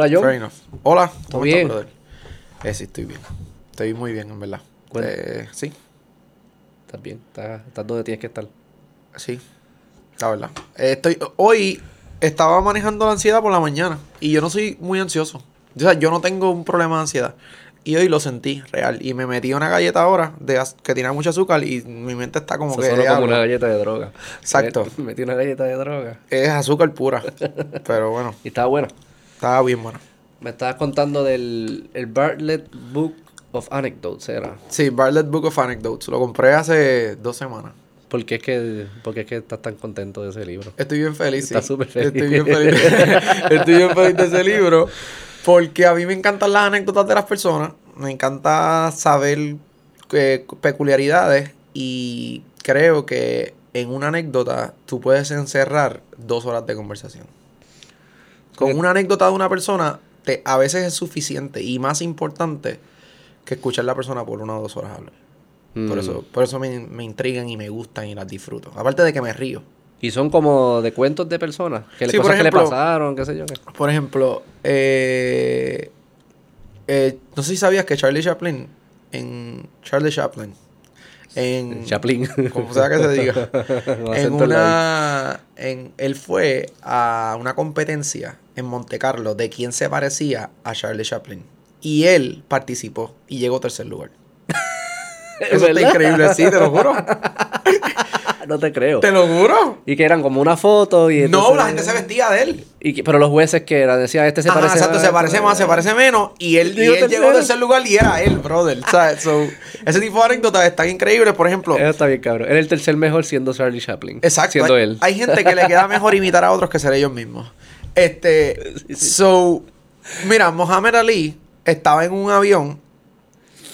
Hola, John. Fair enough. Hola, ¿cómo bien? estás, brother? Eh, sí, estoy bien. Estoy muy bien, en verdad. Bueno. Eh, sí, Estás bien, estás, estás donde tienes que estar. sí. La verdad. Eh, estoy, hoy estaba manejando la ansiedad por la mañana y yo no soy muy ansioso. O sea, yo no tengo un problema de ansiedad. Y hoy lo sentí real. Y me metí una galleta ahora de que tiene mucho azúcar y mi mente está como Eso que... sonó como una galleta de droga. Exacto. Me- Metí una galleta de droga. Es azúcar pura. Pero bueno, Y estaba buena. Estaba bien bueno. Me estabas contando del el Bartlett Book of Anecdotes, ¿era? Sí, Bartlett Book of Anecdotes. Lo compré hace dos semanas. ¿Por qué es que, por qué es que estás tan contento de ese libro? Estoy bien feliz. Estás súper feliz. Estoy bien feliz. Estoy bien feliz de ese libro. Porque a mí me encantan las anécdotas de las personas. Me encanta saber eh, peculiaridades. Y creo que en una anécdota tú puedes encerrar dos horas de conversación. Con una anécdota de una persona, te, a veces es suficiente y más importante que escuchar a la persona por una o dos horas hablar. Por Mm. eso, por eso me, me intrigan y me gustan y las disfruto. Aparte de que me río. Y son como de cuentos de personas. Que le Sí, cosas que le pasaron, qué sé yo. qué. Por ejemplo, eh, eh, no sé si sabías que Charlie Chaplin, en Charlie Chaplin, en Chaplin. como sea que se diga, en una, en, él fue a una competencia en Monte Carlo de quién se parecía a Charlie Chaplin y él participó y llegó tercer lugar. ¿Es Eso está verdad? increíble, sí, te lo juro, No te creo. te lo juro. Y que eran como una foto y No, la gente se vestía de él. y que- pero los jueces que eran, decían, este se Ajá, parece exacto, más, se parece más, se parece menos. Y él, y Llegó él llegó tercero. a tercer lugar y era él, brother. ¿sabes? So, ese tipo de anécdotas están increíbles. Por ejemplo, Eso está bien, cabrón. Era el tercer mejor siendo Charlie Chaplin. exacto. Siendo hay, él. hay gente que le queda mejor imitar a otros que ser ellos mismos. Este, so, mira, Mohamed Ali estaba en un avión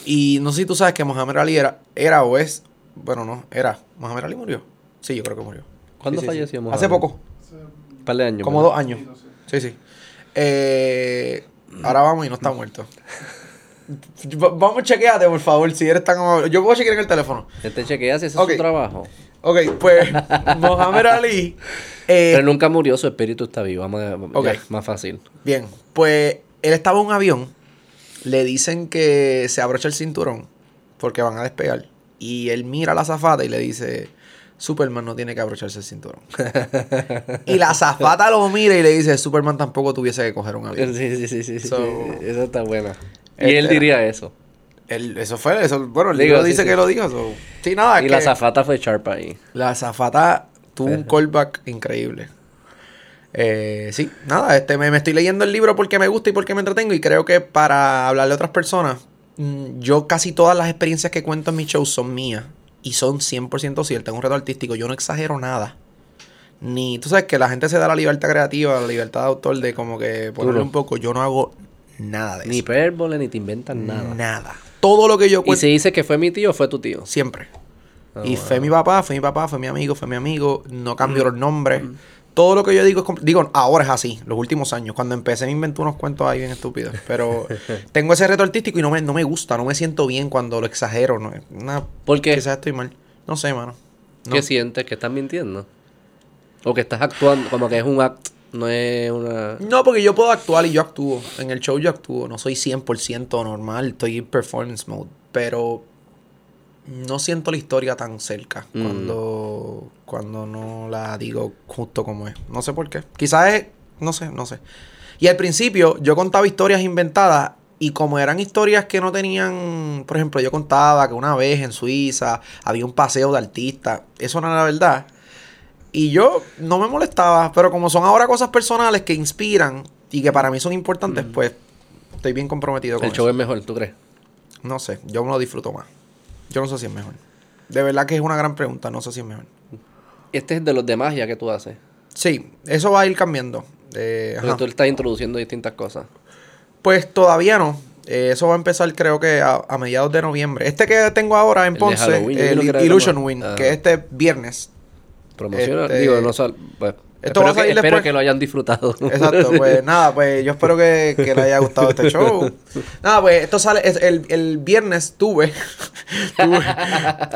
y no sé si tú sabes que Mohamed Ali era, era o es, bueno, no, era. Mohamed Ali murió. Sí, yo creo que murió. ¿Cuándo Sí, sí, sí. falleció Mohamed? Hace poco. Un par de años. Como ¿verdad? dos años. Sí, sí. Eh, ahora vamos y no está muerto. Va- Vamos, chequeate, por favor, si eres tan amable. Yo puedo chequear en el teléfono. Este chequea si ese es su trabajo. Ok, pues Mohamed Ali. eh, Pero nunca murió, su espíritu está vivo. Vamos a, Ok. ya, más fácil. bien, pues él estaba en un avión. Le dicen que se abrocha el cinturón porque van a despegar. Y él mira a la azafata y le dice: Superman no tiene que abrocharse el cinturón. y la azafata lo mira y le dice: Superman tampoco tuviese que coger un avión. Sí, sí, sí, sí. sí. So- Esa está buena. Y él era- diría eso. Eso fue, eso, bueno, el libro dice sí. que lo dijo. so. Sí, nada, y que la zafata fue Sharp ahí. la azafata tuvo un callback increíble. Eh, sí, nada, este, me, me estoy leyendo el libro porque me gusta y porque me entretengo y creo que para hablarle a otras personas, mm, yo casi todas las experiencias que cuento en mis shows son mías y son 100% ciertas. Es un reto artístico, yo no exagero nada. Ni, tú sabes que la gente se da la libertad creativa, la libertad de autor de como que ponerle un poco, yo no hago nada de Ni eso. hipérbole, ni te inventan nada. Nada. Todo lo que yo Y cuento si dice que fue mi tío, fue tu tío. siempre. Ah, y wow. fue mi papá, fue mi papá, fue mi amigo, fue mi amigo. No cambio Mm. los nombres. Todo lo que yo digo es... Digo, ahora es así. Los últimos años. Cuando empecé me inventé unos cuentos ahí bien estúpidos. Pero tengo ese reto artístico y no me, no me gusta. No me siento bien cuando lo exagero. No, una, ¿Por qué? Quizás estoy mal. No sé, mano. No. ¿Qué sientes? ¿Que estás mintiendo? ¿O que estás actuando como que es un act, no es una... No, porque yo puedo actuar y yo actúo. En el show yo actúo. No soy 100% normal. Estoy en performance mode. Pero no siento la historia tan cerca Mm. cuando, cuando no la digo justo como es. No sé por qué. Quizás es... No sé, no sé. Y al principio yo contaba historias inventadas y como eran historias que no tenían... Por ejemplo, yo contaba que una vez en Suiza había un paseo de artistas. Eso no era la verdad. Y yo no me molestaba, pero como son ahora cosas personales que inspiran y que para mí son importantes, pues estoy bien comprometido con Mm. El show es mejor, ¿tú crees? No sé, yo me lo disfruto más. Yo no sé si es mejor. De verdad que es una gran pregunta, no sé si es mejor. Este es de los de magia que tú haces. Sí, eso va a ir cambiando. Eh, ajá. tú estás introduciendo distintas cosas. Pues todavía no. Eh, eso va a empezar creo que a, a mediados de noviembre. Este que tengo ahora en El Ponce, el Illusion. Win, Ah. que es este viernes. Promociona, Este, digo, no sal, pues, esto espero, va a salir que, espero después. que lo hayan disfrutado. Exacto, pues nada, pues yo espero que, que le haya gustado este show. Nada, pues esto sale, es- el, el viernes tuve, tuve,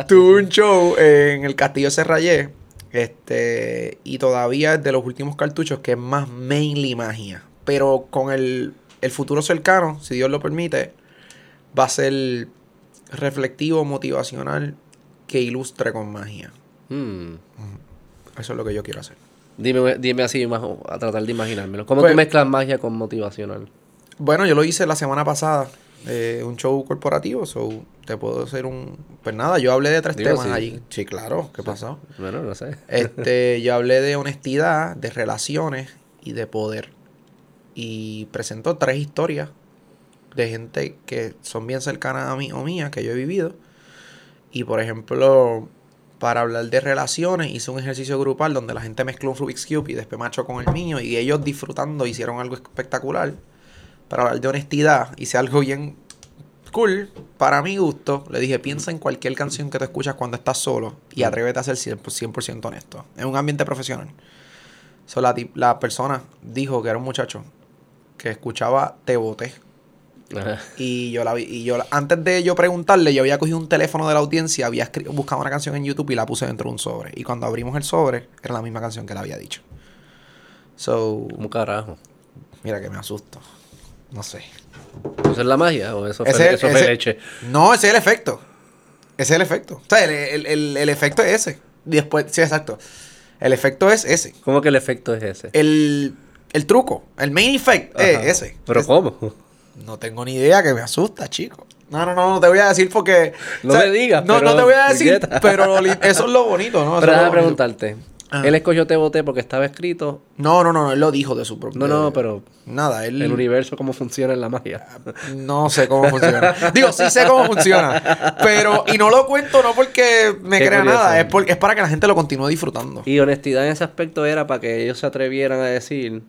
tuve un show en el Castillo Serrayé, este, y todavía es de los últimos cartuchos que es más mainly magia, pero con el el futuro cercano, si Dios lo permite, va a ser reflectivo, motivacional, que ilustre con magia. Hmm. Eso es lo que yo quiero hacer. Dime, dime así más, a tratar de imaginármelo. ¿Cómo Pues- tú mezclas magia con motivacional? Bueno, yo lo hice la semana pasada, eh, un show corporativo, so te puedo hacer un... Pues nada, yo hablé de tres Digo, temas sí. allí. Sí, claro, ¿qué pasó? Bueno, no sé. Este, yo hablé de honestidad, de relaciones y de poder. Y presento tres historias de gente que son bien cercanas a mí o mía, que yo he vivido. Y por ejemplo, para hablar de relaciones, hice un ejercicio grupal donde la gente mezcló un Rubik's Cube y después macho con el mío. Y ellos disfrutando hicieron algo espectacular. Para hablar de honestidad, hice algo bien cool. Para mi gusto, le dije, piensa en cualquier canción que te escuchas cuando estás solo y atrévete a ser 100%, 100% honesto. En un ambiente profesional. So, la, la persona dijo que era un muchacho que escuchaba Te Boté. Ajá. Y yo la vi, y yo la- antes de yo preguntarle, yo había cogido un teléfono de la audiencia, había buscado una canción en YouTube y la puse dentro de un sobre. Y cuando abrimos el sobre, era la misma canción que le había dicho. So, ¿Cómo carajo? mira que me asusto. No sé. ¿Eso es la magia o eso fue, Ese- fue leche? No, ese es el efecto. Ese es el efecto. O sea, el, el- el- el efecto es ese. Después, sí, exacto. El efecto es ese. ¿Cómo que el efecto es ese? El, el truco, el main effect es ese. ¿Pero Es- cómo? No tengo ni idea que me asusta, chico. No, no, no, no te voy a decir porque. No me digas, No, pero- no te voy a decir, pero eso es lo bonito, ¿no? Eso Pero déjame preguntarte. Ajá. Él escogió Te Boté porque estaba escrito. No, no, no, no, él lo dijo de su propio. No, no, pero Nada, él. el universo, cómo funciona en la magia. No sé cómo funciona. Digo, sí sé cómo funciona. Pero, y no lo cuento no porque me Qué crea curioso. nada, es, porque, es para que la gente lo continúe disfrutando. Y honestidad en ese aspecto era para que ellos se atrevieran a decir,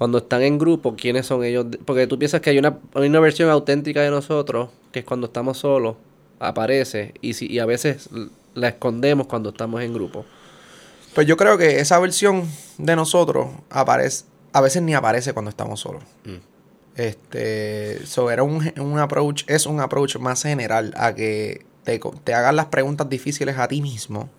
cuando están en grupo, quiénes son ellos. Porque tú piensas que hay una, hay una versión auténtica de nosotros, que es cuando estamos solos, aparece, y, si, y a veces la escondemos cuando estamos en grupo. Pues yo creo que esa versión de nosotros aparece, a veces ni aparece cuando estamos solos. Mm. Este, so era un, un approach, es un approach más general a que te, te hagas las preguntas difíciles a ti mismo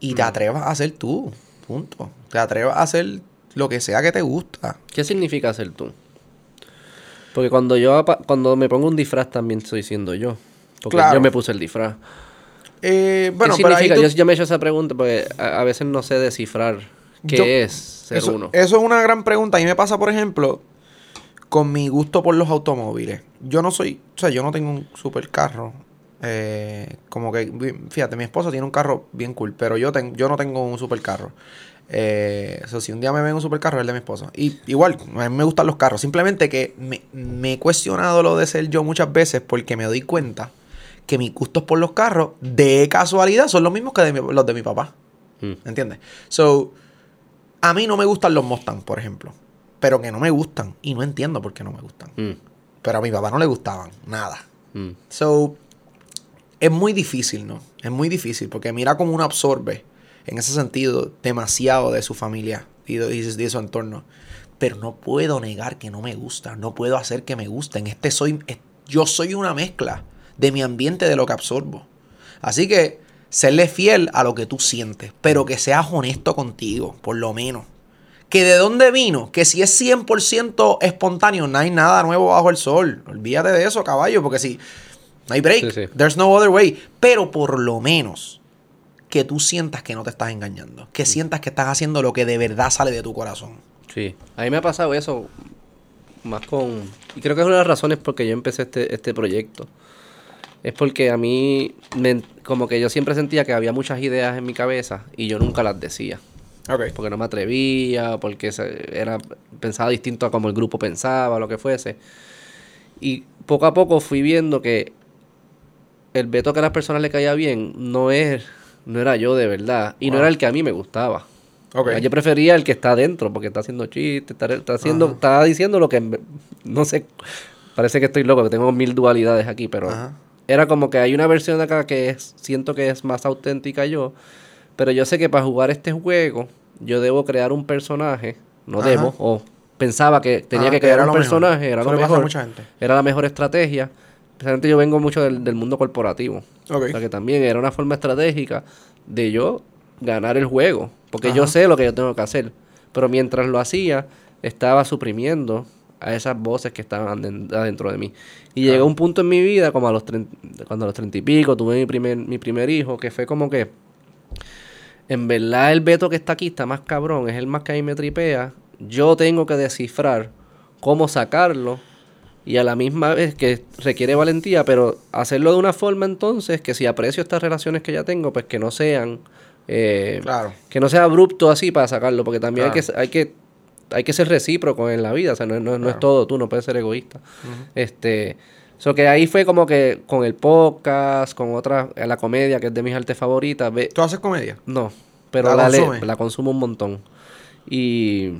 y Mm. te atrevas a hacer tú, punto. Te atrevas a hacer lo que sea que te gusta. ¿Qué significa ser tú? Porque cuando yo cuando me pongo un disfraz también estoy siendo yo. Porque Claro. yo me puse el disfraz. Eh, bueno, ¿Qué pero ahí significa? tú- Yo, yo me he hecho esa pregunta porque a, a veces no sé descifrar qué Yo- es ser eso, uno. eso es una gran pregunta. A mí me pasa, por ejemplo, con mi gusto por los automóviles. Yo no soy, o sea, yo no tengo un super carro. Eh, como que, fíjate, mi esposa tiene un carro bien cool, pero yo, ten- yo no tengo un super carro. Eh, so, si un día me ven un super carro, es el de mi esposa. Y igual, a mí me gustan los carros. Simplemente que me, me he cuestionado lo de ser yo muchas veces porque me doy cuenta que mis gustos por los carros, de casualidad, son los mismos que de mi- los de mi papá. Mm. ¿Entiendes? So, a mí no me gustan los Mustang, por ejemplo. Pero que no me gustan. Y no entiendo por qué no me gustan. Mm, Pero a mi papá no le gustaban. Nada. mm. So, es muy difícil, ¿no? Es muy difícil. Porque mira cómo uno absorbe, en ese sentido, demasiado de su familia y de, su entorno. Pero no puedo negar que no me gusta. No puedo hacer que me gusten. Este soy, yo soy una mezcla de mi ambiente, de lo que absorbo. Así que, serle fiel a lo que tú sientes. Pero que seas honesto contigo, por lo menos. Que de dónde vino, que si es 100% espontáneo, no hay nada nuevo bajo el sol. Olvídate de eso, caballo, porque si no hay break, Sí, sí. there's no other way. Pero por lo menos que tú sientas que no te estás engañando, que sientas que estás haciendo lo que de verdad sale de tu corazón. Sí, a mí me ha pasado eso más con... Y creo que es una de las razones por que yo empecé este, este proyecto. Es porque a mí, me- como que yo siempre sentía que había muchas ideas en mi cabeza y yo nunca las decía. Porque no me atrevía, porque se- era, pensaba distinto a como el grupo pensaba, lo que fuese. Y poco a poco fui viendo que el veto que a las personas le caía bien no es no era yo de verdad y no era el que a mí me gustaba. Yo prefería el que está adentro, porque está haciendo chistes, está, está haciendo, Ajá. está diciendo lo que no sé, parece que estoy loco, que tengo mil dualidades aquí, pero Ajá. era como que hay una versión de acá que es, siento que es más auténtica yo, pero yo sé que para jugar este juego yo debo crear un personaje, no Ajá. debo, o pensaba que tenía Ah, que crear un mejor. personaje, era Eso lo mejor, mucha gente. era la mejor estrategia. Especialmente yo vengo mucho del, del mundo corporativo. Ok. O sea que también era una forma estratégica de yo ganar el juego. Porque yo sé lo que yo tengo que hacer. Pero mientras lo hacía, estaba suprimiendo a esas voces que estaban aden- adentro de mí. Y llegó un punto en mi vida, como a los 30, cuando a los treinta y pico, tuve mi primer, mi primer hijo, que fue como que, en verdad el Beto que está aquí está más cabrón, es el más que a mí me tripea. Yo tengo que descifrar cómo sacarlo y a la misma vez que requiere valentía, pero hacerlo de una forma entonces que si aprecio estas relaciones que ya tengo, pues que no sean... eh, Claro. que no sea abrupto así para sacarlo, porque también hay, que, hay que hay que ser recíproco en la vida, o sea, no, no- no es todo tú, no puedes ser egoísta. Este, so que ahí fue como que con el podcast, con otra, la comedia, que es de mis artes favoritas, ve, ¿Tú haces comedia? no, pero ¿La la, le- la consumo un montón. Y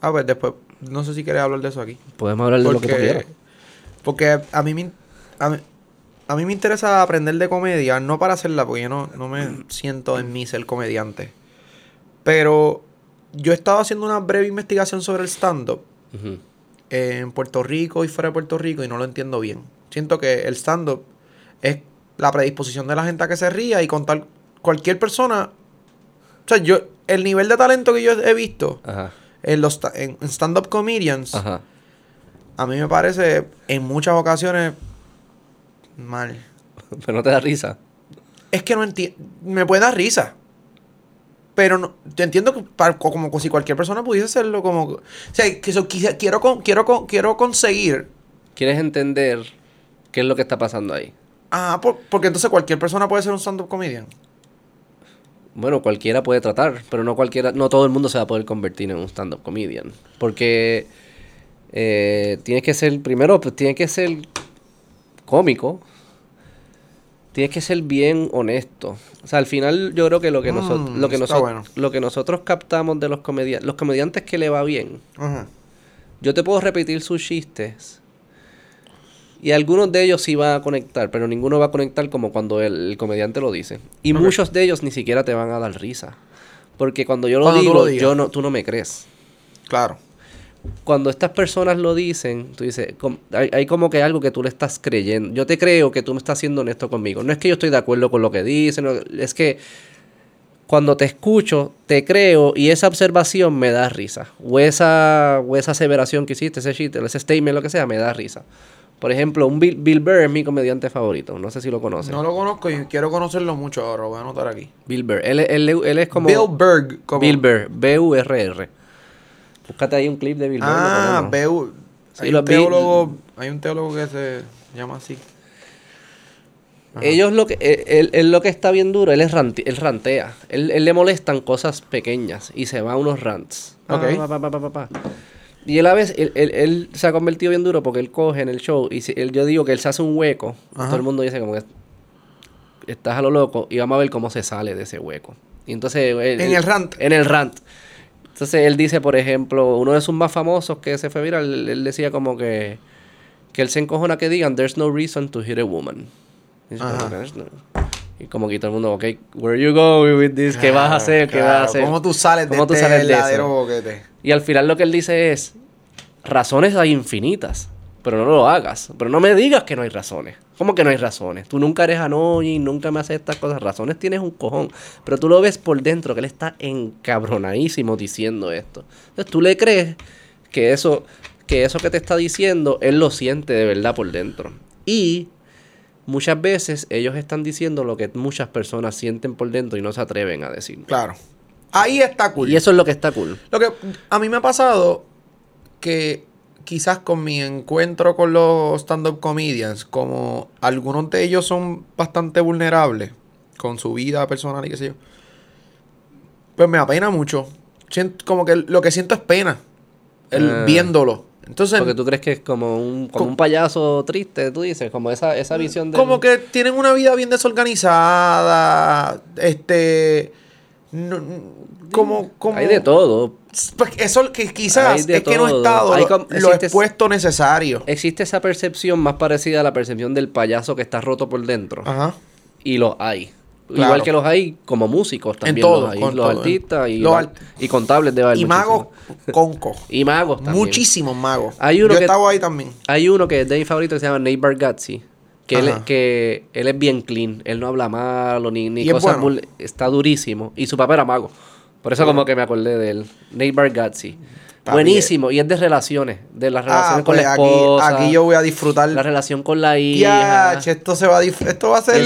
Ah, pues después, no sé si quieres hablar de eso aquí. podemos hablar de lo que tú quieras. Porque a mí, me, a, mí, a mí me interesa aprender de comedia, no para hacerla, porque yo no, no me siento en mí ser comediante. Pero yo he estado haciendo una breve investigación sobre el stand-up en Puerto Rico y fuera de Puerto Rico y no lo entiendo bien. Siento que el stand-up es la predisposición de la gente a que se ría y contar cualquier persona. O sea, yo, el nivel de talento que yo he visto Ajá, en los en stand-up comedians, ajá. A mí me parece en muchas ocasiones mal. Pero no te da risa. Es que no entiendo. Me puede dar risa. Pero no, yo entiendo que para- como si cualquier persona pudiese hacerlo como... O sea, que eso, quiero, con- quiero, con- quiero conseguir... ¿Quieres entender qué es lo que está pasando ahí? Ah, por- porque entonces cualquier persona puede ser un stand-up comedian. Bueno, cualquiera puede tratar, pero no cualquiera, no todo el mundo se va a poder convertir en un stand-up comedian. Porque eh, tienes que ser, primero, pues tienes que ser cómico. Tienes que ser bien honesto. O sea, al final yo creo que lo que, Mm, nosotros lo que, bueno. lo que nosotros captamos de los comediantes, los comediantes que le va bien, Ajá. yo te puedo repetir sus chistes. Y algunos de ellos sí van a conectar, pero ninguno va a conectar como cuando el, el comediante lo dice. Y muchos de ellos ni siquiera te van a dar risa. Porque cuando yo lo Cuando digo, lo yo no, tú no me crees. Claro. Cuando estas personas lo dicen, tú dices, hay, hay como que algo que tú le estás creyendo. Yo te creo que tú me estás siendo honesto conmigo. No es que yo estoy de acuerdo con lo que dicen, es que cuando te escucho, te creo y esa observación me da risa. O esa, o esa aseveración que hiciste, ese chiste, ese statement, lo que sea, me da risa. Por ejemplo, un Bill, Bill Burr es mi comediante favorito. No sé si lo conoces. No lo conozco y quiero conocerlo mucho ahora. Lo voy a anotar aquí. Bill Burr. Él, él- él es como... Bill Berg. Como... Bill Burr. B-U-R-R. Búscate ahí un clip de lo Ah. Bill. Sí, Hay, un teólogo, hay un teólogo que se llama así. Ajá. Ellos lo que, él, él- él lo que está bien duro, él es ranti- él rantea. Él, él le molestan cosas pequeñas y se va a unos rants. Pa, Ok. pa, pa. Y él a veces, él, él- él se ha convertido bien duro porque él coge en el show y si- él, yo digo que él se hace un hueco. Ajá. Todo el mundo dice como que estás a lo loco y vamos a ver cómo se sale de ese hueco. Y entonces... él- En el rant. En el rant. Entonces él dice, por ejemplo, uno de sus más famosos que se fue viral, él, decía como que, que él se encojona que digan, there's no reason to hit a woman. Y, como que, "There's no-". Y como que todo el mundo, ok, where you going with this? ¿Qué vas a hacer? ¿Qué vas a hacer? ¿Cómo tú sales de ¿Cómo tú este sales de eso? boquete? Y al final lo que él dice es, razones hay infinitas, pero no lo hagas. Pero no me digas que no hay razones. ¿Cómo que no hay razones? Tú nunca eres annoying, nunca me haces estas cosas. Razones tienes un cojón. Pero tú lo ves por dentro, que él está encabronadísimo diciendo esto. Entonces tú le crees que eso, que eso que te está diciendo, él lo siente de verdad por dentro. Y muchas veces ellos están diciendo lo que muchas personas sienten por dentro y no se atreven a decir. Claro. Ahí está cool. Y eso es lo que está cool. Lo que a mí me ha pasado que quizás con mi encuentro con los stand-up comedians, como algunos de ellos son bastante vulnerables con su vida personal y qué sé yo, pues me apena mucho. Siento- como que lo que siento es pena el, Ah. viéndolo. Entonces, Porque tú crees que es como un, como Co- un payaso triste, tú dices, como esa, esa visión de... como que tienen una vida bien desorganizada, este... no- como, como Hay de todo. Pues eso que quizás es que no he estado Hay com- lo existe- expuesto necesario. Existe esa percepción más parecida a la percepción del payaso que está roto por dentro. Ajá. Y los hay. Claro. Igual que los hay como músicos también. todo, los hay. los todo. artistas y, Los la- art- y contables de Y magos concos. Y magos también. Muchísimos magos. Hay uno Yo que- estado ahí también. Hay uno que es de mi favorito que se llama Nate Bargatze. Que él, que él es bien clean. Él no habla malo ni, ni es cosas... bueno. Está durísimo. Y su papá era mago. Por eso como que me acordé de él. Nate Bargatze. Buenísimo. Y es de relaciones. De las relaciones Ah, con pues la aquí, esposa. aquí yo voy a disfrutar. La relación con la hija. Ya, esto se va a esto va a ser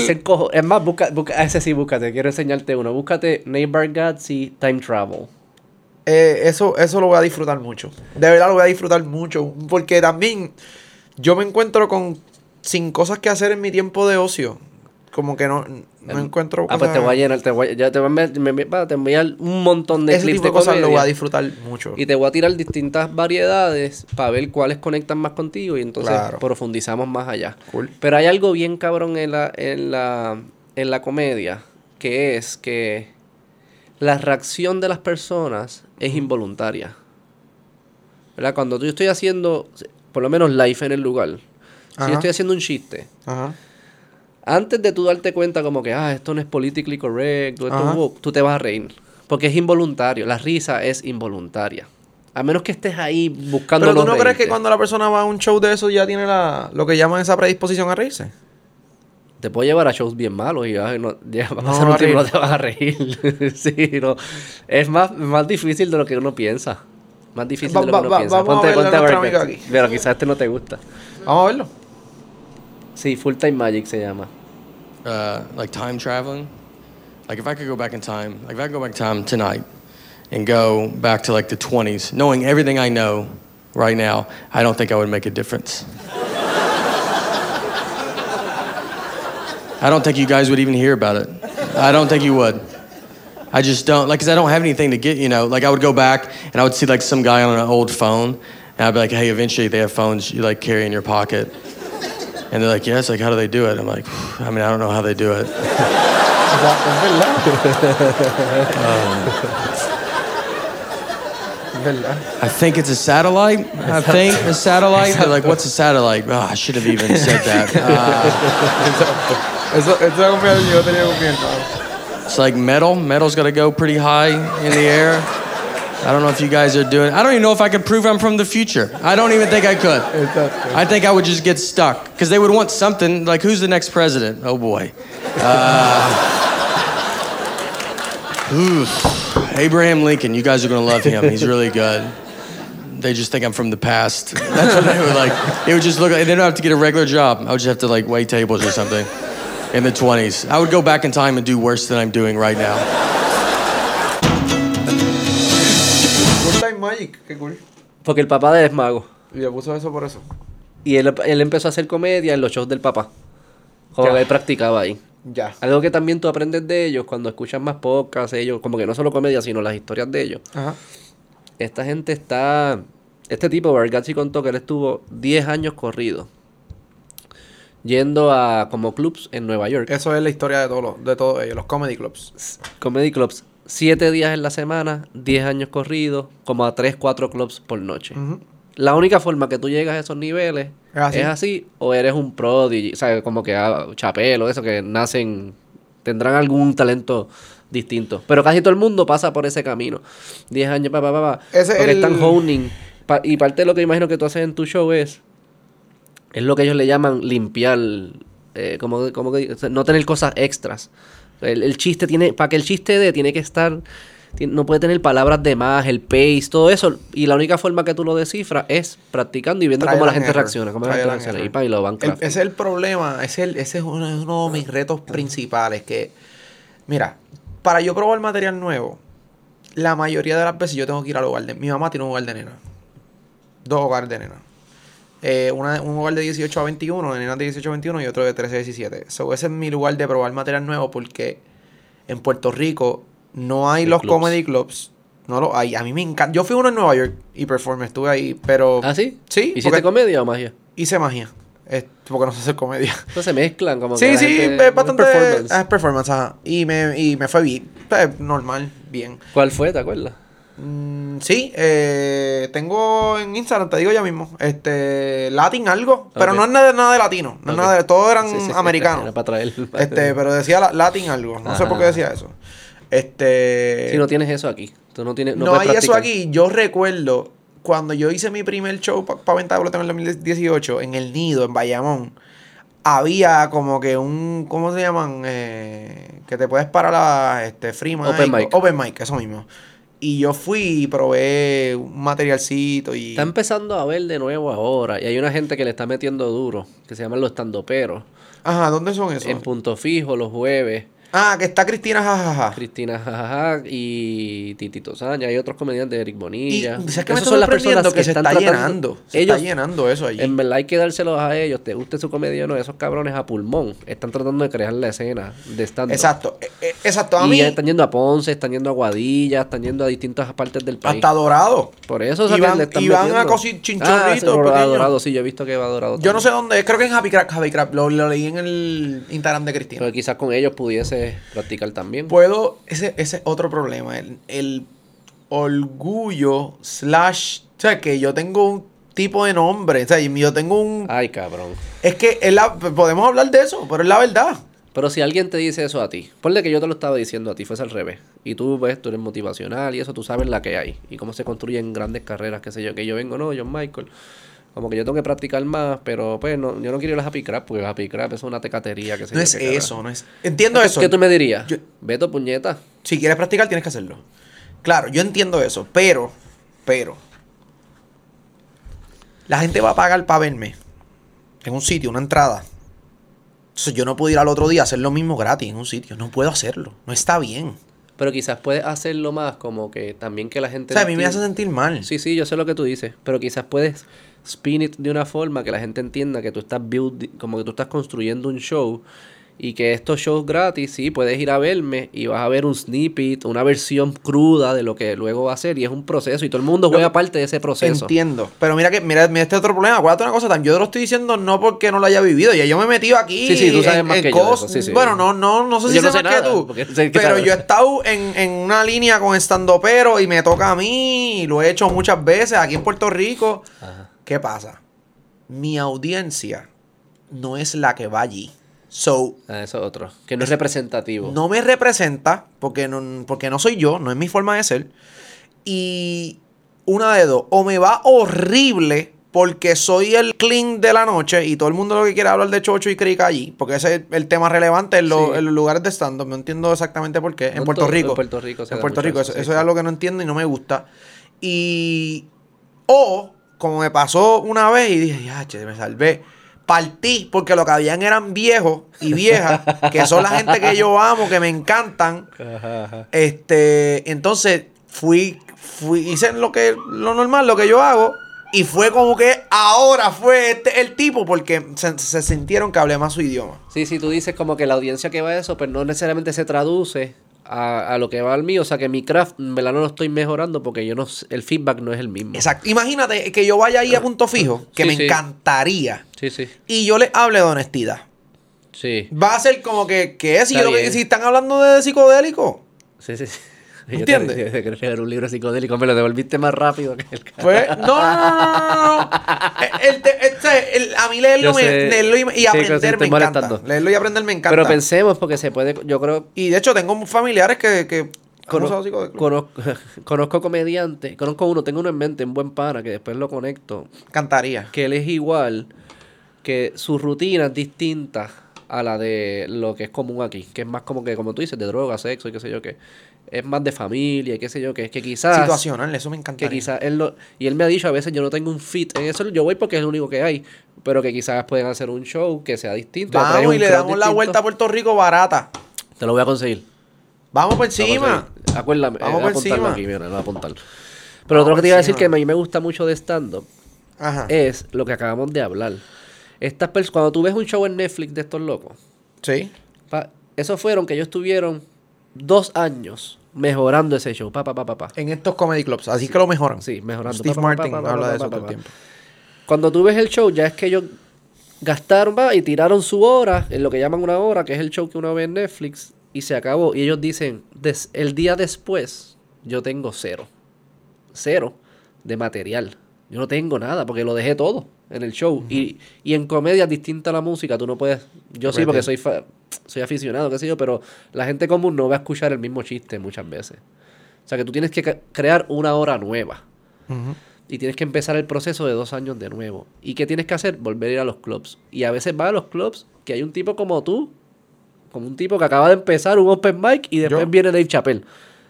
Es más, busca, busca, ese sí, búscate. Quiero enseñarte uno. Búscate Neighbor Gatsby Time Travel. Eh, eso, eso lo voy a disfrutar mucho. De verdad lo voy a disfrutar mucho. Porque también yo me encuentro con sin cosas que hacer en mi tiempo de ocio. Como que no, no encuentro Ah, pues te voy a llenar. Te voy, a- ya te voy a, enviar- me- te voy a enviar un montón de Ese clips tipo de cosas lo voy a disfrutar mucho. Y te voy a tirar distintas variedades para ver cuáles conectan más contigo y entonces Claro. profundizamos más allá. Cool. Pero hay algo bien cabrón en la, en la, en la comedia, que es que la reacción de las personas es involuntaria. ¿Verdad? Cuando yo estoy haciendo, por lo menos live en el lugar, si yo estoy haciendo un chiste, Ajá. Antes de tú darte cuenta como que, ah, esto no es politically correct, o esto Ajá. es woke, tú te vas a reír. Porque es involuntario, la risa es involuntaria. A menos que estés ahí buscando Pero tú no crees que cuando la persona va a un show de eso ya tiene la, lo que llaman esa predisposición a reírse. Te puedo llevar a shows bien malos y ay, no, ya va a No pasar va un tiempo no te vas a reír. sí, no. Es más, más difícil de lo que uno piensa. Más difícil Va- de lo va- que uno va- piensa. vamos Ponte, a ponte ver que- aquí. Pero quizás este no te gusta. Vamos a verlo. Sí, Full Time Magic se llama. uh, like time traveling. Like if I could go back in time, like if I could go back in time tonight and go back to like the 20s, knowing everything I know right now, I don't think I would make a difference. I don't think you guys would even hear about it. I don't think you would. I just don't, like, because I don't have anything to get, you know. Like, I would go back and I would see, like, some guy on an old phone, and I'd be like, hey, eventually they have phones you, like, carry in your pocket. And they're like, yes, like, how do they do it? I'm like, I mean, I don't know how they do it. Es verdad. I think it's a satellite. I think a satellite. They're like, what's a satellite? Oh, I should have even said that. Uh, Eso, eso es confianza, yo tenía confianza. it's like metal. Metal's got to go pretty high in the air. I don't know if you guys are doing. I don't even know if I could prove I'm from the future. I don't even think I could. I think I would just get stuck because they would want something like, who's the next president? Oh boy. Uh, oof. Abraham Lincoln. You guys are gonna love him. He's really good. They just think I'm from the past. That's what they would like. They would just look. They don't have to get a regular job. I would just have to like wait tables or something. In the 20s, I would go back in time and do worse than I'm doing right now. Magic, qué cool. Porque el papá de él es mago. Y le puso eso por eso. Y él, él empezó a hacer comedia en los shows del papá. Como Ya. que él practicaba ahí. Ya. Algo que también tú aprendes de ellos cuando escuchas más podcasts, ellos, como que no solo comedia, sino las historias de ellos. Ajá. Esta gente está. Este tipo, Bargatzi contó que él estuvo 10 años corrido. Yendo a como clubs en Nueva York. Eso es la historia de todos de todos ellos, los comedy clubs. Comedy clubs. 7 días en la semana, 10 años corridos, como a 3, 4 clubs por noche. La única forma que tú llegas a esos niveles Es así. es así o eres un prodigy, ¿sabes? Como que ah, chapelo, eso que nacen, tendrán algún talento distinto. Pero casi todo el mundo pasa por ese camino. 10 años, pa, pa, pa, porque el- están honing. Pa- y parte de lo que imagino que tú haces en tu show es, es lo que ellos le llaman limpiar, eh, como, como que, o sea, no tener cosas extras. El, el chiste tiene, para que el chiste de tiene que estar, no puede tener palabras de más, el pace, todo eso. Y la única forma que tú lo descifras es practicando y viendo cómo la gente error. reacciona, cómo la gente reacciona. Y, pa, y lo van El- crafting. ese es el problema, ese es, el- ese es uno, es uno de mis retos principales. Que, mira, para yo probar material nuevo, la mayoría de las veces yo tengo que ir al hogar de. Mi mamá tiene un hogar de nena. Dos hogares de nena. Eh, una- un hogar de 18 a 21, de nenas de 18 a 21 y otro de 13 a 17. So, ese es mi lugar de probar material nuevo porque en Puerto Rico no hay los clubs. comedy clubs. No lo hay. A mí me encanta. Yo fui uno en Nueva York y performé, estuve ahí, pero ¿Ah, sí? Sí, ¿Hiciste comedia o magia? hice magia. Eh, porque no sé hacer comedia. Entonces se mezclan como Sí, sí, es bastante performance. es performance, ajá. Y me, y me fue bien. Pues, normal, bien. ¿Cuál fue? ¿Te acuerdas? Mm, sí, eh, tengo en Instagram, te digo ya mismo, este, Latin algo, pero no es nada, nada de latino, no es nada de, todos eran Sí, sí, sí, americanos. Era para traer. Este, pero decía la- Latin algo, no sé por qué decía eso. Este, Si no tienes eso aquí. Tú no tienes. No, hay eso aquí. Yo recuerdo cuando yo hice mi primer show para Venta de Pelota en el 2018 en el Nido, en Bayamón. Había como que un. ¿Cómo se llaman? Eh, que te puedes parar a este, free mic. Open mic. Open mic, eso mismo. Y yo fui y probé un materialcito y... Está empezando a ver de nuevo ahora. Y hay una gente que le está metiendo duro, que se llaman los estandoperos. Ajá, ¿dónde son esos? En punto fijo, los jueves. Ah, que está Cristina jajaja. Cristina Jajaja y Titito Sánchez. Hay otros comediantes de Eric Y Bonilla. ¿sabes qué me son las personas que, se están está llenando. Se Ellos, está llenando eso allí. en verdad hay que dárselos a ellos, te guste su comedia o no, esos cabrones a pulmón. Están tratando de crear la escena de stand Exacto. eh, eh, Exacto. A Y mí, ya están yendo a Ponce, están yendo a Guadilla, están yendo a distintas partes del país. hasta Dorado. Por eso o Y que van- le están y van a metiendo. cosi- Ah, chinchorritos sí, a. Dorado, sí, yo he visto que va a Dorado. Yo no sé dónde es. Creo que en Happy Crab. Happy Crab. Lo, lo leí en el Instagram de Cristina. Pero quizás con ellos pudiese practicar también. Puedo... Ese es otro problema. El, el orgullo slash... O sea, que yo tengo un tipo de nombre. O sea, y yo tengo un... Ay, cabrón. Es que es la- podemos hablar de eso, pero es la verdad. Pero si alguien te dice eso a ti, ponle que yo te lo estaba diciendo a ti, fuese al revés. Y tú ves, tú eres motivacional y eso, tú sabes la que hay. Y cómo se construyen grandes carreras, qué sé yo, que yo vengo, no, John Michael. Como que yo tengo que practicar más, pero pues no, yo no quiero ir a Happy Crab, porque Happy Crab es una tecatería, que sé No es eso, no es... Entiendo eso. ¿Qué tú me dirías? Yo- Beto, puñeta. Si quieres practicar, tienes que hacerlo. Claro, yo entiendo eso, pero, pero, la gente va a pagar para verme en un sitio, una entrada. Entonces yo no puedo ir al otro día a hacer lo mismo gratis en un sitio. No puedo hacerlo. No está bien. Pero quizás puedes hacerlo más como que también que la O gente... sea, a mí me hace sentir mal. Sí, sí, yo sé lo que tú dices, pero quizás puedes spin it de una forma que la gente entienda que tú estás build, como que tú estás construyendo un show y que estos shows gratis, sí, puedes ir a verme y vas a ver un snippet, una versión cruda de lo que luego va a ser y es un proceso y todo el mundo juega parte de ese proceso. Entiendo. Pero mira que, mira, mira este otro problema. Acuérdate una cosa, yo te lo estoy diciendo no porque no lo haya vivido. Ya yo me he metido aquí. Sí, sí, tú sabes en- más en que yo de cos- eso, sí, sí. Bueno, no, no, no sé si Yo no sé más que tú. porque sé que Pero sabes. yo he estado en, en una línea con estando pero y me toca a mí. Y lo he hecho muchas veces aquí en Puerto Rico. Ajá. ¿Qué pasa? Mi audiencia no es la que va allí. So, Ah, eso es otro, que no es representativo. no me representa porque no, porque no soy yo, no es mi forma de ser. Y una de dos, o me va horrible porque soy el clean de la noche y todo el mundo lo que quiere hablar de chocho y crica allí, porque ese es el tema relevante en, lo- Sí. en los lugares de stand-up. No entiendo exactamente por qué. En No Puerto todo- Rico. en Puerto Rico En Puerto Rico. eso, Eso, es algo que no entiendo y no me gusta. Y. O, como me pasó una vez y dije, ya, che, me salvé. Partí porque lo que habían eran viejos y viejas, que son la gente que yo amo, que me encantan. Ajá, ajá. Este, entonces fui, fui, hice lo que, lo normal, lo que yo hago. Y fue como que ahora fue este el tipo porque se, se sintieron que hablé más su idioma. Sí, sí, tú dices como que la audiencia que va a eso, pues no necesariamente se traduce a, a lo que va al mío. O sea, que mi craft, en verdad, no lo estoy mejorando porque yo no el feedback no es el mismo. Exacto. Imagínate que yo vaya ahí a punto fijo, que Sí, me sí. encantaría. Sí, sí, Y yo les hable de honestidad. sí. Va a ser como que, ¿qué? Si, Está yo lo que- si están hablando de psicodélico. Sí, sí, sí. ¿Entiendes? Yo te, leer un libro psicodélico, me lo devolviste más rápido que el. Pues, no, no, no, no, no. El este, el- a mí leerlo, Yo me- sé. leerlo y, y sí, aprender me encanta. molestando. Leerlo y aprender me encanta. Pero pensemos, porque se puede, yo creo, Y de hecho tengo familiares que, que han Cono- usado psicodélicos. conozco, conozco comediantes, conozco uno, tengo uno en mente, un buen pana, que después lo conecto, Cantaría. que él es igual, que su rutina es distinta a la de lo que es común aquí, que es más como que, como tú dices, de droga, sexo y qué sé yo qué, es más de familia y qué sé yo qué, que quizás... Situacional, eso me Que encantaría. quizás él lo, y él me ha dicho a veces yo no tengo un fit en eso, yo voy porque es lo único que hay, pero que quizás pueden hacer un show que sea distinto. Vamos y le damos la vuelta a Puerto Rico barata. Te lo voy a conseguir. Vamos por encima. Acuérdame, Vamos eh, por apuntarlo encima. aquí, mira, voy a apuntar. Pero Vamos otro que te iba a decir que a mí me gusta mucho de stand-up es lo que acabamos de hablar. Estas cuando tú ves un show en Netflix de estos locos, Sí. pa, esos fueron que ellos estuvieron dos años mejorando ese show. Pa, pa, pa, pa, pa. En estos comedy clubs. Así que lo mejoran. Sí, mejorando. Steve Martin habla de eso todo el tiempo. Cuando tú ves el show, ya es que ellos gastaron va, y tiraron su hora, en lo que llaman una hora, que es el show que uno ve en Netflix, y se acabó. Y ellos dicen, des- el día después, yo tengo cero. Cero de material. Yo no tengo nada, porque lo dejé todo en el show. y, y en comedia distinta a la música, tú no puedes... Yo sí, porque soy, fa- soy aficionado, qué sé yo, pero la gente común no va a escuchar el mismo chiste muchas veces. O sea que tú tienes que crear una hora nueva. Y tienes que empezar el proceso de dos años de nuevo. ¿Y qué tienes que hacer? Volver a ir a los clubs. Y a veces vas a los clubs que hay un tipo como tú, como un tipo que acaba de empezar un open mic y después Yo. viene Dave Chappelle.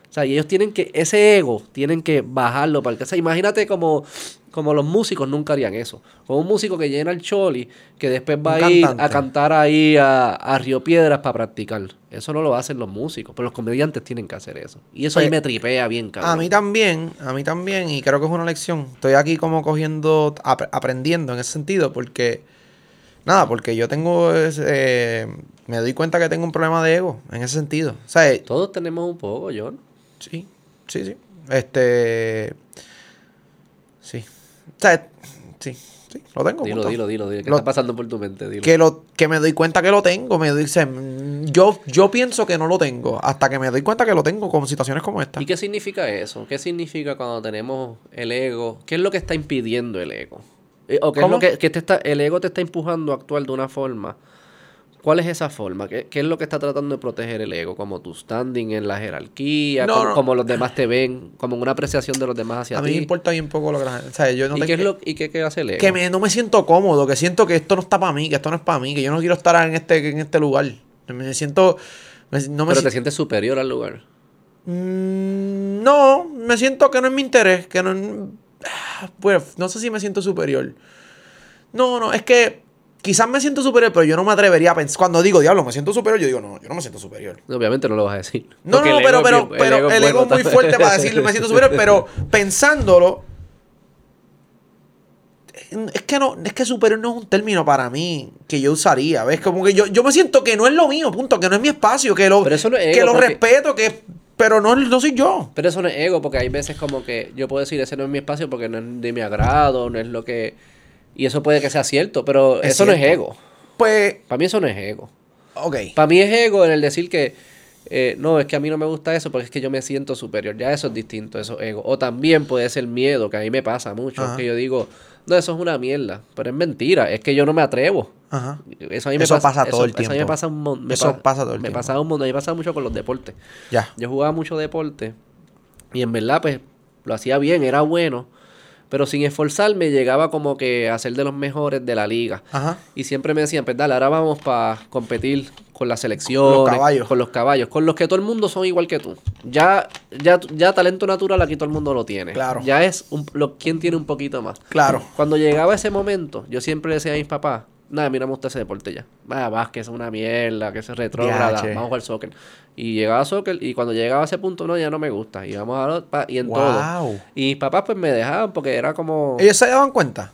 O sea, y ellos tienen que, ese ego, tienen que bajarlo para que, o sea, imagínate como, como los músicos nunca harían eso. Como un músico que llena el choli, que después va Un a ir a cantar ahí a, a Río Piedras para practicar. Eso no lo hacen los músicos, pero los comediantes tienen que hacer eso. Y eso ahí me tripea bien, cabrón. A mí también, a mí también, y creo que es una lección. Estoy aquí como cogiendo, ap- aprendiendo en ese sentido, porque, nada, porque yo tengo, ese, eh, me doy cuenta que tengo un problema de ego en ese sentido. O sea, eh, Todos tenemos un poco, John. sí, sí, sí. Este, sí. O sea, sí, sí, lo tengo. Dilo, punto. dilo, dilo, dilo. ¿Qué Lo- está pasando por tu mente? Dilo. que lo que me doy cuenta que lo tengo me dice mm, yo yo pienso que no lo tengo hasta que me doy cuenta que lo tengo con situaciones como esta ¿Y qué significa eso? ¿Qué significa cuando tenemos el ego? ¿Qué es lo que está impidiendo el ego? Eh, ¿O qué es lo que, que te está, el ego te está empujando a actuar de una forma? ¿Cuál es esa forma? ¿Qué, qué es lo que está tratando de proteger el ego? Como tu standing en la jerarquía, No, como, no. como los demás te ven, como una apreciación de los demás hacia a mí ti. me importa bien poco lo que la gente o sea yo no ¿Y, qué es lo, ¿Y qué, qué hace el ego? que me, no me siento cómodo que siento que esto no está para mí que esto no es para mí que yo no quiero estar en este en este lugar me siento me- no me Pero si- te sientes superior al lugar. Mm, no me siento que no es mi interés que no ah, pues no sé si me siento superior no no es que quizás me siento superior pero yo no me atrevería a pensar cuando digo diablo me siento superior yo digo no yo no me siento superior Obviamente no lo vas a decir. No, Porque no, el pero, ego pero, bien- pero el ego, bueno es muy fuerte para decirlo, me siento superior, pero pensándolo, es que no, es que superior no es un término para mí que yo usaría, ¿ves? Como que yo, yo me siento que no es lo mío, punto, que no es mi espacio, que lo, Pero eso no es que ego, lo porque- respeto, que, pero no, no soy yo. Pero eso no es ego, porque hay veces como que yo puedo decir, ese no es mi espacio porque no es de mi agrado, no es lo que... Y eso puede que sea cierto, pero Es eso no es ego. Pues, Para mí eso no es ego. ok. Para mí es ego en el decir que, eh, no, es que a mí no me gusta eso porque es que yo me siento superior. Ya eso es distinto, eso es ego. O también puede ser miedo, que a mí me pasa mucho, Ajá. que yo digo, no, eso es una mierda. Pero es mentira, es que yo no me atrevo. Ajá. Eso a mí me Eso pasa, pasa todo el Eso a mí me tiempo. pasa un mon- me Eso pa- pasa todo el Me tiempo. pasa un montón, a mí me pasa mucho con los deportes. Ya. Yo jugaba mucho deporte y en verdad pues lo hacía bien, era bueno, pero sin esforzarme llegaba como que a ser de los mejores de la liga. Ajá. Y siempre me decían, pues dale, ahora vamos para competir con selecciones, caballos. con los caballos, con los que todo el mundo son igual que tú. Ya, ya, ya talento natural aquí todo el mundo lo tiene. Claro. Ya es un, lo, quien tiene un poquito más. Claro. Cuando llegaba ese momento, yo siempre decía a mis papás, nada, a mí no me gusta ese deporte ya. Ah, básquet es una mierda, que es retrógrada, vamos a jugar soccer. Y llegaba a soccer, y cuando llegaba a ese punto, no, ya no me gusta. Y vamos a lo- pa- y en todo. Y mis papás pues me dejaban porque era como... ¿Ellos se daban cuenta?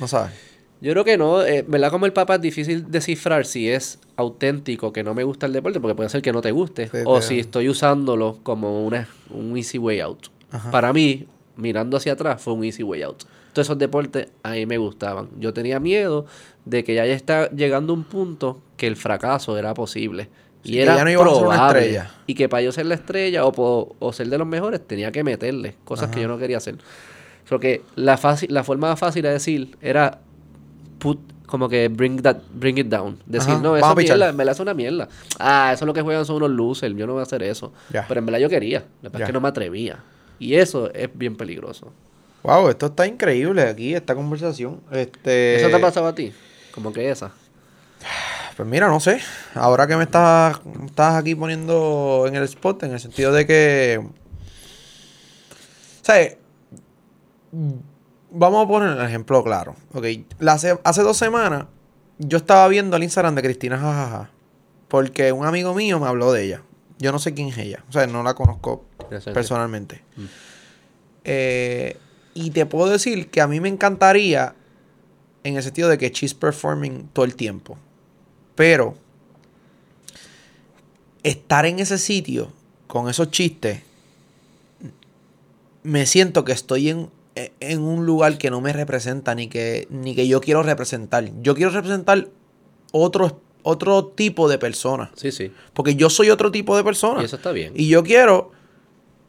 No sabes. Yo creo que no, eh, ¿verdad? Como el papá es difícil descifrar si es auténtico, que no me gusta el deporte, porque puede ser que no te guste, Sí, o si estoy usándolo como una, un easy way out. Ajá. Para mí, mirando hacia atrás, fue un easy way out. Todos esos deportes a mí me gustaban. Yo tenía miedo de que ya está llegando un punto que el fracaso era posible. Sí, y que era ya no ibas a ser una probable. estrella. Y que para yo ser la estrella o, po- o ser de los mejores tenía que meterle cosas que yo no quería hacer. Creo que la, fácil, la forma más fácil de decir era put, como que bring that, bring it down. Decir, Ajá, no, vamos eso a es pichar. mierda, en verdad es una mierda. Ah, eso es lo que juegan son unos losers, yo no voy a hacer eso. Pero en verdad yo quería, la verdad es que no me atrevía. Y eso es bien peligroso. Wow, esto está increíble aquí, esta conversación. Este... ¿Eso te ha pasado a ti? Como que esa. Pues mira, no sé. Ahora que me estás, estás aquí poniendo en el spot, en el sentido de que. ¿Sabes? Vamos a poner un ejemplo claro. Ok. La hace dos semanas yo estaba viendo el Instagram de Cristina Jajaja. Porque un amigo mío me habló de ella. Yo no sé quién es ella. O sea, no la conozco personalmente. Eh, y te puedo decir que a mí me encantaría en el sentido de que she's performing todo el tiempo. Pero estar en ese sitio con esos chistes, me siento que estoy en, en un lugar que no me representa ni que, ni que yo quiero representar. Yo quiero representar otro, otro tipo de persona. Sí, sí. Porque yo soy otro tipo de persona. Y eso está bien. Y yo quiero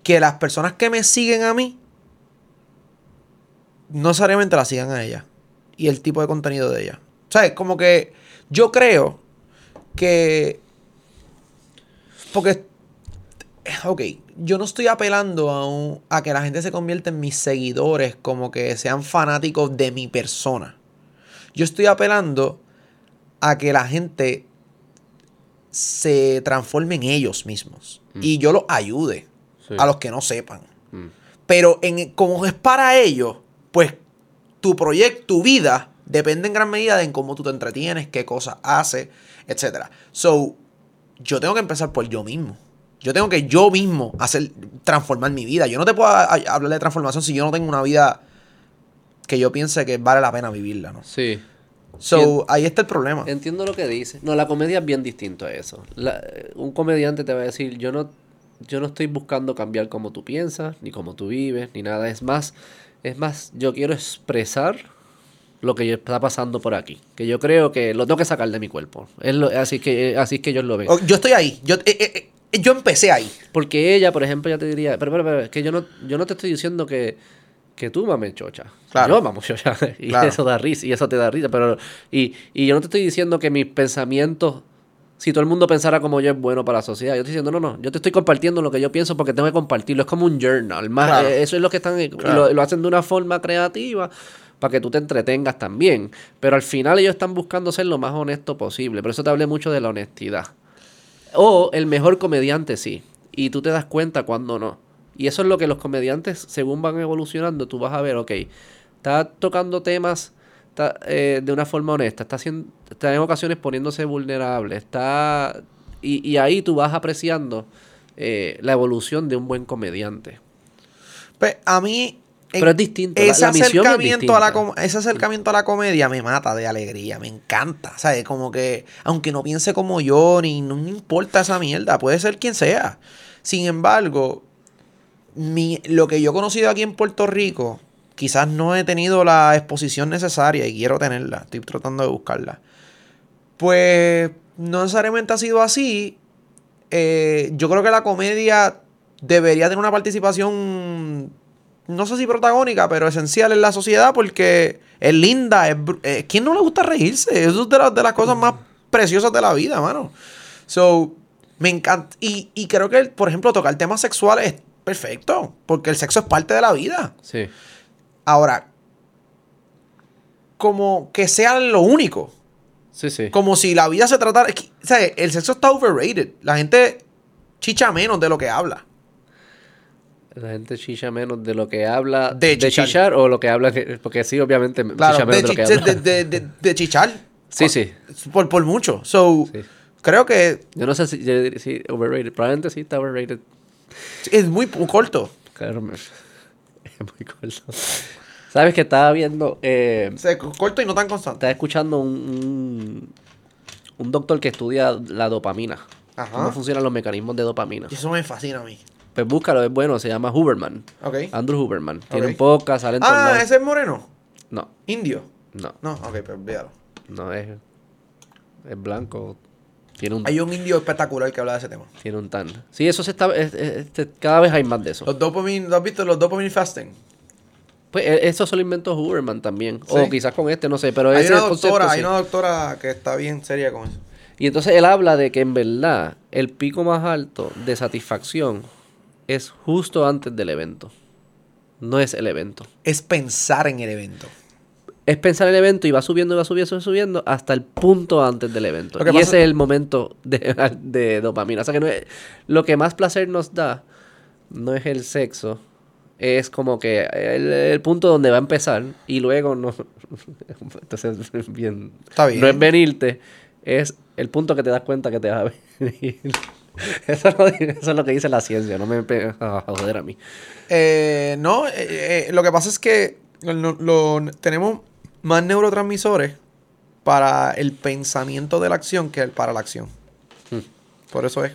que las personas que me siguen a mí no necesariamente la sigan a ella. Y el tipo de contenido de ella. ¿Sabes? Como que yo creo que. Porque. Ok, yo no estoy apelando a, un- a que la gente se convierta en mis seguidores, como que sean fanáticos de mi persona. Yo estoy apelando a que la gente se transforme en ellos mismos. Y yo los ayude. Sí. a los que no sepan. Mm. Pero en, como es para ellos, pues tu proyecto, tu vida, depende en gran medida de en cómo tú te entretienes, qué cosas haces, etc. So, yo tengo que empezar por yo mismo. Yo tengo que yo mismo hacer, transformar mi vida. Yo no te puedo hablar de transformación si yo no tengo una vida que yo piense que vale la pena vivirla, ¿no? Sí. So, ahí está el problema. Entiendo lo que dices. No, la comedia es bien distinto a eso. La- un comediante te va a decir, yo no, yo no estoy buscando cambiar como tú piensas, ni como tú vives, ni nada. Es más, es más, yo quiero expresar lo que está pasando por aquí. Que yo creo que lo tengo que sacar de mi cuerpo. Es lo- así, que, así es que ellos lo ven. O- Yo estoy ahí. Yo, eh, eh, eh, yo empecé ahí. Porque ella, por ejemplo, ya te diría, pero, pero, pero, es que yo no, yo no te estoy diciendo que, que tú mames chocha. Claro. Yo mamo chocha. Y Claro. eso da risa, y eso te da risa. Pero, y, y yo no te estoy diciendo que mis pensamientos, si todo el mundo pensara como yo, es bueno para la sociedad. Yo estoy diciendo, no, no, yo te estoy compartiendo lo que yo pienso porque tengo que compartirlo. Es como un journal. Más, Claro. eh, eso es lo que están, Claro. lo, lo hacen de una forma creativa para que tú te entretengas también. Pero al final ellos están buscando ser lo más honesto posible. Por eso te hablé mucho de la honestidad. O el mejor comediante sí. Y tú te das cuenta cuando no. Y eso es lo que los comediantes, según van evolucionando, tú vas a ver, ok, está tocando temas está, eh, de una forma honesta, está, haciendo, está en ocasiones poniéndose vulnerable, está... Y, y ahí tú vas apreciando eh, la evolución de un buen comediante. Pues a mí. en- Pero es distinto, Ese la misión es acercamiento, a la ese acercamiento a la comedia me mata de alegría, me encanta. ¿Sabes? Como que, aunque no piense como yo, ni no me importa esa mierda, puede ser quien sea. Sin embargo, mi, lo que yo he conocido aquí en Puerto Rico, quizás no he tenido la exposición necesaria y quiero tenerla. Estoy tratando de buscarla. Pues no necesariamente ha sido así. Eh, yo creo que la comedia debería tener una participación, no sé si protagónica, pero esencial en la sociedad porque es linda. Es, eh, ¿Quién no le gusta reírse? Eso es de, las- de las cosas más preciosas de la vida, mano. So, me encanta. Y, y creo que, por ejemplo, tocar temas sexuales es perfecto porque el sexo es parte de la vida. Sí. Ahora, como que sea lo único. Sí, sí. Como si la vida se tratara. es que, ¿sabes? El sexo está overrated. La gente chicha menos de lo que habla. La gente chicha menos de lo que habla De de, chichar. o lo que habla, que- porque sí, obviamente Claro, chicha de, menos de, lo que chi- habla. de, de- de- de chichar. Sí, sí. Por, por mucho. So, Sí. creo que Yo no sé si, si overrated. Probablemente sí está overrated. es muy corto. Claro, muy corto. ¿Sabes que estaba viendo? Eh, O sea, corto y no tan constante. estaba escuchando un, un, un doctor que estudia la dopamina. Ajá. Cómo funcionan los mecanismos de dopamina. Y eso me fascina a mí. Pues búscalo, es bueno. Se llama Huberman. Ok. Andrew Huberman. Tiene un podcast, sale en Ah, ese es moreno. No, Indio. no, No, ok, pues olvídalo. no es... Es blanco. Tiene un, Hay un indio espectacular que habla de ese tema. tiene un tan. Sí, eso se está... es- es- este, cada vez hay más de eso. Los dopamine, ¿lo has visto? Los dopamine fasting. Pues e- eso se lo inventó Huberman también. Sí. O quizás con este, no sé. Pero Hay ese una concepto doctora, sí. hay una doctora que está bien seria con eso. Y entonces él habla de que en verdad el pico más alto de satisfacción es justo antes del evento. No es el evento. Es pensar en el evento. Es pensar en el evento y va subiendo, y va subiendo, y va subiendo hasta el punto antes del evento. Y pasa- ese es el momento de, de dopamina. O sea que no es- lo que más placer nos da no es el sexo. Es como que el, el punto donde va a empezar y luego no. Entonces, bien. Está bien. No es venirte, es el punto que te das cuenta que te vas a venir. Eso es, lo, eso es lo que dice la ciencia, no me a joder a mí. Eh, no, eh, eh, lo que pasa es que lo- lo- tenemos más neurotransmisores para el pensamiento de la acción que para la acción. Hmm. Por eso es.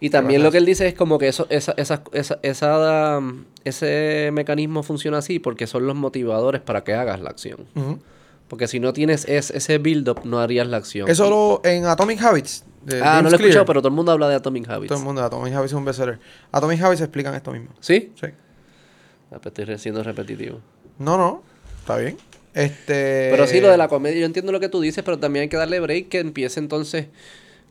Y también lo que él dice es como que eso, esa, esa, esa, esa, um, ese mecanismo funciona así porque son los motivadores para que hagas la acción. Porque si no tienes es- ese build-up, no harías la acción. Eso lo en Atomic Habits. de ah, James no lo he Clear. escuchado, pero todo el mundo habla de Atomic Habits. Todo el mundo, Atomic Habits es un bestseller. Atomic Habits explican esto mismo. ¿Sí? Sí. Ah, pues estoy siendo repetitivo. No, no. Está bien. Este. Pero sí, lo de la comedia, yo entiendo lo que tú dices, pero también hay que darle break que empiece entonces,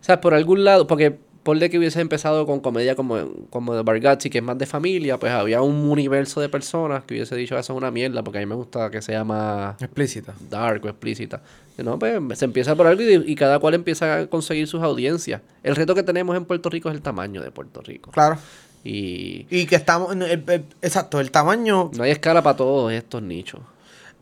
o sea, por algún lado, porque por de que hubiese empezado con comedia como, como de Bargazzi, que es más de familia, pues había un universo de personas que hubiese dicho eso es una mierda, porque a mí me gusta que sea más Explícita. dark o explícita. No, pues se empieza por algo y, y cada cual empieza a conseguir sus audiencias. El reto que tenemos en Puerto Rico es el tamaño de Puerto Rico. Claro. Y Y que estamos. en el- el- exacto, el tamaño. no hay escala para todos estos nichos.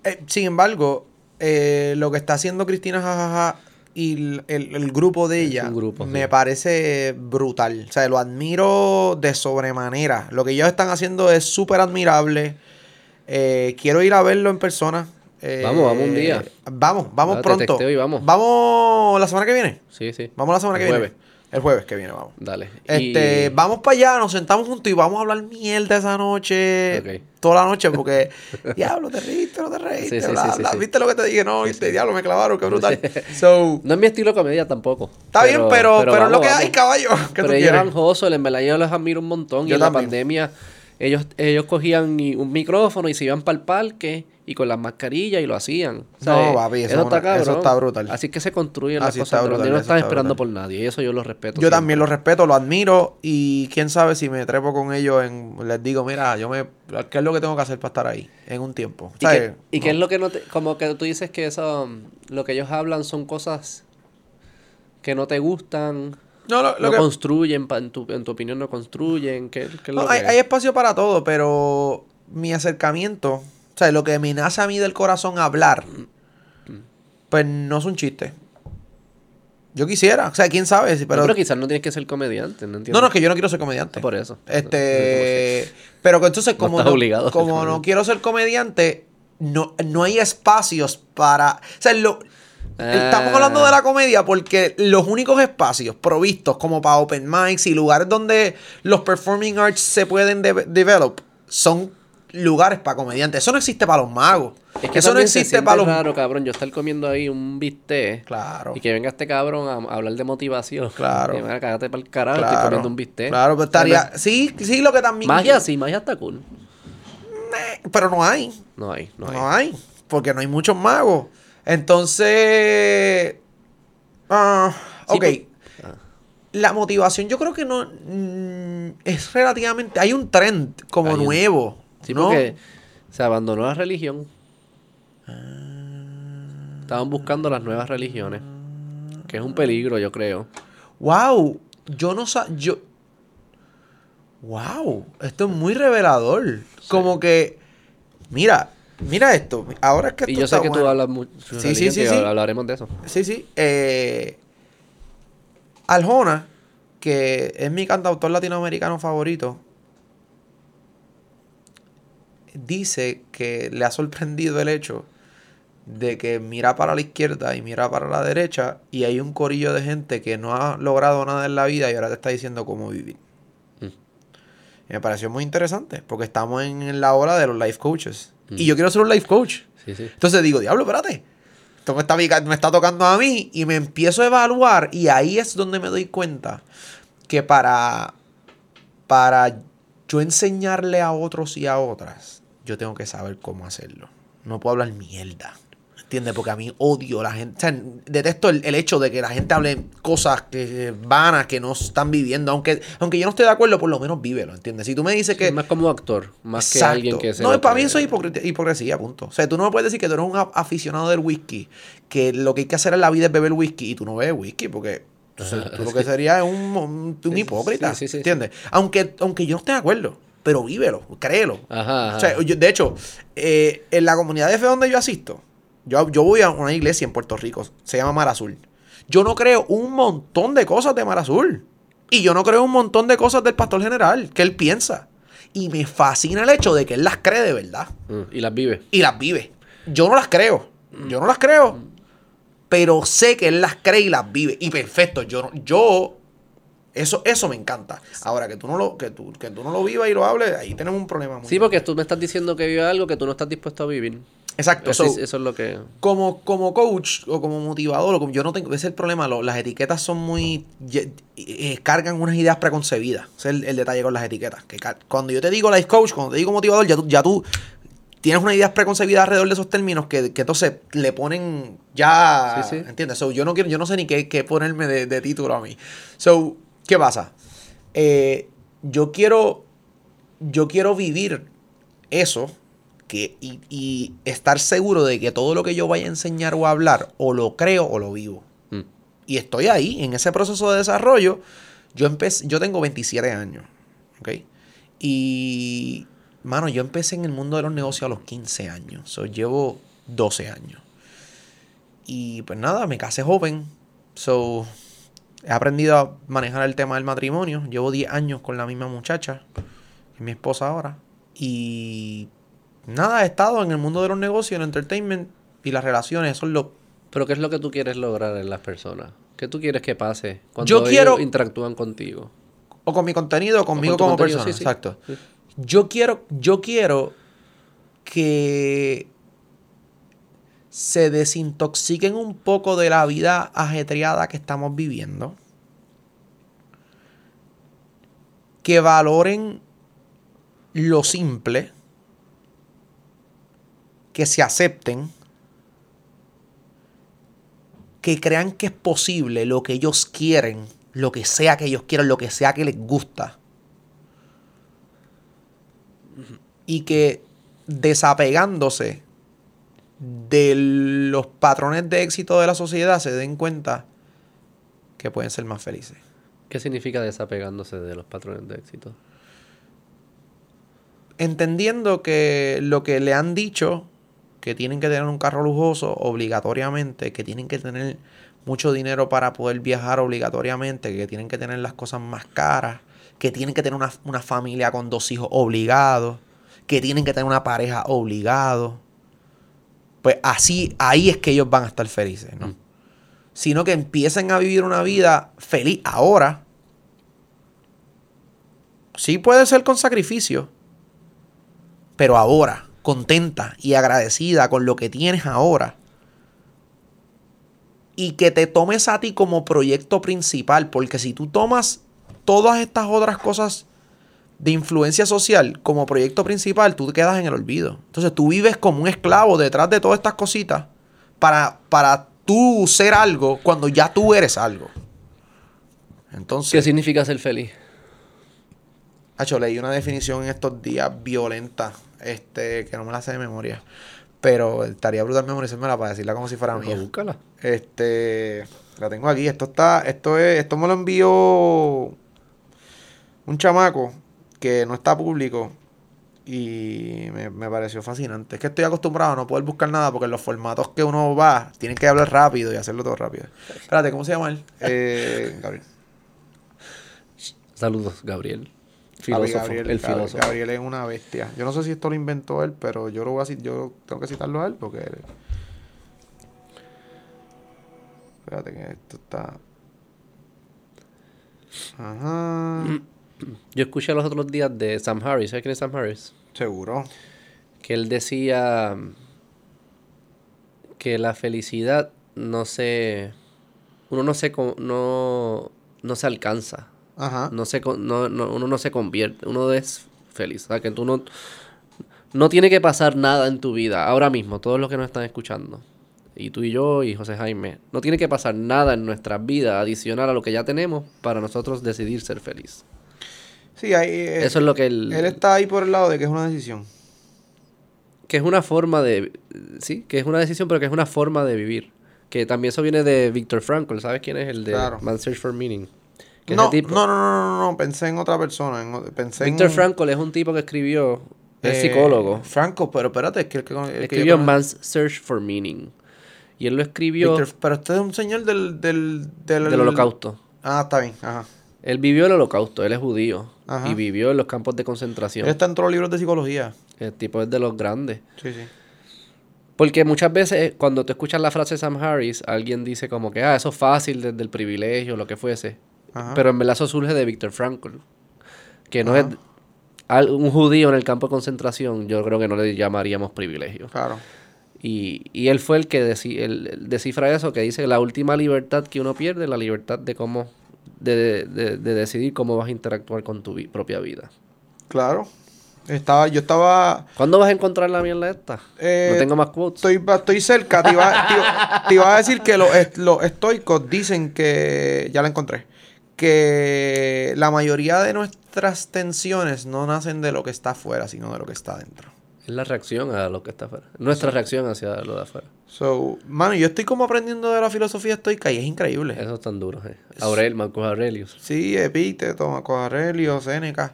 Eh, sin embargo, eh, lo que está haciendo Cristina Jajaja y el, el- el grupo de ella grupo, me sí. parece brutal. O sea, lo admiro de sobremanera. Lo que ellos están haciendo es súper admirable. Eh, quiero ir a verlo en persona. Eh, Vamos, vamos un día. Vamos, vamos pronto. y vamos. Vamos la semana que viene. Sí, sí. Vamos la semana El que jueves. viene. El jueves que viene, vamos. Dale. Este, Y- vamos para allá, nos sentamos juntos y vamos a hablar mierda esa noche. Ok. Toda la noche, porque, diablo, te reíste, no te reíste, Sí, sí, bla, sí, bla. ¿Viste lo que te dije? No, viste, diablo, me clavaron, qué brutal. So, No es mi estilo de comedia tampoco. está bien, pero, pero, es lo vamos, que hay, vamos. caballo. ¿Qué Pero tú ellos eran en verdad yo los admiro un montón. y Yo en la pandemia ellos, ellos cogían un micrófono y se iban para el parque y con las mascarillas y lo hacían. No, papi, eso está brutal. Así que se construyen Así las cosas. brutal, no están está esperando brutal. por nadie. Y eso yo lo respeto. Yo siempre. también lo respeto, lo admiro y quién sabe si me trepo con ellos en, les digo, mira, yo me, ¿qué es lo que tengo que hacer para estar ahí en un tiempo? ¿Y, qué, y qué No. es lo que no te... Como que tú dices que eso... Lo que ellos hablan son cosas que no te gustan, No, lo, lo no que- construyen, en, tu, en tu opinión no construyen. ¿Qué, qué es No, lo hay, que- hay espacio para todo, pero mi acercamiento, o sea, lo que me nace a mí del corazón hablar, pues no es un chiste. Yo quisiera, o sea, quién sabe, si- No, pero... pero quizás no tienes que ser comediante, ¿no entiendes? no, no, es que yo no quiero ser comediante. Por eso. Este, pero que entonces No como no, obligado como no quiero ser comediante, no, no hay espacios para, o sea, lo- estamos hablando de la comedia porque los únicos espacios provistos como para open mics y lugares donde los performing arts se pueden de- develop son lugares para comediantes. Eso no existe para los magos. Es que Eso no se existe para los raro, cabrón, yo estar comiendo ahí un bistec Claro. y que venga este cabrón a, a hablar de motivación. Claro. Y me cágate para el carajo, Claro. estoy comiendo un bistec. Claro, pero estaría sí, sí lo que también Magia sí, magia está cool. pero no hay. No hay, no hay. No hay, porque no hay muchos magos. Entonces, Sí, ok. pues- La motivación yo creo que no mm, es relativamente, hay un trend como Hay un- nuevo. Sí, ¿no? porque se abandonó la religión. Ah. Estaban buscando las nuevas religiones. Que es un peligro, yo creo. Wow, yo no sé, yo... Wow, esto es muy revelador. Como que, mira, mira esto. Ahora es que esto Y yo sé está que tú hablas mucho Sí, sí, sí, sí. hablaremos de eso. Sí, sí. Eh, Aljona, que es mi cantautor latinoamericano favorito, dice que le ha sorprendido el hecho de que mira para la izquierda y mira para la derecha y hay un corillo de gente que no ha logrado nada en la vida y ahora te está diciendo cómo vivir. Mm. Me pareció muy interesante porque estamos en la hora de los life coaches. Y yo quiero ser un life coach. Sí, sí. Entonces digo, diablo, espérate. Esto me está, me está tocando a mí y me empiezo a evaluar y ahí es donde me doy cuenta que para, para yo enseñarle a otros y a otras, yo tengo que saber cómo hacerlo. No puedo hablar mierda. ¿Entiendes? Porque a mí odio la gente. O sea, detesto el, el hecho de que la gente hable cosas que vanas que no están viviendo. Aunque, aunque yo no esté de acuerdo, por lo menos vívelo. ¿Entiendes? Si tú me dices que. Es más como actor, más que alguien que se No, para mí eso es hipocresía, punto. O sea, tú no me puedes decir que tú eres un aficionado del whisky, que lo que hay que hacer en la vida es beber whisky y tú no bebes whisky, porque entonces, tú lo que sería es un, un- un hipócrita. sí, sí, sí. ¿Entiendes? Aunque, aunque yo no esté de acuerdo, pero vívelo, créelo. Ajá, ajá. O sea, yo- de hecho, eh, en la comunidad de fe donde yo asisto, yo, yo voy a una iglesia en Puerto Rico, se llama Mar Azul. Yo no creo un montón de cosas de Mar Azul. Y yo no creo un montón de cosas del pastor general que él piensa. Y me fascina el hecho de que él las cree de verdad. Mm, y las vive. Y las vive. Yo no las creo. Yo no las creo. Pero sé que él las cree y las vive. Y perfecto, yo yo eso, eso me encanta. Ahora que tú no lo, que tú, que tú no lo vivas y lo hables, ahí tenemos un problema muy Sí, porque tú me estás diciendo que vive algo que tú no estás dispuesto a vivir. Exacto. Eso, so- es- eso es lo que... como, como coach o como motivador, o como yo no tengo, ese es el problema, lo- las etiquetas son muy, ye- eh, cargan unas ideas preconcebidas, ese es el, el detalle con las etiquetas, que cuando yo te digo life coach, cuando te digo motivador, ya tú, ya tú tienes unas ideas preconcebidas alrededor de esos términos que, que entonces le ponen ya, Sí, sí. ¿entiendes? So, yo no quiero, yo no sé ni qué, qué ponerme de, de título a mí. So, ¿qué pasa? Eh, yo quiero, yo quiero vivir eso que, y, y estar seguro de que todo lo que yo vaya a enseñar o a hablar, o lo creo o lo vivo. Mm. Y estoy ahí, en ese proceso de desarrollo. Yo empecé, yo tengo 27 años. ¿ok? Y, mano, yo empecé en el mundo de los negocios a los 15 años. So, llevo 12 años. Y pues nada, me casé joven. So, he aprendido a manejar el tema del matrimonio. Llevo 10 años con la misma muchacha, que es mi esposa ahora. Y nada, he estado en el mundo de los negocios, el entertainment y las relaciones. Eso es lo Pero ¿qué es lo que tú quieres lograr en las personas? ¿Qué tú quieres que pase cuando Yo ellos quiero- interactúan contigo? o con mi contenido o conmigo tu como contenido, persona. sí, sí. Exacto. Sí. Yo quiero, yo quiero que se desintoxiquen un poco de la vida ajetreada que estamos viviendo. Que valoren lo simple. Que se acepten. Que crean que es posible lo que ellos quieren, lo que sea que ellos quieran, lo que sea que les gusta. y que desapegándose de los patrones de éxito de la sociedad se den cuenta que pueden ser más felices. ¿Qué significa desapegándose de los patrones de éxito? Entendiendo que lo que le han dicho, que tienen que tener un carro lujoso obligatoriamente, que tienen que tener mucho dinero para poder viajar obligatoriamente, que tienen que tener las cosas más caras, que tienen que tener una, una familia con dos hijos obligados, que tienen que tener una pareja obligado. Pues así, ahí es que ellos van a estar felices, ¿no? Mm. Sino que empiecen a vivir una vida feliz ahora. Sí puede ser con sacrificio, pero ahora, contenta y agradecida con lo que tienes ahora. Y que te tomes a ti como proyecto principal, porque si tú tomas todas estas otras cosas de influencia social como proyecto principal, tú te quedas en el olvido. Entonces tú vives como un esclavo detrás de todas estas cositas para, para tú ser algo cuando ya tú eres algo. Entonces... ¿Qué significa ser feliz? Hacho, leí una definición en estos días violenta, este, que no me la sé de memoria. Pero estaría brutal memorizármela para decirla como si fuera Pues mía. búscala. Este, la tengo aquí. Esto está, esto es, esto me lo envió un chamaco que no está público y me, me pareció fascinante. Es que estoy acostumbrado a no poder buscar nada porque en los formatos que uno va tienen que hablar rápido y hacerlo todo rápido. Espérate, ¿cómo se llama él? Eh, Gabriel. Saludos, Gabriel. Filósofo, Gabriel, el filósofo. Gabriel es una bestia. Yo no sé si esto lo inventó él, pero yo lo voy a yo tengo que citarlo a él porque. Espérate que esto está. Ajá. Yo escuché los otros días de Sam Harris. ¿Sabes quién es Sam Harris? Seguro. Que él decía que la felicidad no se... Uno no se, no, no se alcanza. Ajá. No se, no, no- uno no se convierte. Uno es feliz. O sea, que tú no... No tiene que pasar nada en tu vida. Ahora mismo, todos los que nos están escuchando. Y tú y yo y José Jaime. No tiene que pasar nada en nuestras vidas adicional a lo que ya tenemos para nosotros decidir ser feliz. Sí, ahí. eh, Eso es lo que él... Él está ahí por el lado de que es una decisión. que es una forma de sí que es una decisión pero que es una forma de vivir que también eso viene de Viktor Frankl sabes quién es el de Claro. Man's Search for Meaning que No, ese tipo no, no, no, no, no, pensé en otra persona. en pensé Viktor en. Frankl es un tipo que escribió es eh, psicólogo Franco, pero espérate, es que el que. el escribió Man's Search for Meaning y él lo escribió Víctor- pero este es un señor del. Del, del, del holocausto Ah, está bien. Ajá. él vivió el holocausto él es judío Ajá. y vivió en los campos de concentración Él está en todos los libros de psicología. el tipo es de los grandes Sí, sí. Porque muchas veces cuando tú escuchas la frase de Sam Harris, alguien dice como que, ah, eso es fácil desde el privilegio, lo que fuese. Ajá. Pero en verdad eso surge de Viktor Frankl. Que no Ajá. es... al- un judío en el campo de concentración, yo creo que no le llamaríamos privilegio. Claro. Y, y él fue el que deci- el- el descifra eso, que dice la última libertad que uno pierde, la libertad de cómo... De, de- de decidir cómo vas a interactuar con tu vi- propia vida. Claro. Estaba, yo estaba. ¿Cuándo vas a encontrar la mierda esta? Eh, no tengo más quotes. Estoy, estoy cerca. Te iba, te te iba a decir que los, los estoicos dicen que. Ya la encontré. Que la mayoría de nuestras tensiones no nacen de lo que está afuera, sino de lo que está adentro. Es la reacción a lo que está afuera. Nuestra reacción hacia lo de afuera. So, mano, yo estoy como aprendiendo de la filosofía estoica y es increíble. Eso es tan duro. eh. Aurel, Marcos Aurelius. Sí, Epíteto, Marco Aurelio, Séneca.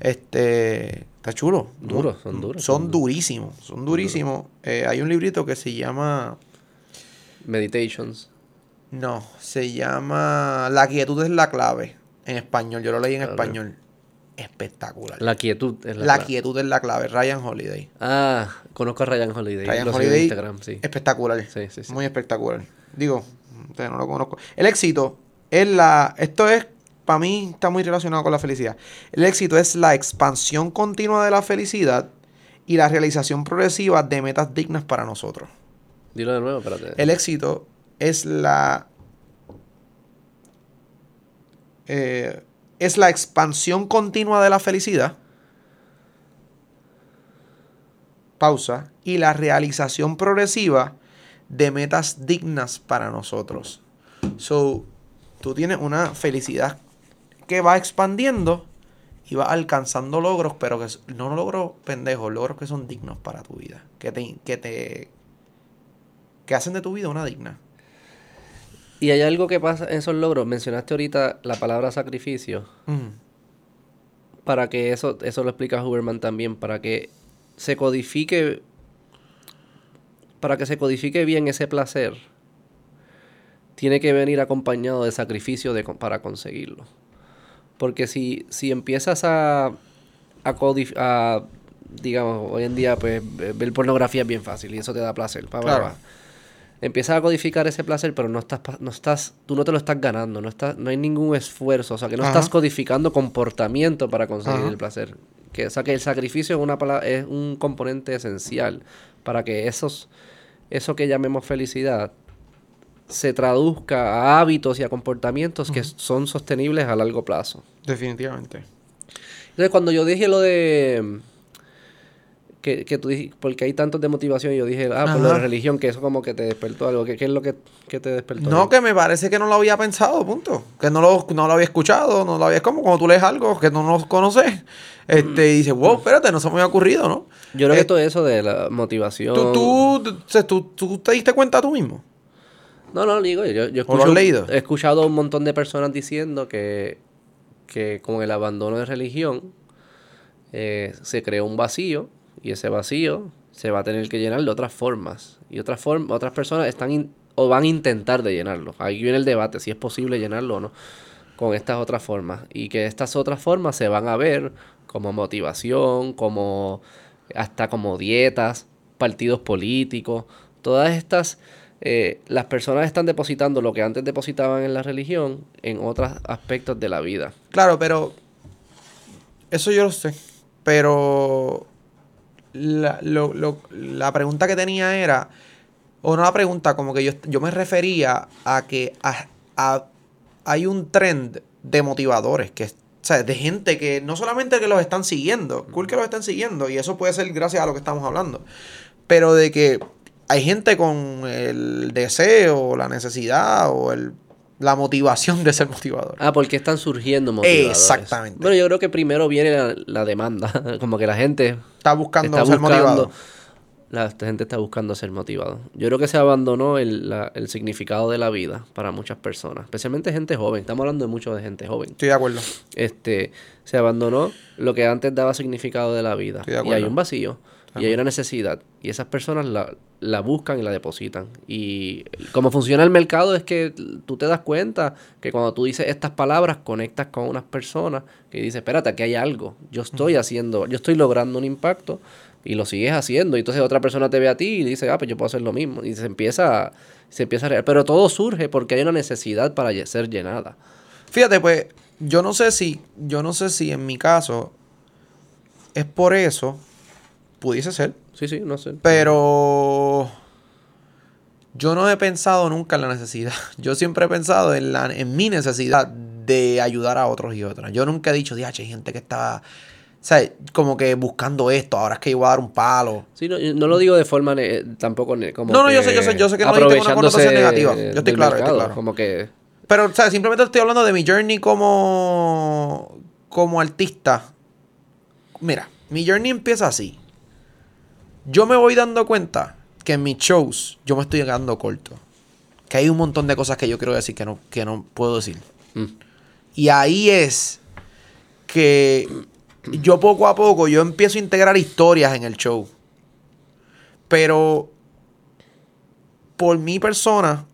Este, está chulo. Duros, son duros, Son son durísimos, son durísimos. Eh, hay un librito que se llama, Meditations. No, se llama La quietud es la clave, en español. Yo lo leí en Claro. español. Espectacular. La quietud es la, La, clave. quietud es la clave, Ryan Holiday. Ah, conozco a Ryan Holiday. Ryan lo sigo en Holiday, Instagram, sí. espectacular. Sí, sí, sí. Muy espectacular. Digo, ustedes no lo conozco. El éxito es la. Esto es, para mí, está muy relacionado con la felicidad. El éxito es la expansión continua de la felicidad y la realización progresiva de metas dignas para nosotros. Dilo de nuevo, espérate. El éxito es la. eh, es la expansión continua de la felicidad. Pausa. Y la realización progresiva de metas dignas para nosotros. So, tú tienes una felicidad que va expandiendo y va alcanzando logros, pero que no logros pendejos, logros que son dignos para tu vida. Que te, que te que hacen de tu vida una digna. Y hay algo que pasa en esos logros. Mencionaste ahorita la palabra sacrificio. Para que eso, eso lo explica Huberman también. Para que se codifique. Para que se codifique bien ese placer. Tiene que venir acompañado de sacrificio de, para conseguirlo. Porque si, si empiezas a, a, a, digamos, hoy en día, pues, ve- ver pornografía es bien fácil y eso te da placer. pa, pa, Claro. pa. Empiezas a codificar ese placer, pero no estás, no estás, tú no te lo estás ganando, no estás, no hay ningún esfuerzo, o sea, que no Ajá. estás codificando comportamiento para conseguir Ajá. el placer. Que, o sea, que el sacrificio es una palabra, es un componente esencial para que esos, eso que llamemos felicidad se traduzca a hábitos y a comportamientos que son sostenibles a largo plazo. Definitivamente. Entonces, cuando yo dije lo de. Que, que tú dijiste, porque hay tantos de motivación, y yo dije, ah, por lo de Ajá. religión, que eso como que te despertó algo. ¿Qué, qué es lo que, que te despertó? No, que me parece que no lo había pensado, punto. Que no lo, no lo había escuchado, no lo había... Es como cuando tú lees algo que no lo conoces. Este, y dices, wow, espérate, no se me había ocurrido, ¿no? Yo creo Eh, que todo eso de la motivación. ¿Tú, tú, tú, tú te diste cuenta tú mismo? No, no, digo, yo, yo ¿O lo has escucho- leído? he escuchado a un montón de personas diciendo que, que con el abandono de religión eh, se creó un vacío y ese vacío se va a tener que llenar de otras formas. Y otras, form otras personas están o van a intentar de llenarlo. Ahí viene el debate, si es posible llenarlo o no, con estas otras formas. Y que estas otras formas se van a ver como motivación, como hasta como dietas, partidos políticos, todas estas... eh, las personas están depositando lo que antes depositaban en la religión en otros aspectos de la vida. Claro, pero... Eso yo lo sé. Pero... La, lo- lo- la pregunta que tenía era... O no la pregunta, como que yo, yo me refería a que a- a- hay un trend de motivadores, que es- o sea, de gente que no solamente que los están siguiendo, cool que los están siguiendo, y eso puede ser gracias a lo que estamos hablando, pero de que hay gente con el deseo, la necesidad o el, la motivación de ser motivador. Ah, porque están surgiendo motivadores. Exactamente. Bueno, yo creo que primero viene la, la demanda, como que la gente Está buscando está ser motivado. la gente está buscando ser motivado. Yo creo que se abandonó el, la- el significado de la vida para muchas personas, especialmente gente joven. Estamos hablando de mucho de gente joven. Estoy de acuerdo. Este, se abandonó lo que antes daba significado de la vida. Estoy de y hay acuerdo. un vacío. Y hay una necesidad. Y esas personas la, la buscan y la depositan. Y como funciona el mercado es que tú te das cuenta que cuando tú dices estas palabras, conectas con unas personas que dices, espérate, aquí hay algo. Yo estoy haciendo, yo estoy logrando un impacto y lo sigues haciendo. Y entonces otra persona te ve a ti y dice, ah, pues yo puedo hacer lo mismo. Y se empieza, se empieza a... re- Pero todo surge porque hay una necesidad para ser llenada. Fíjate, pues, yo no sé si, yo no sé si en mi caso es por eso, pudiese ser, Sí, sí, no sé. pero yo no he pensado nunca en la necesidad. Yo siempre he pensado en, la, en mi necesidad de ayudar a otros y otras. Yo nunca he dicho, diache, hay gente que está, ¿sabes? Como que buscando esto, ahora es que yo voy a dar un palo. Sí, no, no lo digo de forma ne- tampoco ne- como No, no, que yo sé, yo sé, yo sé que no dijiste una connotación negativa. Yo estoy claro, yo estoy mercado, claro. Como que Pero, ¿sabes? Simplemente estoy hablando de mi journey como, como artista. Mira, mi journey empieza así. Yo me voy dando cuenta que en mis shows yo me estoy quedando corto. Que hay un montón de cosas que yo quiero decir que no, que no puedo decir. mm, Y ahí es que yo poco a poco, yo empiezo a integrar historias en el show. Pero por mi persona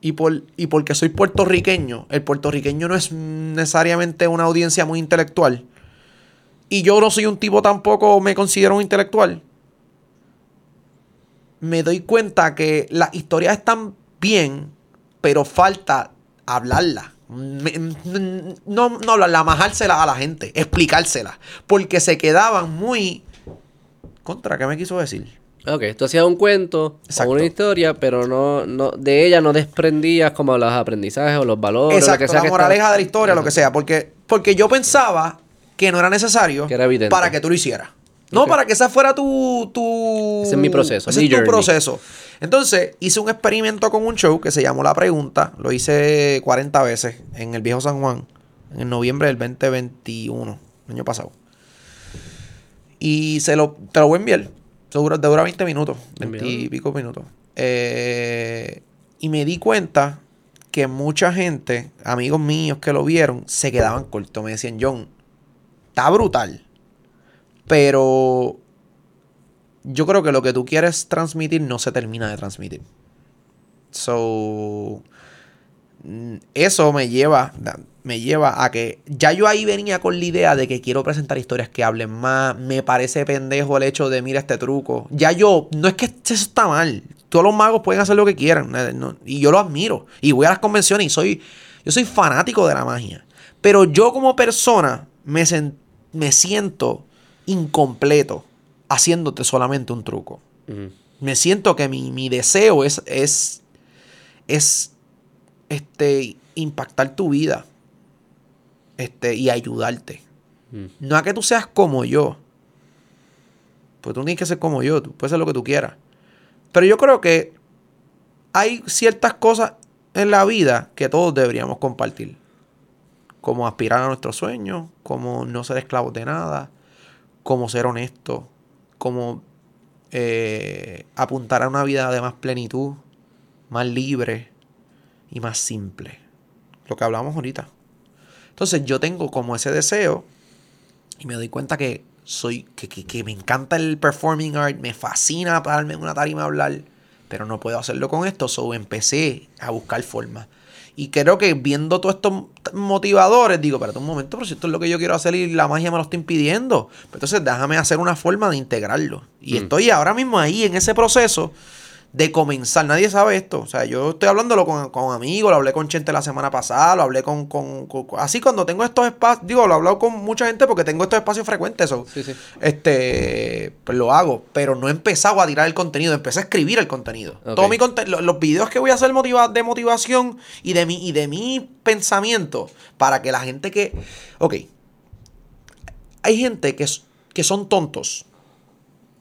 y, por, y porque soy puertorriqueño, el puertorriqueño no es necesariamente una audiencia muy intelectual. Y yo no soy un tipo tampoco, me considero un intelectual. Me doy cuenta que las historias están bien, pero falta hablarla. No, no hablarla, majársela a la gente, explicársela. Porque se quedaban muy. ¿Contra qué me quiso decir? Ok, tú hacías un cuento o una historia, pero no, no, de ella no desprendías como los aprendizajes o los valores. Exacto, que sea la moraleja de la historia, lo que sea. Porque, porque yo pensaba que no era necesario para que tú lo hicieras. No, para que esa fuera tu, tu... Ese es mi proceso. Ese es tu proceso. Entonces, hice un experimento con un show que se llamó La Pregunta. Lo hice 40 veces en el Viejo San Juan. En noviembre del 2021. El año pasado. Y se lo, te lo voy a enviar. Dura, dura 20 minutos. 20 y pico minutos. Eh, y me di cuenta que mucha gente, amigos míos que lo vieron, se quedaban cortos. Me decían, John, está brutal. Pero yo creo que lo que tú quieres transmitir no se termina de transmitir. So, mm, eso me lleva, me lleva a que ya yo ahí venía con la idea de que quiero presentar historias que hablen más. Me parece pendejo el hecho de mira este truco. Ya yo, no es que eso está mal. Todos los magos pueden hacer lo que quieran. Eh, y yo lo admiro. Y voy a las convenciones y soy, yo soy fanático de la magia. Pero yo como persona me, me siento incompleto haciéndote solamente un truco. Me siento que mi, deseo es, es, es este, impactar tu vida este, y ayudarte. No a que tú seas como yo. Pues tú no tienes que ser como yo, tú puedes ser lo que tú quieras. Pero yo creo que hay ciertas cosas en la vida que todos deberíamos compartir. Como aspirar a nuestros sueños, como no ser esclavos de nada, como ser honesto, como eh, apuntar a una vida de más plenitud, más libre y más simple. Lo que hablamos ahorita. Entonces yo tengo como ese deseo y me doy cuenta que soy, que, que, me encanta el performing art, me fascina pararme en una tarima a hablar, pero no puedo hacerlo con esto, so empecé a buscar formas. Y creo que viendo todos estos motivadores, digo, espérate un momento, pero si esto es lo que yo quiero hacer y la magia me lo está impidiendo, entonces déjame hacer una forma de integrarlo. Y mm. estoy ahora mismo ahí en ese proceso de comenzar. Nadie sabe esto. O sea, yo estoy hablándolo con, con amigos, lo hablé con Chente la semana pasada, lo hablé con, con, Así cuando tengo estos espacios, digo, lo he hablado con mucha gente porque tengo estos espacios frecuentes. Eso. Sí, sí. Este, pues lo hago, pero no he empezado a tirar el contenido, empecé a escribir el contenido. Todo mi los, los videos que voy a hacer motiva de motivación y de, mi, y de mi pensamiento para que la gente que... Ok, hay gente que, que son tontos.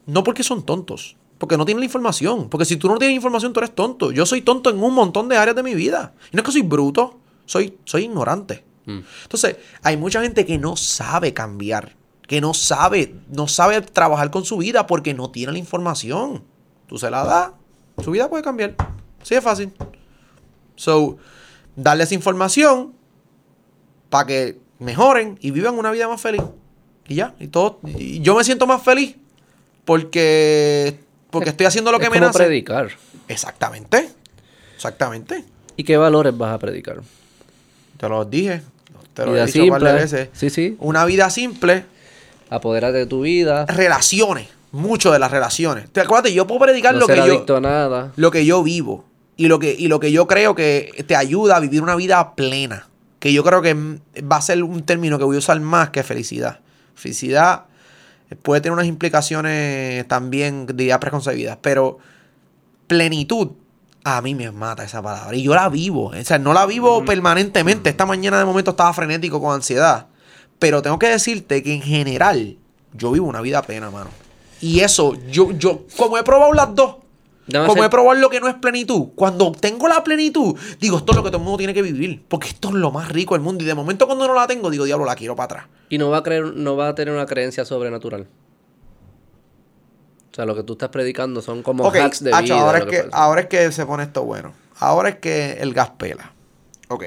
No porque son tontos porque no tienen la información. Porque si tú no tienes información, tú eres tonto. Yo soy tonto en un montón de áreas de mi vida. Y no es que soy bruto, soy, soy ignorante. Mm. Entonces, hay mucha gente que no sabe cambiar, que no sabe, no sabe trabajar con su vida porque no tiene la información. Tú se la das, su vida puede cambiar. Así es fácil. So, darles información para que mejoren y vivan una vida más feliz. Y ya, y todo. Y yo me siento más feliz porque porque estoy haciendo lo que me nace. predicar. Exactamente. Exactamente. ¿Y qué valores vas a predicar? Te lo dije. Te lo he dicho un par de veces. Sí, sí. Una vida simple. Apodérate de tu vida. Relaciones. Mucho de las relaciones. Te acuérdate, yo puedo predicar lo que yo. A nada. Lo que yo vivo. Y lo que, y lo que yo creo que te ayuda a vivir una vida plena. Que yo creo que va a ser un término que voy a usar más que felicidad. Felicidad puede tener unas implicaciones también ya preconcebidas, pero plenitud a mí me mata esa palabra. Y yo la vivo. O sea, no la vivo permanentemente. Esta mañana de momento estaba frenético con ansiedad. Pero tengo que decirte que en general yo vivo una vida plena, mano. Y eso, yo, yo, como he probado las dos, como he probado lo que no es plenitud, cuando tengo la plenitud, digo, esto es lo que todo el mundo tiene que vivir. Porque esto es lo más rico del mundo. Y de momento cuando no la tengo, digo, diablo, la quiero para atrás. Y no va a creer, no va a tener una creencia sobrenatural. O sea, lo que tú estás predicando son como hacks de vida. Ahora es, que, ahora es que se pone esto bueno. Ahora es que el gas pela. Ok.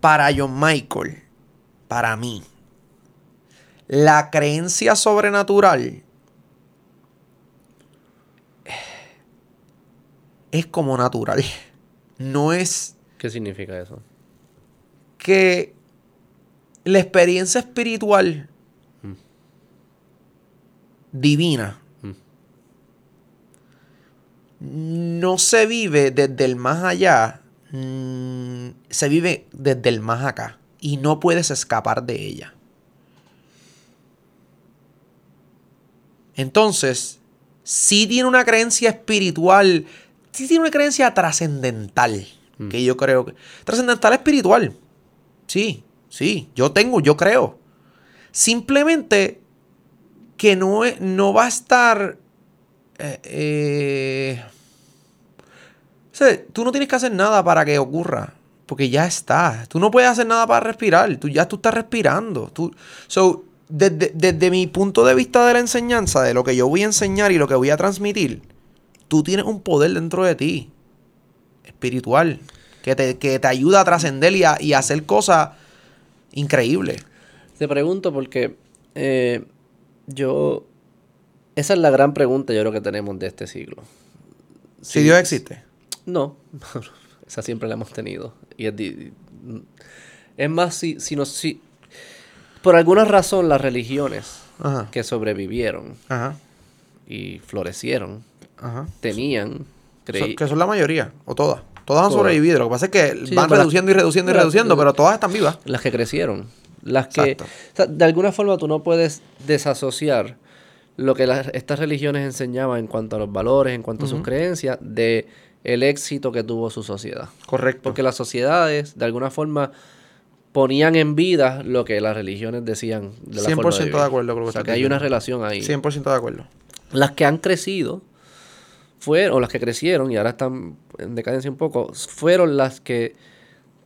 Para John Michael, para mí, La creencia sobrenatural es como natural. No es ¿Qué significa eso? que la experiencia espiritual divina no se vive desde el más allá, mm, se vive desde el más acá y no puedes escapar de ella. Entonces, sí tiene una creencia espiritual, sí tiene una creencia trascendental, que yo creo que... Trascendental espiritual, sí, sí, yo tengo, yo creo. Simplemente que no, es- no va a estar... eh, eh, o sea, tú no tienes que hacer nada para que ocurra. Porque ya está. Tú no puedes hacer nada para respirar. Tú ya tú estás respirando. Tú, so, desde, desde mi punto de vista de la enseñanza, de lo que yo voy a enseñar y lo que voy a transmitir, tú tienes un poder dentro de ti. Espiritual. Que te, que te ayuda a trascender y a, y a hacer cosas increíbles. Te pregunto porque eh, yo... Esa es la gran pregunta yo creo que tenemos de este siglo. Si Dios existe. No, esa siempre la hemos tenido. Y es, más, si, si, nos, si por alguna razón las religiones Ajá. que sobrevivieron Ajá. y florecieron Ajá. tenían, creí, que son la mayoría, o todas. Todas han Todas. sobrevivido. Lo que pasa es que Sí, van reduciendo y reduciendo y reduciendo, pero todas están vivas. las que crecieron, las que, Exacto. o sea, de alguna forma tú no puedes desasociar lo que las- estas religiones enseñaban en cuanto a los valores, en cuanto a sus creencias, de el éxito que tuvo su sociedad. Correcto. Porque las sociedades, de alguna forma, ponían en vida lo que las religiones decían de la 100% forma de, de vivir. acuerdo con lo que O sea, que hay una relación ahí. 100% de acuerdo. Las que han crecido fueron, o las que crecieron y ahora están en decadencia un poco, fueron las que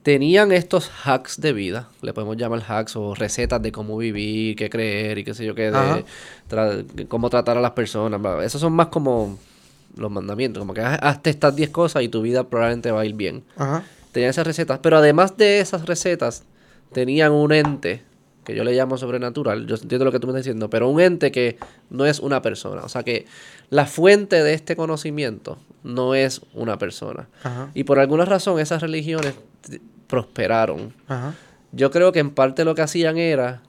tenían estos hacks de vida, le podemos llamar hacks o recetas de cómo vivir, qué creer y qué sé yo qué, de tra- cómo tratar a las personas. bla, bla. Esos son más como los mandamientos, como que haz- hazte estas 10 cosas y tu vida probablemente va a ir bien. Ajá. Tenían esas recetas, pero además de esas recetas, tenían un ente que yo le llamo sobrenatural. Yo entiendo lo que tú me estás diciendo, pero un ente que no es una persona. O sea que la fuente de este conocimiento no es una persona. Ajá. Y por alguna razón esas religiones prosperaron. Ajá. Yo creo que en parte lo que hacían era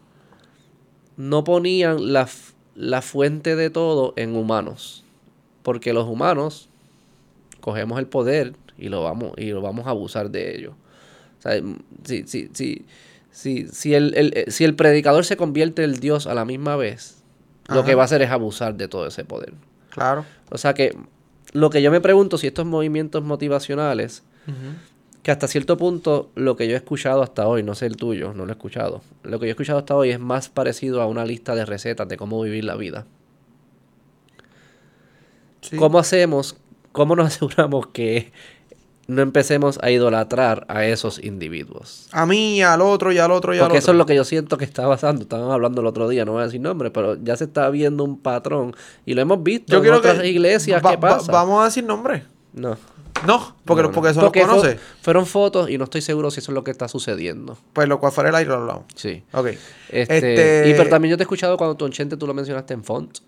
no ponían la, la fuente de todo en humanos. Porque los humanos cogemos el poder y lo vamos, y lo vamos a abusar de ello. O sea, si, si, si, si, si, el, el- eh, si el predicador se convierte en Dios a la misma vez, lo que va a hacer es abusar de todo ese poder. Claro. O sea que lo que yo me pregunto si estos movimientos motivacionales, que hasta cierto punto lo que yo he escuchado hasta hoy, no sé el tuyo, no lo he escuchado, lo que yo he escuchado hasta hoy es más parecido a una lista de recetas de cómo vivir la vida. Sí. ¿Cómo hacemos, cómo nos aseguramos que no empecemos a idolatrar a esos individuos? A mí, al otro, y al otro, y al Porque eso otro. es lo que yo siento que está pasando. Estaban hablando el otro día, no voy a decir nombre, pero ya se está viendo un patrón. Y lo hemos visto Yo en quiero otras que. iglesias. va- ¿Qué va- pasa? vamos a decir nombre. No. No, porque, No, no. porque eso Porque lo fue- conoce. fueron fotos y no estoy seguro si eso es lo que está sucediendo. Pues lo cual fuera el aire lo hablamos. Sí. Ok. Este, Este- Y pero también yo te he escuchado cuando tu Chente tú lo mencionaste en font.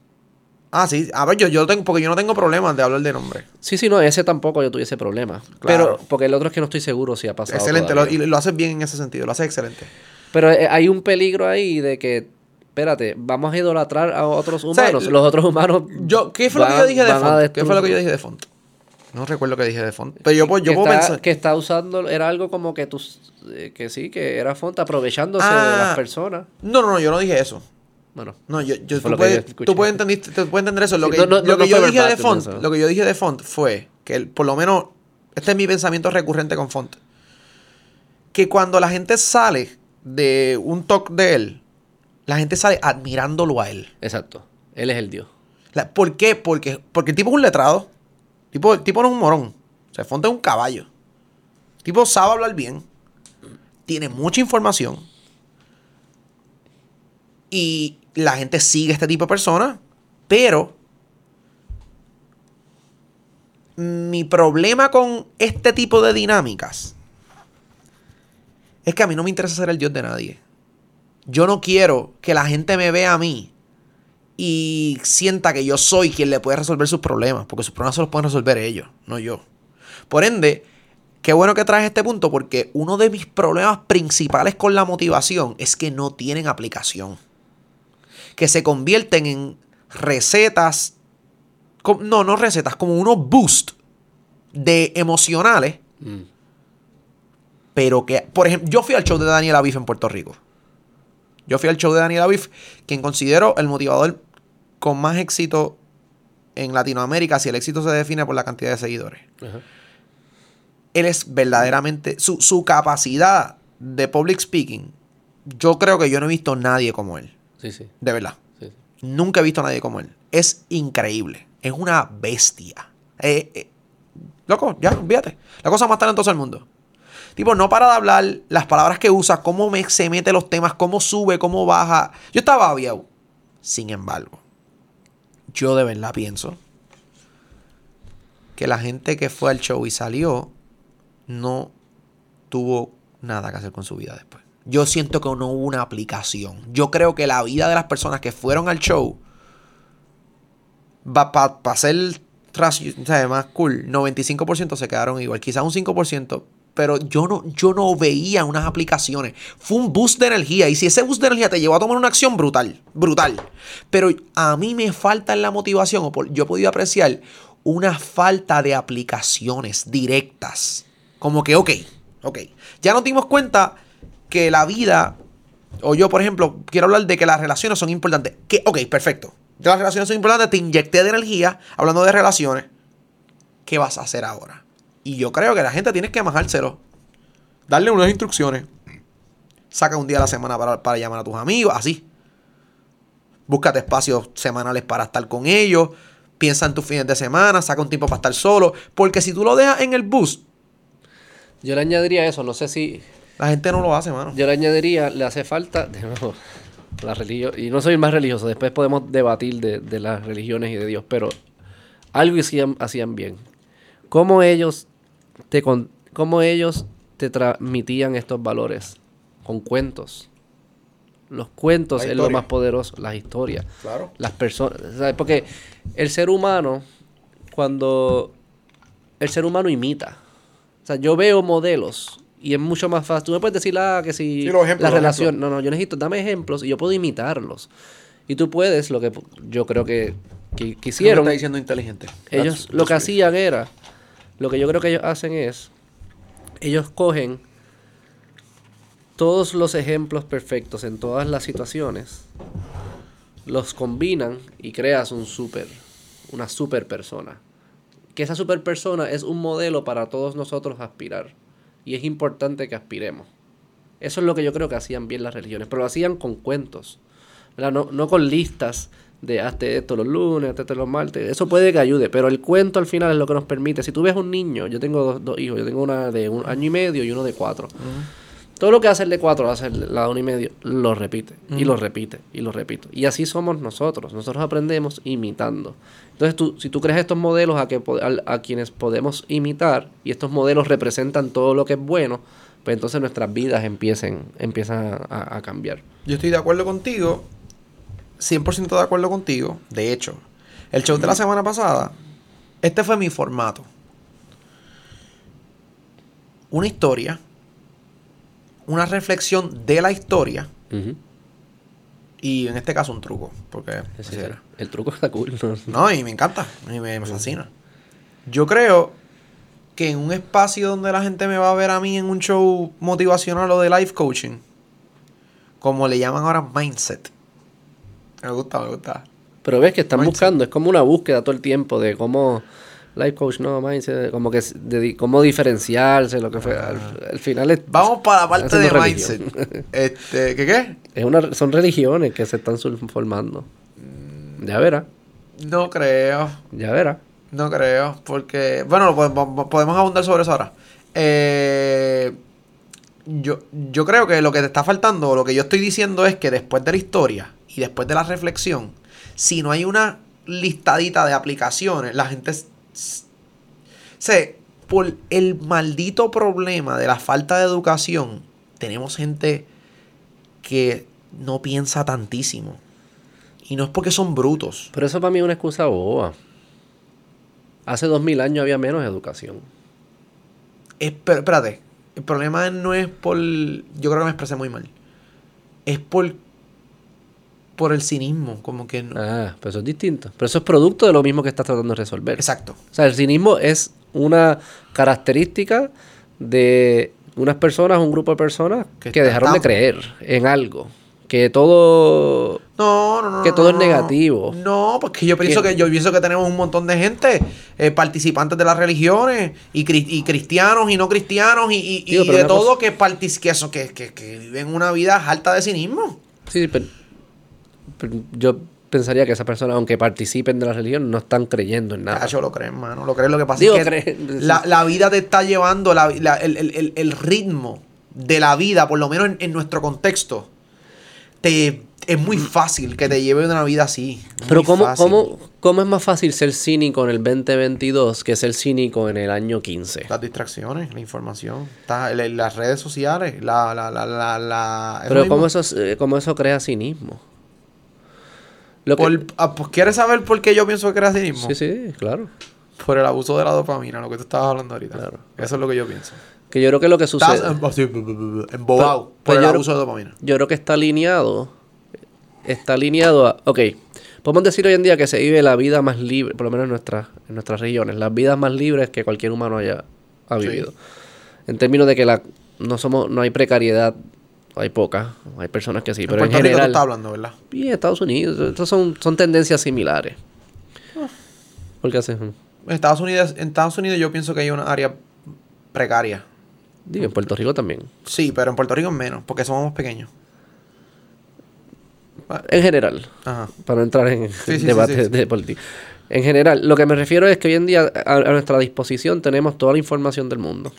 Ah, sí. A ver, yo, yo tengo, porque yo no tengo problemas de hablar de nombre. Sí, sí, no, ese tampoco yo tuviese problema. Claro. Pero, porque el otro es que no estoy seguro si ha pasado. excelente. Lo, y lo haces bien en ese sentido. Lo haces excelente. Pero eh, hay un peligro ahí de que, espérate, vamos a idolatrar a otros sea, humanos. Los otros humanos. Yo, ¿Qué fue lo que yo dije de font? ¿Qué fue lo que yo dije de font? No recuerdo qué dije de font. Pero yo, puedo- yo que puedo está, pensar. que está usando, era algo como que tú, eh, que sí, que era font aprovechándose de Ah. las personas. No, no, no, yo no dije eso. Bueno, No, yo, yo, tú, puedes, yo tú puedes entender, tú puedes entender eso. Lo Sí, que, no, no, lo que yo dije de font, eso. lo que yo dije de font fue que el- por lo menos este es mi pensamiento recurrente con font. Que cuando la gente sale de un talk de él, la gente sale admirándolo a él. exacto. Él es el Dios. La- ¿Por qué? Porque, porque el tipo es un letrado. Tipo, el tipo no es un morón. O sea, Fonte es un caballo. El tipo sabe hablar bien. Tiene mucha información. Y la gente sigue a este tipo de personas. Pero mi problema con este tipo de dinámicas es que a mí no me interesa ser el dios de nadie. Yo no quiero que la gente me vea a mí y sienta que yo soy quien le puede resolver sus problemas, porque sus problemas se los pueden resolver ellos, no yo. Por ende, qué bueno que traes este punto, porque uno de mis problemas principales con la motivación es que no tienen aplicación. Que se convierten en recetas, no, no recetas, como unos boost de emocionales. Pero que, por ejemplo, yo fui al show de Daniel Aviv en Puerto Rico. Yo fui al show de Daniel Aviv, quien considero el motivador con más éxito en Latinoamérica, si el éxito se define por la cantidad de seguidores. Él es verdaderamente, su, capacidad de public speaking, yo creo que yo no he visto nadie como él. Sí, sí. De verdad. Nunca he visto a nadie como él. Es increíble. Es una bestia. Eh, eh, loco, ya, fíjate. La cosa más talentosa del mundo. Tipo, no para de hablar las palabras que usa, cómo me, se mete los temas, cómo sube, cómo baja. Yo estaba aviado. Sin embargo, yo de verdad pienso que la gente que fue al show y salió no tuvo nada que hacer con su vida después. Yo siento que no hubo una aplicación. Yo creo que la vida de las personas que fueron al show para ser más cool. 95% se quedaron igual. Quizás un 5% pero yo no, yo no veía unas aplicaciones. Fue un boost de energía. Y si ese boost de energía te llevó a tomar una acción brutal, brutal. Pero a mí me falta en la motivación, yo he podido apreciar una falta de aplicaciones directas. Como que, ok, ok. Ya nos dimos cuenta que la vida, o yo, por ejemplo, quiero hablar de que las relaciones son importantes. Que, ok, perfecto. Las relaciones son importantes, te inyecté de energía hablando de relaciones. ¿Qué vas a hacer ahora? Y yo creo que la gente tiene que bajárselo. Darle unas instrucciones. Saca un día a la semana para, llamar a tus amigos, así. Búscate espacios semanales para estar con ellos. Piensa en tus fines de semana, saca un tiempo para estar solo. Porque si tú lo dejas en el bus. Yo le añadiría eso, no sé si. La gente no lo hace, mano. Yo le añadiría, le hace falta. De nuevo, la religión. Y no soy el más religioso, después podemos debatir de, las religiones y de Dios, pero algo hacían, hacían bien. Cómo ellos te cómo ellos te transmitían estos valores con cuentos. Los cuentos es lo más poderoso, las historias. Claro. Las personas, porque el ser humano cuando el ser humano imita. O sea, yo veo modelos y es mucho más fácil. Tú me puedes decir, ah, que si la relación. No, no, yo necesito, dame ejemplos y yo puedo imitarlos. Y tú puedes, lo que yo creo que, que, hicieron. está diciendo inteligente. Ellos lo que hacían era lo que yo creo que ellos hacen es, ellos cogen todos los ejemplos perfectos en todas las situaciones, los combinan y creas un super, una super persona. Que esa super persona es un modelo para todos nosotros aspirar. Y es importante que aspiremos. Eso es lo que yo creo que hacían bien las religiones, pero lo hacían con cuentos, no, no con listas de hazte esto los lunes, hazte esto los martes. Eso puede que ayude, pero el cuento al final es lo que nos permite. Si tú ves un niño, yo tengo dos, hijos, yo tengo una de un año y medio y uno de cuatro. Todo lo que hace el de cuatro, hace la de uno y medio, lo repite, y lo repite, y lo repite. Y así somos nosotros. Nosotros aprendemos imitando. Entonces, tú, si tú creas estos modelos a, que, a, quienes podemos imitar, y estos modelos representan todo lo que es bueno, pues entonces nuestras vidas empiecen, empiezan a, a cambiar. Yo estoy de acuerdo contigo 100% de acuerdo contigo. De hecho, el show de la semana pasada, este fue mi formato. Una historia, una reflexión de la historia. Y en este caso un truco, porque el truco está cool. ¿no? y me encanta, y me, me fascina. Yo creo que en un espacio donde la gente me va a ver a mí en un show motivacional o de life coaching, como le llaman ahora mindset, me gusta, me gusta. Pero ves que están buscando, es como una búsqueda todo el tiempo de cómo life coach no mindset, como que de, cómo diferenciarse, lo que fue. Al, final es, Vamos para la parte de mindset. este, ¿qué qué? Es una, son religiones que se están formando. Mm. Ya verá. No creo. Ya verá. No creo, porque bueno, podemos, podemos abundar sobre eso ahora. Eh, yo, yo creo que lo que te está faltando, o lo que yo estoy diciendo es que después de la historia, y después de la reflexión, si no hay una listadita de aplicaciones, la gente se por el maldito problema de la falta de educación, tenemos gente que no piensa tantísimo. Y no es porque son brutos. Pero eso para mí es una excusa boba. Hace dos mil años había menos educación. Es, pero, espérate, el problema no es por... Yo creo que me expresé muy mal. Es por... Por el cinismo, como que no. Ah, pero eso es distinto. Pero eso es producto de lo mismo que estás tratando de resolver. Exacto. O sea, el cinismo es una característica de unas personas, un grupo de personas Que que, dejaron de creer en algo. Que todo... No, no, no. Que no, todo es no. negativo. No, porque yo pienso Que- que yo pienso que tenemos un montón de gente, eh, participantes de las religiones, y, cri- y cristianos y no cristianos, y, y- y Digo, pero de todo que, partic- que, que, que, que viven una vida alta de cinismo. Sí, pero yo pensaría que esas personas, aunque participen de la religión, no están creyendo en nada. Cacho, lo creen, mano. Lo creen. Lo que pasa Digo, es que creen- la, la vida te está llevando, la- la- el, el- el- ritmo de la vida, por lo menos en, en nuestro contexto, te, es muy fácil que te lleve una vida así. Pero ¿cómo, fácil. cómo, ¿cómo es más fácil ser cínico en el 2022 que ser cínico en el año 15? Las distracciones, la información, las redes sociales, la... la, la, Pero. ¿cómo eso, es- eh, cómo eso crea cinismo? Lo que- Por- ah, pues, ¿Quieres saber por qué yo pienso que era cinismo? Sí, sí, claro. Por el abuso de la dopamina, lo que tú estabas hablando ahorita. Claro. Eso es lo que yo pienso. Que yo creo que lo que Estás sucede... así, bu- embobado Pero- por pero el abuso de dopamina. Yo creo que está alineado. Está alineado a. Ok. Podemos decir hoy en día que se vive la vida más libre, por lo menos en, nuestras en nuestras regiones, las vidas más libres que cualquier humano haya ha Sí. vivido. En términos de que la, no somos, no hay precariedad, hay poca, hay personas que sí, en pero en Puerto Rico tú general. estás hablando, ¿verdad? Y en Estados Unidos, estas son, son tendencias similares. ¿Por qué haces? En Estados Unidos, en Estados Unidos yo pienso que hay una área precaria. Digo, en Puerto Rico también. Sí, pero en Puerto Rico es menos, porque somos más pequeños. En general. Ajá. para no entrar en sí, sí, debate sí, de política. En general, lo que me refiero es que hoy en día a, a nuestra disposición tenemos toda la información del mundo.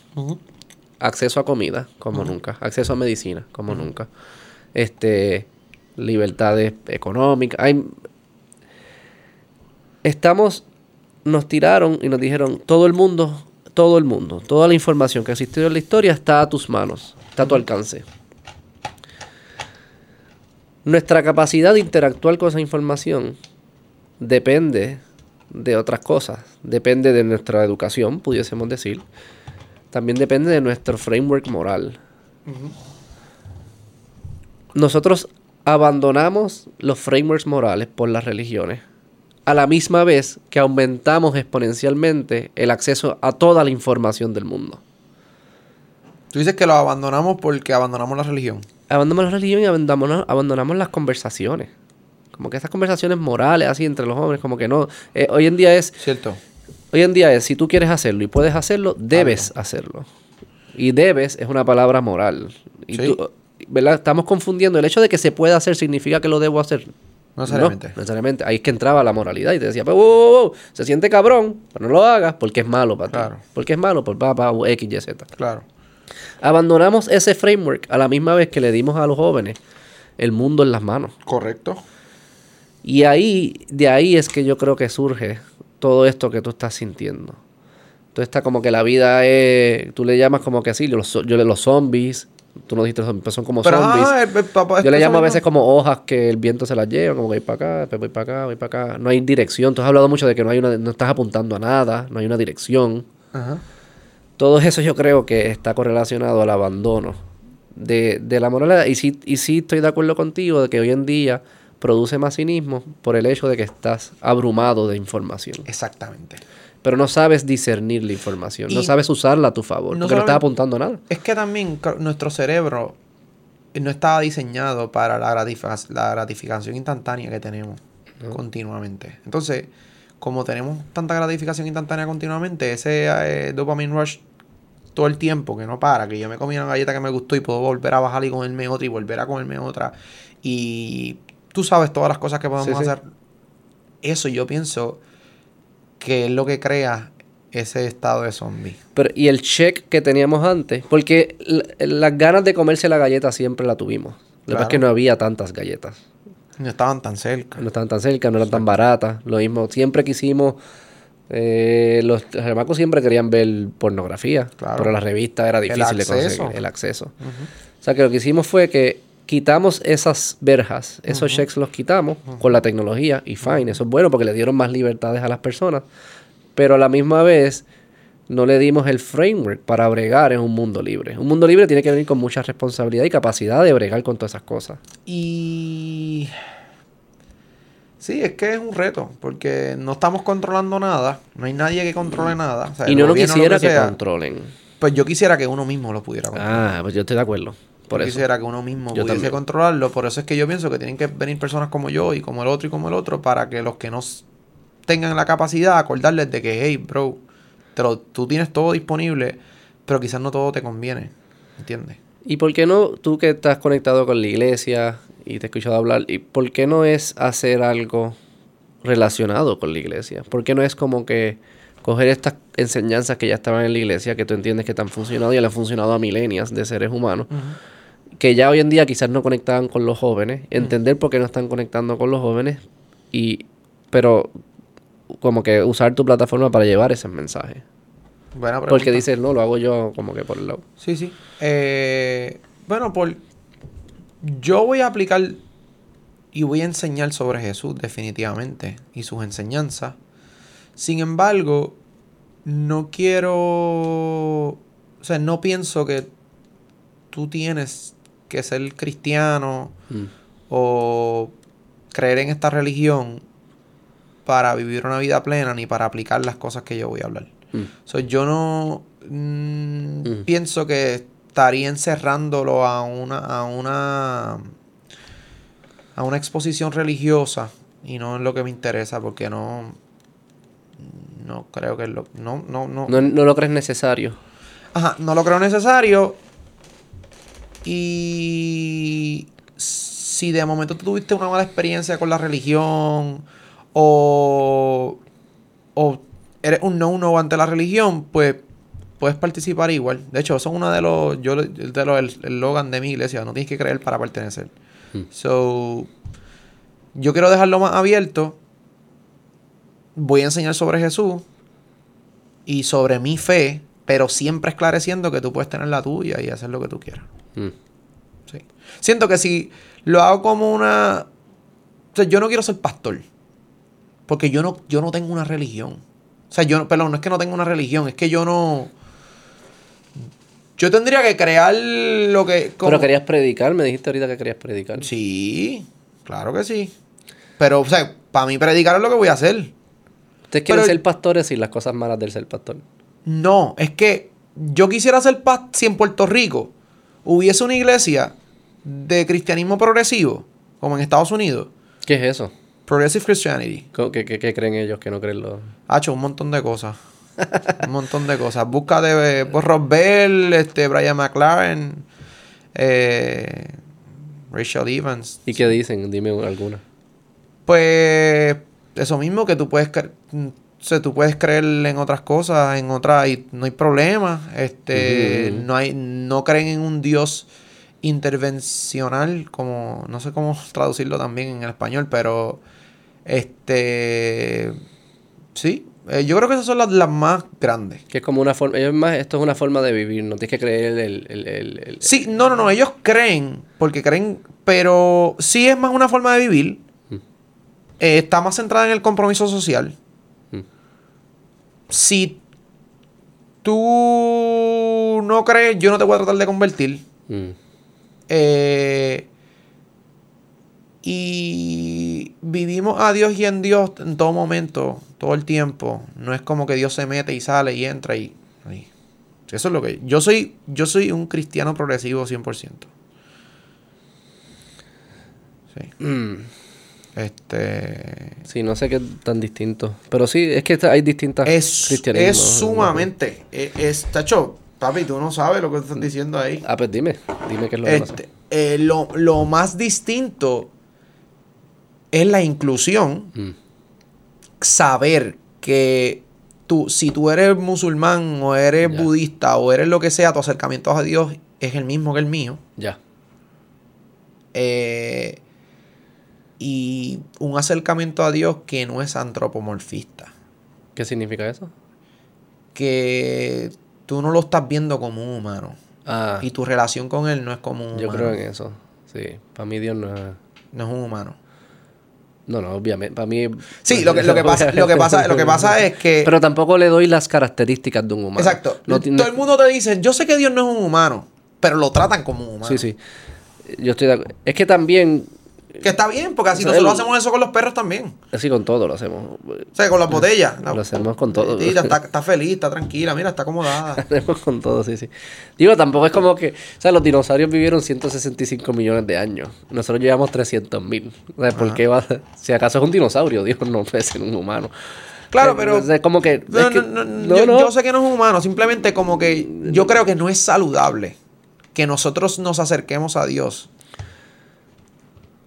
Acceso a comida, como nunca. Acceso a medicina, como nunca. Este, libertades económicas. Hay, estamos, nos tiraron y nos dijeron, todo el mundo, todo el mundo, toda la información que ha existido en la historia está a tus manos, está a tu alcance. Nuestra capacidad de interactuar con esa información depende de otras cosas. Depende de nuestra educación, pudiésemos decir. También depende de nuestro framework moral. Nosotros abandonamos los frameworks morales por las religiones a la misma vez que aumentamos exponencialmente el acceso a toda la información del mundo. Tú dices que lo abandonamos porque abandonamos la religión. abandonamos la religión y abandonamos, abandonamos las conversaciones. Como que esas conversaciones morales así entre los hombres, como que no. eh, hoy en día es, ¿Cierto? Hoy en día es, si tú quieres hacerlo y puedes hacerlo, debes hacerlo. Y debes es una palabra moral. Y Sí. tú, ¿verdad? Estamos confundiendo. El hecho de que se pueda hacer significa que lo debo hacer. No necesariamente. No, necesariamente. Ahí es que entraba la moralidad y te decía, pues, wow, wow, wow, se siente cabrón, pero no lo hagas porque es malo para Claro. ti. Porque es malo por papá X, Y, Z. Claro. Abandonamos ese framework a la misma vez que le dimos a los jóvenes el mundo en las manos. Correcto. Y ahí, de ahí es que yo creo que surge todo esto que tú estás sintiendo. Entonces está como que la vida es, tú le llamas como que así, yo, los, yo le los zombies, tú no dijiste zombies, pero son como Pero zombies. ah, el- el yo le llamo a veces como hojas que el viento se las lleva, como que voy para acá, después voy para acá, voy para acá. No hay dirección. Tú has hablado mucho de que no hay una, no estás apuntando a nada, no hay una dirección. Ajá. Todo eso yo creo que está correlacionado al abandono de, de la moralidad. Y sí, y sí estoy de acuerdo contigo de que hoy en día produce más cinismo por el hecho de que estás abrumado de información. Exactamente. Pero no sabes discernir la información, no sabes usarla a tu favor, no porque no estás apuntando a nada. Es que también nuestro cerebro no estaba diseñado para la, gratific- la gratificación instantánea que tenemos continuamente. Entonces, como tenemos tanta gratificación instantánea continuamente, ese eh, dopamine rush todo el tiempo que no para, que yo me comí una galleta que me gustó y puedo volver a bajar y comerme otra y volver a comerme otra. Y tú sabes todas las cosas que podemos Sí, sí. hacer. Eso yo pienso que es lo que crea ese estado de zombie. Pero, y el check que teníamos antes, porque la- las ganas de comerse la galleta siempre la tuvimos. Lo que pasa Claro. es que no había tantas galletas. No estaban tan cerca. No estaban tan cerca, no eran tan baratas. Lo mismo, siempre quisimos. eh, los chamacos siempre querían ver pornografía, Claro. pero la revista era difícil de conseguir el acceso. O sea que lo que hicimos fue que quitamos esas verjas, esos checks los quitamos con la tecnología y fine, eso es bueno porque le dieron más libertades a las personas, pero a la misma vez no le dimos el framework para bregar en un mundo libre. Un mundo libre tiene que venir con mucha responsabilidad y capacidad de bregar con todas esas cosas. Y... Sí, es que es un reto, porque no estamos controlando nada, no hay nadie que controle nada. o sea, y no lo quisiera que sea. controlen. Pues yo quisiera que uno mismo lo pudiera controlar. Ah, pues yo estoy de acuerdo. Por yo eso. quisiera que uno mismo Yo pudiese también. controlarlo. Por eso es que yo pienso que tienen que venir personas como yo y como el otro y como el otro para que los que no tengan la capacidad acordarles de que, hey, bro, te lo- tú tienes todo disponible, pero quizás no todo te conviene. ¿Entiendes? ¿Y por qué no, tú que estás conectado con la iglesia y te he escuchado hablar, ¿y por qué no es hacer algo relacionado con la iglesia? ¿Por qué no es como que coger estas enseñanzas que ya estaban en la iglesia, que tú entiendes que te han funcionado y le han funcionado a milenias de seres humanos, que ya hoy en día quizás no conectaban con los jóvenes, entender por qué no están conectando con los jóvenes, y pero como que usar tu plataforma para llevar ese mensaje? Buena. Porque dices, no, lo hago yo como que por el lado. Sí, sí. Eh, bueno, por yo voy a aplicar y voy a enseñar sobre Jesús definitivamente y sus enseñanzas. Sin embargo, no quiero, o sea, no pienso que tú tienes que ser cristiano Mm. o creer en esta religión para vivir una vida plena ni para aplicar las cosas que yo voy a hablar. Mm. So, yo no mm, Mm. pienso que estaría encerrándolo a una a una a una exposición religiosa y no es lo que me interesa porque no no creo que lo no no no No, no lo crees necesario. Ajá, no lo creo necesario. Y si de momento tú tuviste una mala experiencia con la religión o, o eres un no no ante la religión, pues puedes participar igual. De hecho, eso es uno de los, yo, de los, el, el logan de mi iglesia, no tienes que creer para pertenecer. Mm. So, yo quiero dejarlo más abierto. Voy a enseñar sobre Jesús y sobre mi fe, pero siempre esclareciendo que tú puedes tener la tuya y hacer lo que tú quieras. Mm. Sí. Siento que si lo hago como una... O sea, yo no quiero ser pastor. Porque yo no, yo no tengo una religión. O sea, yo no, perdón, no es que no tengo una religión, es que yo no... Yo tendría que crear lo que... como- Pero querías predicar, me dijiste ahorita que querías predicar. Sí, claro que sí. Pero, o sea, para mí predicar es lo que voy a hacer. Ustedes quieren Pero- ser pastores y las cosas malas del ser pastor. No, es que yo quisiera ser paz si en Puerto Rico hubiese una iglesia de cristianismo progresivo, como en Estados Unidos. ¿Qué es eso? Progressive Christianity. ¿Qué, qué- qué creen ellos que no creen los...? Ha hecho un montón de cosas. un montón de cosas. Busca de pues, Bell, este, Brian McLaren, eh, Rachel Evans. ¿Y qué dicen? Dime alguna. Pues eso mismo que tú puedes o sea, tú puedes creer en otras cosas, en otras y no hay problema. Este, no hay no creen en un Dios intervencional como no sé cómo traducirlo también en el español, pero este sí, eh, yo creo que esas son las, las más grandes. Que es como una forma... Ellos más, esto es una forma de vivir, no tienes que creer el... el, el, el- Sí, no, no, no, ellos creen, porque creen, pero sí es más una forma de vivir. Eh, está más centrada en el compromiso social. Si tú no crees, yo no te voy a tratar de convertir. Mm. Eh, y vivimos a Dios y en Dios en todo momento, todo el tiempo. No es como que Dios se mete y sale y entra y... y- Eso es lo que... Yo soy, yo soy un cristiano progresivo 100%. Sí. Mm. Este... Sí, no sé qué tan distinto. Pero sí, es que hay distintas Es, es sumamente... Es, es, tacho, papi, tú no sabes lo que estás diciendo ahí. Ah, pues dime. Dime qué es lo que pasa. Este, eh, lo, lo más distinto es la inclusión. Mm. Saber que tú, si tú eres musulmán o eres budista o eres lo que sea, tu acercamiento a Dios es el mismo que el mío. Ya. Eh, y un acercamiento a Dios que no es antropomorfista. ¿Qué significa eso? Que tú no lo estás viendo como un humano. Ah, Y tu relación con él no es como un yo humano. creo en eso. Sí, para mí Dios no es... No es un humano. No, no, obviamente. Para mí. Sí, lo que, lo que, pasa, lo, que pasa, lo que pasa es que. Pero tampoco le doy las características de un humano. Exacto. No Todo el mundo te dice, yo sé que Dios no es un humano, pero lo tratan como un humano. Sí, sí. Yo estoy de acuerdo. Es que también. Que está bien, porque así nosotros hacemos eso con los perros también. Así con todo lo hacemos. O sea, con las botellas. La- Lo hacemos con todo. Tita, está, está feliz, está tranquila, mira, está acomodada. Hacemos con todo, sí, sí. Digo, tampoco es como que. O sea, los dinosaurios vivieron 165 millones de años. Nosotros llevamos 300 mil. O sea, ¿por qué va Si acaso es un dinosaurio, Dios no puede ser un humano. Claro, Eh, pero- Es como que. No, es que- no, no, yo, no. yo sé que no es un humano, simplemente como que yo creo que no es saludable que nosotros nos acerquemos a Dios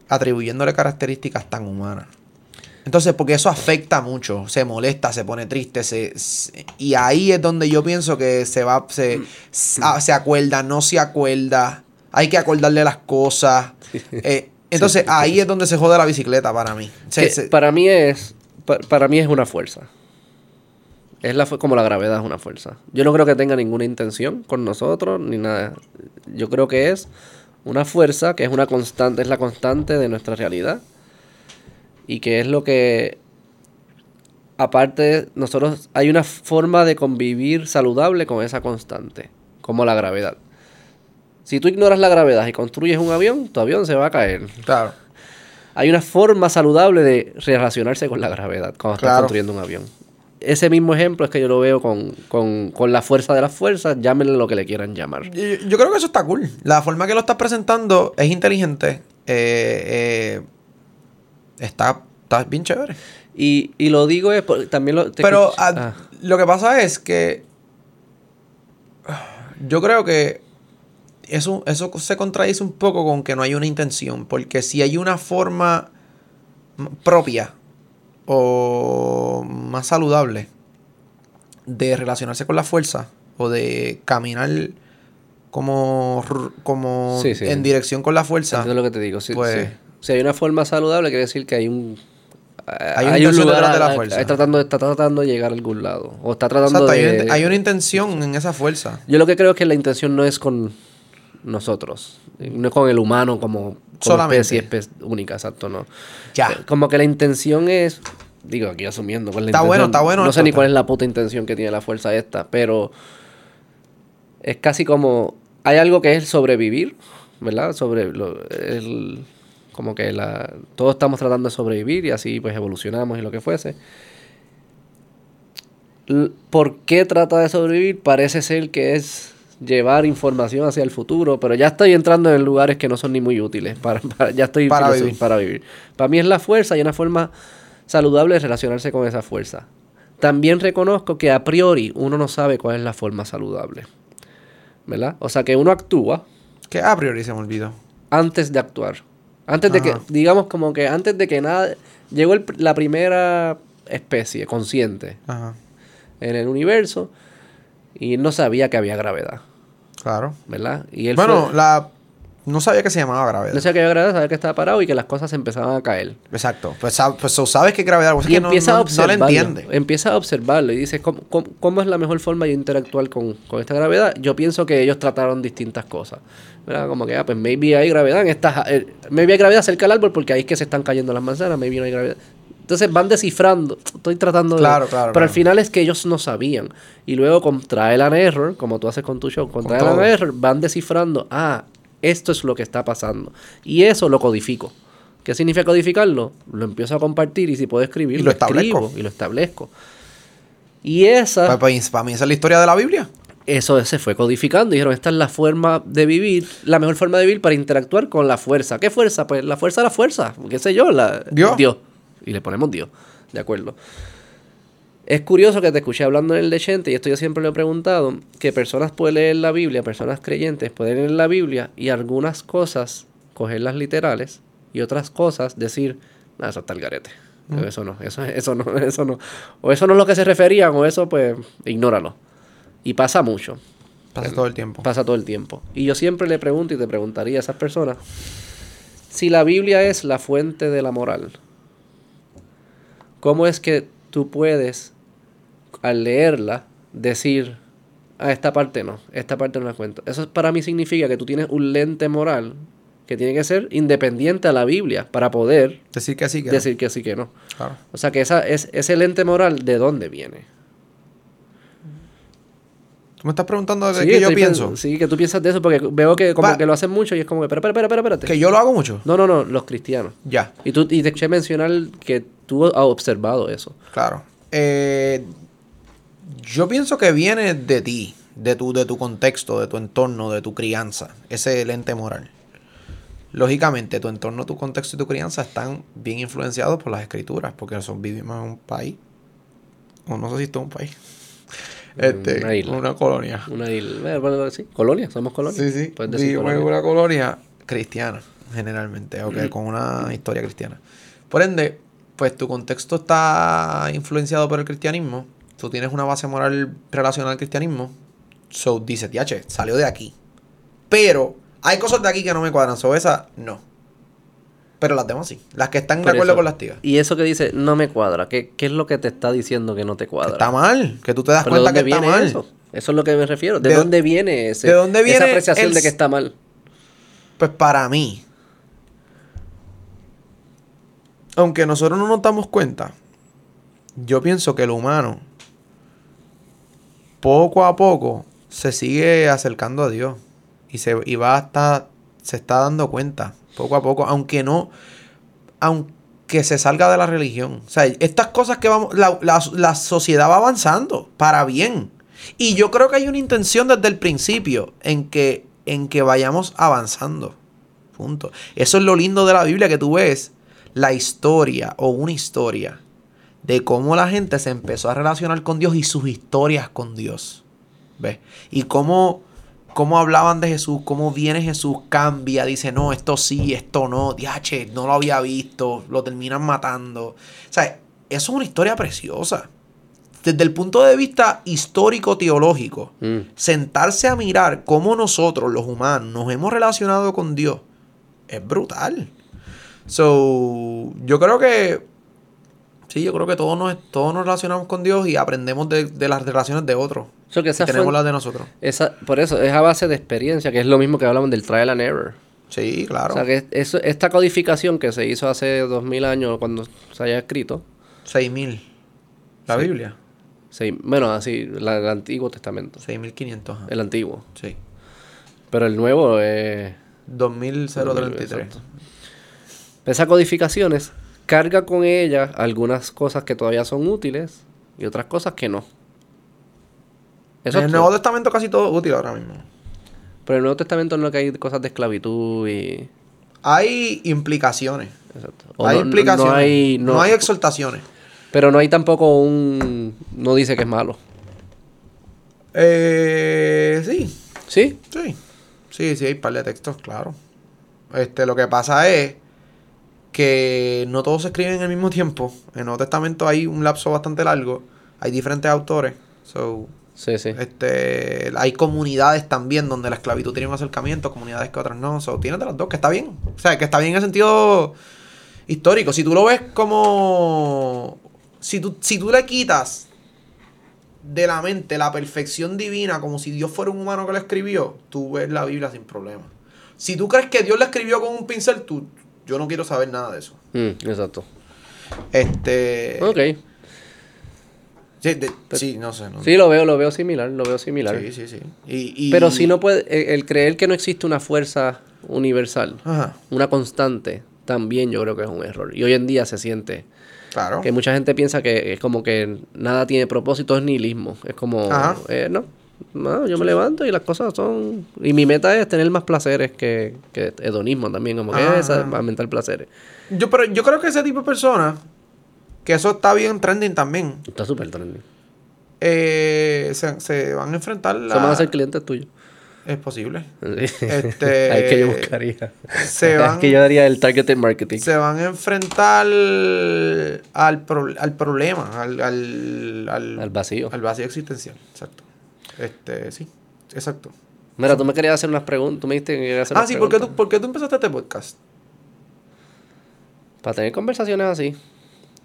atribuyéndole características tan humanas. Entonces, porque eso afecta mucho, se molesta, se pone triste, se, se- y ahí es donde yo pienso que se va, se, se, ah, acuerda, no se acuerda, hay que acordarle las cosas. eh, entonces, ahí es donde se jode la bicicleta para mí. Para mí es pa- para mí es una fuerza es la como la gravedad es una fuerza yo no creo que tenga ninguna intención con nosotros ni nada yo creo que es una fuerza que es una constante es la constante de nuestra realidad y que es lo que aparte nosotros hay una forma de convivir saludable con esa constante como la gravedad si tú ignoras la gravedad y construyes un avión tu avión se va a caer claro. hay una forma saludable de relacionarse con la gravedad cuando estás construyendo un avión. Ese mismo ejemplo es que yo lo veo con, con, con la fuerza de las fuerzas, llámenle lo que le quieran llamar. Yo, yo creo que eso está cool. La forma que lo estás presentando es inteligente. eh, eh, está, está bien chévere. Y, y lo digo es, por- también lo... te Pero ah, lo que pasa es que yo creo que eso, eso se contradice un poco con que no hay una intención. Porque si hay una forma propia o más saludable de relacionarse con la fuerza o de caminar como, como Sí, sí. en dirección con la fuerza, entiendo lo que te digo. sí, pues- sí. Si hay una forma saludable, quiere decir que hay un... Hay una intención detrás de la fuerza. a- tratando, está tratando de llegar a algún lado. O está tratando Exacto, hay, de... una, hay una intención en esa fuerza. Yo lo que creo es que la intención no es con nosotros. No es con el humano como Solamente. especie espe- única, exacto, no. Ya. Eh, Como que la intención es, digo, aquí asumiendo cuál es la Está intención. bueno, está bueno No sé ni cuál es la puta intención que tiene la fuerza esta, pero es casi como, hay algo que es sobrevivir, ¿verdad? Sobre lo, el- como que la, todos estamos tratando de sobrevivir y así pues evolucionamos y lo que fuese. ¿Por qué trata de sobrevivir? Parece ser que es llevar información hacia el futuro, pero ya estoy entrando en lugares que no son ni muy útiles. Para, para- ya estoy Para vivir. para vivir. Para mí es la fuerza y una forma saludable de relacionarse con esa fuerza. También reconozco que a priori uno no sabe cuál es la forma saludable. ¿Verdad? O sea que uno actúa Que a priori se me olvidó. antes de actuar. Antes de que, digamos como que antes de que nada, llegó el- la primera especie consciente Ajá. en el universo y no sabía que había gravedad, Claro. ¿verdad? Y él Bueno, fue- la... no sabía que se llamaba gravedad. no sabía que había gravedad, sabía que estaba parado y que las cosas empezaban a caer. Exacto. Pues, pues sabes que gravedad. Pues es Y que no, empieza no- a no le observarlo. entiende. Empieza a observarlo y dice, ¿cómo, cómo, cómo es la mejor forma de interactuar con, con esta gravedad? Yo pienso que ellos trataron distintas cosas. ¿verdad? Como que, ah, pues maybe hay gravedad en estas... eh, maybe hay gravedad cerca del árbol porque ahí es que se están cayendo las manzanas, maybe no hay gravedad. Entonces van descifrando. Estoy tratando de... Claro, claro, Pero al final es que ellos no sabían. Y luego con trial and error, como tú haces con tu show, con, Con trial and error, van descifrando, ah, esto es lo que está pasando. Y eso lo codifico. ¿Qué significa codificarlo? Lo empiezo a compartir y si puedo escribir, Y lo, lo establezco. escribo y lo establezco. Y esa, Para, para- para mí esa es la historia de la Biblia. eso se fue codificando. Dijeron, esta es la forma de vivir, la mejor forma de vivir para interactuar con la fuerza. ¿Qué fuerza? Pues la fuerza de la fuerza. ¿Qué sé yo? La, Dios. Y le ponemos Dios. De acuerdo. Es curioso que te escuché hablando en el de Chente, y esto yo siempre lo he preguntado, que personas pueden leer la Biblia, personas creyentes pueden leer la Biblia y algunas cosas cogerlas literales y otras cosas decir, nada, eso está el garete. Eso no, eso, eso no, eso no. O eso no es lo que se referían, o eso pues ignóralo. Y pasa mucho. Pasa todo el tiempo. Pasa todo el tiempo. Y yo siempre le pregunto y te preguntaría a esas personas, si la Biblia es la fuente de la moral, ¿cómo es que tú puedes, al leerla, decir, a esta parte no, esta parte no la cuento? Eso para mí significa que tú tienes un lente moral que tiene que ser independiente a la Biblia para poder Decir que sí, que no. decir que sí que no. Claro. O sea que esa es ese lente moral de dónde viene. ¿Tú me estás preguntando de Sí, qué yo pienso? Sí, que tú piensas de eso porque veo que como Pa- que lo hacen mucho y es como que, espera, espera, espera, espérate. ¿Que yo lo hago mucho? No, no, no, los cristianos. Ya, Y tú y te escuché mencionar que tú has observado eso. claro. Eh, yo pienso que viene de ti, de tu, de tu contexto, de tu entorno, de tu crianza, ese lente moral. Lógicamente, tu entorno, tu contexto y tu crianza están bien influenciados por las escrituras, porque nosotros vivimos en un país, o no sé si esto es un país, este, Una isla. una colonia. Una isla, eh, bueno, sí, colonia, somos colonia. Sí, sí. Vivimos en colonia. una colonia cristiana, generalmente, ok, con una historia cristiana. Por ende, pues tu contexto está influenciado por el cristianismo. Tú tienes una base moral relacionada al cristianismo. So, dice, tiache, salió de aquí. Pero hay cosas de aquí que no me cuadran. So, esa, no. Pero las demás sí. Las que están de acuerdo eso. con las tías. Y eso que dice, no me cuadra. ¿Qué, qué es lo que te está diciendo que no te Que cuadra? está mal. Que tú te das ¿Pero de cuenta que está mal. eso? Eso es lo que me refiero. ¿De, ¿De- dónde viene ese, de dónde viene esa apreciación el- de que está mal? Pues para mí, aunque nosotros no nos damos cuenta, yo pienso que el humano poco a poco se sigue acercando a Dios y se y va hasta se está dando cuenta poco a poco, aunque no aunque se salga de la religión. O sea, estas cosas que vamos la, la- la sociedad va avanzando para bien. Y yo creo que hay una intención desde el principio en que en que vayamos avanzando. Punto. Eso es lo lindo de la Biblia, que tú ves la historia o una historia de cómo la gente se empezó a relacionar con Dios y sus historias con Dios. ¿Ves? Y cómo, cómo hablaban de Jesús, cómo viene Jesús, cambia, dice, no, esto sí, esto no, diache, no lo había visto, lo terminan matando. O sea, eso es una historia preciosa. Desde el punto de vista histórico-teológico, Mm. sentarse a mirar cómo nosotros, los humanos, nos hemos relacionado con Dios, es brutal. So, yo creo que. Sí, yo creo que todos nos, todos nos relacionamos con Dios y aprendemos de, de las relaciones de otros. So que Y esa tenemos fue- las de nosotros. esa, por eso, es a base de experiencia, que es lo mismo que hablamos del trial and error. Sí, claro. O sea, que eso, esta codificación que se hizo hace dos mil años cuando se haya escrito, 6000. La Sí. Biblia. sí, bueno, así, la- el Antiguo Testamento, 6500. ajá. el Antiguo. Sí. Pero el Nuevo es... 2033. Esas codificaciones carga con ellas algunas cosas que todavía son útiles y otras cosas que no. Eso en el. Nuevo Testamento casi todo es útil ahora mismo. Pero en el Nuevo Testamento no que hay cosas de esclavitud y... Hay implicaciones. Exacto. Hay no- implicaciones. No hay, no no- hay exhortaciones. Pero no hay tampoco un... No dice que es malo. Eh, sí, ¿Sí? Sí, sí, sí, hay par de textos, claro. Este, lo que pasa es que no todos se escriben en el mismo tiempo. En Nuevo Testamento hay un lapso bastante largo. Hay diferentes autores. So, Sí, sí. este, hay comunidades también donde la esclavitud tiene un acercamiento, comunidades que otras no. So, tienes de las dos, que está bien. O sea, que está bien en el sentido histórico. Si tú lo ves como... Si tú, si tú le quitas de la mente la perfección divina como si Dios fuera un humano que lo escribió, tú ves la Biblia sin problema. Si tú crees que Dios la escribió con un pincel, tú, yo no quiero saber nada de eso. Mm, exacto. Este... Ok. Sí, de- sí, no sé. no- Sí, lo veo, lo veo similar, lo veo similar. sí, sí, sí. Y- y- Pero si no puede... El, el creer que no existe una fuerza universal, Ajá, una constante, también yo creo que es un error. Y hoy en día se siente... claro. Que mucha gente piensa que es como que nada tiene propósito, es nihilismo. Es como, Ajá. eh, no, no, yo me levanto y las cosas son... Y mi meta es tener más placeres que, que hedonismo también, como que es aumentar placeres. Yo, pero yo creo que ese tipo de personas, que eso está bien trending también, Está súper trendy. eh, se, se van a enfrentar Eso van a la... ser clientes tuyos. Es posible. Sí. Este- Ahí es que yo buscaría. Se Es van- que yo haría el targeted marketing. se van a enfrentar al, pro- al problema, al, al, al, Al vacío. al vacío existencial. Exacto. Este, sí, exacto. Mira, tú me querías hacer unas preguntas. Tú me dijiste que querías hacer Ah, unas sí, ¿por qué, tú. ¿por qué tú empezaste este podcast? Para tener conversaciones así.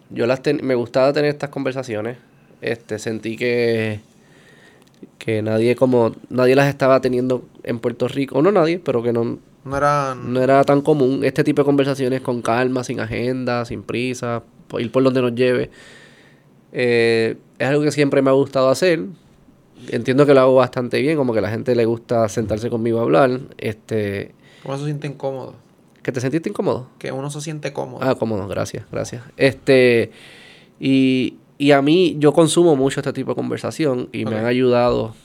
Yo las ten- me gustaba tener estas conversaciones. Este, sentí que que nadie como nadie las estaba teniendo en Puerto Rico, o no nadie, pero que no, No era... no era tan común este tipo de conversaciones con calma, sin agenda, sin prisa, ir por donde nos lleve. Eh, es algo que siempre me ha gustado hacer. Entiendo que lo hago bastante bien, como que a la gente le gusta sentarse conmigo a hablar. Este, ¿Cómo se siente incómodo? ¿Que te sentiste incómodo? Que uno se siente cómodo. Ah, cómodo, gracias, gracias. Este, y, y a mí, yo consumo mucho este tipo de conversación y me han ayudado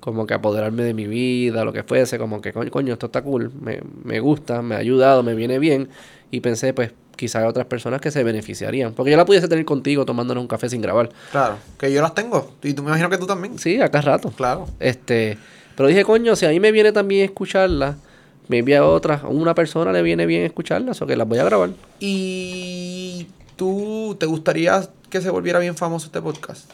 como que a apoderarme de mi vida, lo que fuese, como que coño, coño, esto está cool, me, me gusta, me ha ayudado, me viene bien. Y pensé, pues, quizás hay otras personas que se beneficiarían. Porque yo la pudiese tener contigo tomándonos un café sin grabar. Claro, que yo las tengo. Y tú me imagino que tú también. Sí, acá rato. Claro. Este, pero dije, coño, si a mí me viene también escucharla, me envía otra, a una persona le viene bien escucharlas, o que las voy a grabar. ¿Y tú te gustaría que se volviera bien famoso este podcast?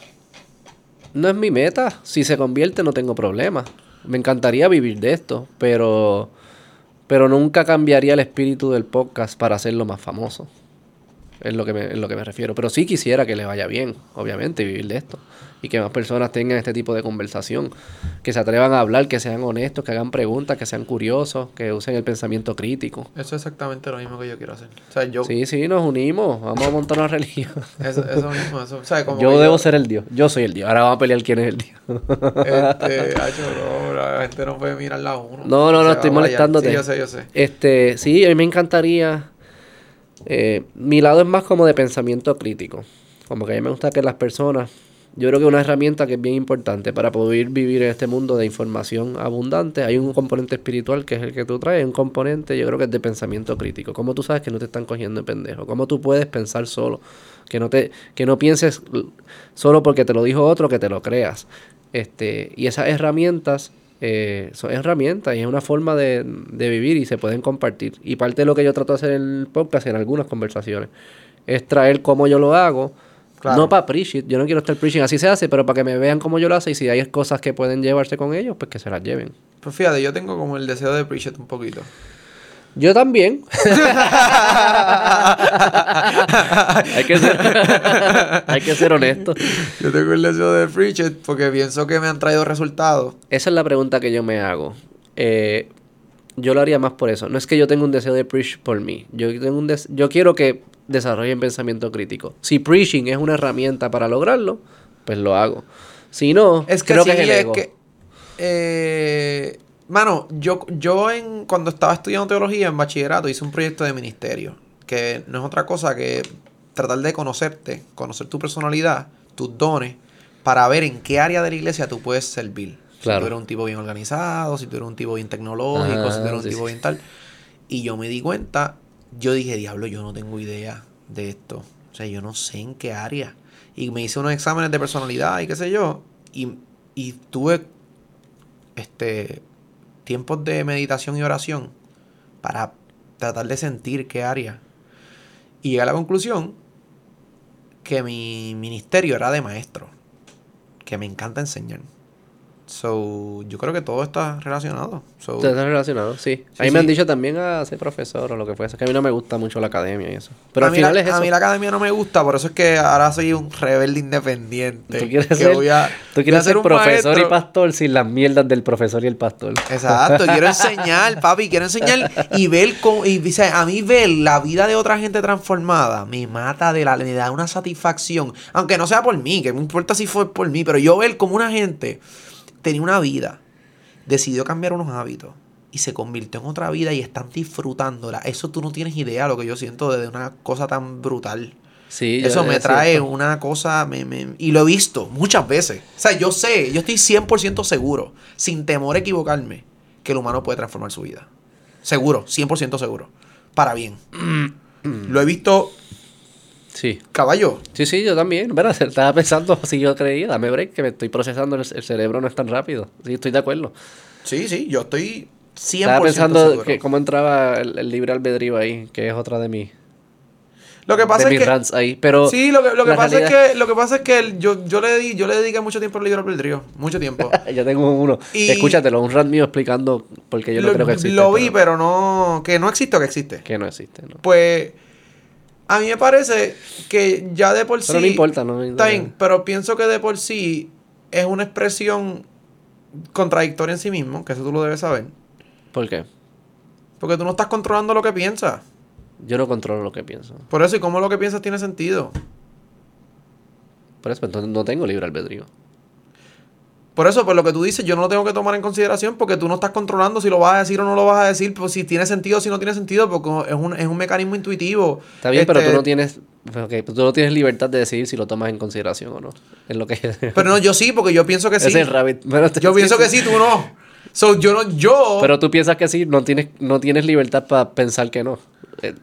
No es mi meta. Si se convierte, no tengo problema. Me encantaría vivir de esto, pero, pero nunca cambiaría el espíritu del podcast para hacerlo más famoso. Es lo que me, es lo que me refiero. Pero sí quisiera que le vaya bien, obviamente, vivir de esto. Y que más personas tengan este tipo de conversación. Que se atrevan a hablar, que sean honestos, que hagan preguntas, que sean curiosos, que usen el pensamiento crítico. Eso es exactamente lo mismo que yo quiero hacer. O sea, yo... Sí, sí, nos unimos. Vamos a montar una religión. Eso, eso mismo, eso. O sea, como yo debo ser el Dios. Yo soy el Dios. Ahora vamos a pelear quién es el Dios. Este, hacho, no, la gente no puede mirarla a uno. No, no, no, estoy molestándote. Sí, yo sé, yo sé. Este, sí, a mí me encantaría. eh, mi lado es más como de pensamiento crítico. Como que a mí me gusta que las personas. Yo creo que una herramienta que es bien importante para poder vivir en este mundo de información abundante. Hay un componente espiritual que es el que tú traes. Un componente, yo creo que es de pensamiento crítico. ¿Cómo tú sabes que no te están cogiendo de pendejo? ¿Cómo tú puedes pensar solo? Que no, te, que no pienses solo porque te lo dijo otro, que te lo creas. Este, y esas herramientas eh, son herramientas y es una forma de, de vivir y se pueden compartir. Y parte de lo que yo trato de hacer en el podcast, en algunas conversaciones, es traer cómo yo lo hago. Claro. No para preach it, yo no quiero estar preaching, así se hace, pero para que me vean cómo yo lo hace y si hay cosas que pueden llevarse con ellos, pues que se las lleven. Pues fíjate, yo tengo como el deseo de preach it un poquito. Yo también. hay, que ser, hay que ser honesto. Yo tengo el deseo de preach it porque pienso que me han traído resultados. Esa es la pregunta que yo me hago. Eh, yo lo haría más por eso. No es que yo tenga un deseo de preach por mí. Yo, tengo un des- yo quiero que desarrollen pensamiento crítico. Si preaching es una herramienta para lograrlo, pues lo hago. Si no, Es que creo sí, que es el es ego. que. eh, mano, yo, yo en, cuando estaba estudiando teología en bachillerato hice un proyecto de ministerio. Que no es otra cosa que tratar de conocerte, conocer tu personalidad, tus dones, para ver en qué área de la iglesia tú puedes servir. Si tú eres un tipo bien organizado, si tú eres un tipo bien tecnológico, si tú eres un sí, tipo bien tal. Y yo me di cuenta, yo dije, diablo, yo no tengo idea de esto. O sea, yo no sé en qué área. Y me hice unos exámenes de personalidad y qué sé yo. Y, y tuve este tiempos de meditación y oración para tratar de sentir qué área. Y llegué a la conclusión que mi ministerio era de maestro. Que me encanta enseñar. So, yo creo que todo está relacionado. So, ¿Te estás relacionado? Sí. a mí Sí, me han dicho también a ser profesor o lo que fuese. Que a mí no me gusta mucho la academia y eso. Pero a al final la, es eso. A mí la academia no me gusta, por eso es que ahora soy un rebelde independiente. Tú quieres que ser, voy a- tú voy a quieres ser un profesor y pastor sin las mierdas del profesor y el pastor. Exacto, quiero enseñar, papi, quiero enseñar y ver cómo, y, o sea, a mí ver la vida de otra gente transformada me mata de la, me da una satisfacción, aunque no sea por mí, que me importa si fue por mí, pero yo ver cómo una gente tenía una vida, decidió cambiar unos hábitos y se convirtió en otra vida y están disfrutándola. Eso tú no tienes idea lo que yo siento de una cosa tan brutal. Sí, Eso me trae cierto. una cosa, me- me- y lo he visto muchas veces. O sea, yo sé, yo estoy 100% seguro, sin temor a equivocarme, que el humano puede transformar su vida. Seguro, 100% seguro. Para bien. lo he visto, Sí. caballo. Sí, sí, yo también. Bueno, estaba pensando si yo creía, dame break, que me estoy procesando, el, cerebro no es tan rápido. Sí, estoy de acuerdo. Sí, sí, yo estoy 100% Estaba pensando seguro. que cómo entraba el, el libre albedrío ahí, que es otra de mis, lo que pasa de es que... rants ahí. Pero Sí, lo que, lo que pasa es que lo que pasa es que el- yo, yo le di, yo le dediqué mucho tiempo al libre albedrío, mucho tiempo. Ya tengo uno. Y- Escúchatelo, un rant mío explicando por qué yo no lo, creo que existe. lo vi, pero no, que no existe o que existe. Que no existe, ¿no? Pues a mí me parece que ya de por sí. Pero no importa, ¿no? Está bien, pero pienso que de por sí es una expresión contradictorio en sí mismo, que eso tú lo debes saber. ¿Por qué? Porque tú no estás controlando lo que piensas. Yo no controlo lo que pienso. Por eso, ¿y cómo lo que piensas tiene sentido? Por eso, entonces no tengo libre albedrío. Por eso, pues lo que tú dices, yo no lo tengo que tomar en consideración porque tú no estás controlando si lo vas a decir o no lo vas a decir, pues si tiene sentido o si no tiene sentido, porque es un, es un mecanismo intuitivo. Está bien, pero tú Este, no tienes. ok, pero tú no tienes libertad de decidir si lo tomas en consideración o no. Es lo que. Pero no, yo sí, porque yo pienso que sí. Es el rabbit. Te- Yo pienso que sí, tú no. So, yo no, yo. Pero tú piensas que sí, no tienes, no tienes libertad para pensar que no. Eh,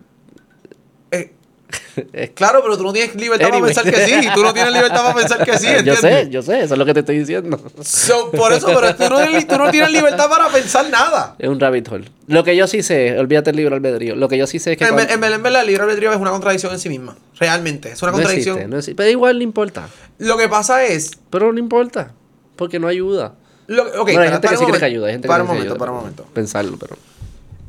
eh, claro, pero tú no tienes libertad Anyway. para pensar que sí. Tú no tienes libertad para pensar que sí, yo ¿entiendes? sé, yo sé, eso es lo que te estoy diciendo. So, por eso, pero tú no, tienes- tú no tienes libertad para pensar nada. Es un rabbit hole. Lo que yo sí sé, olvídate el libre albedrío. Lo que yo sí sé es que. En, cuando- en, verdad, en verdad, el libre albedrío es una contradicción en sí misma. Realmente. Es una no contradicción. existe, no existe. Pero igual no importa. Lo que pasa es. Pero no importa. Porque no ayuda. Lo, ok, Bueno, hay gente para que sí cree que ayuda. Hay gente para que un momento, ayuda. para un momento. Pensarlo, pero.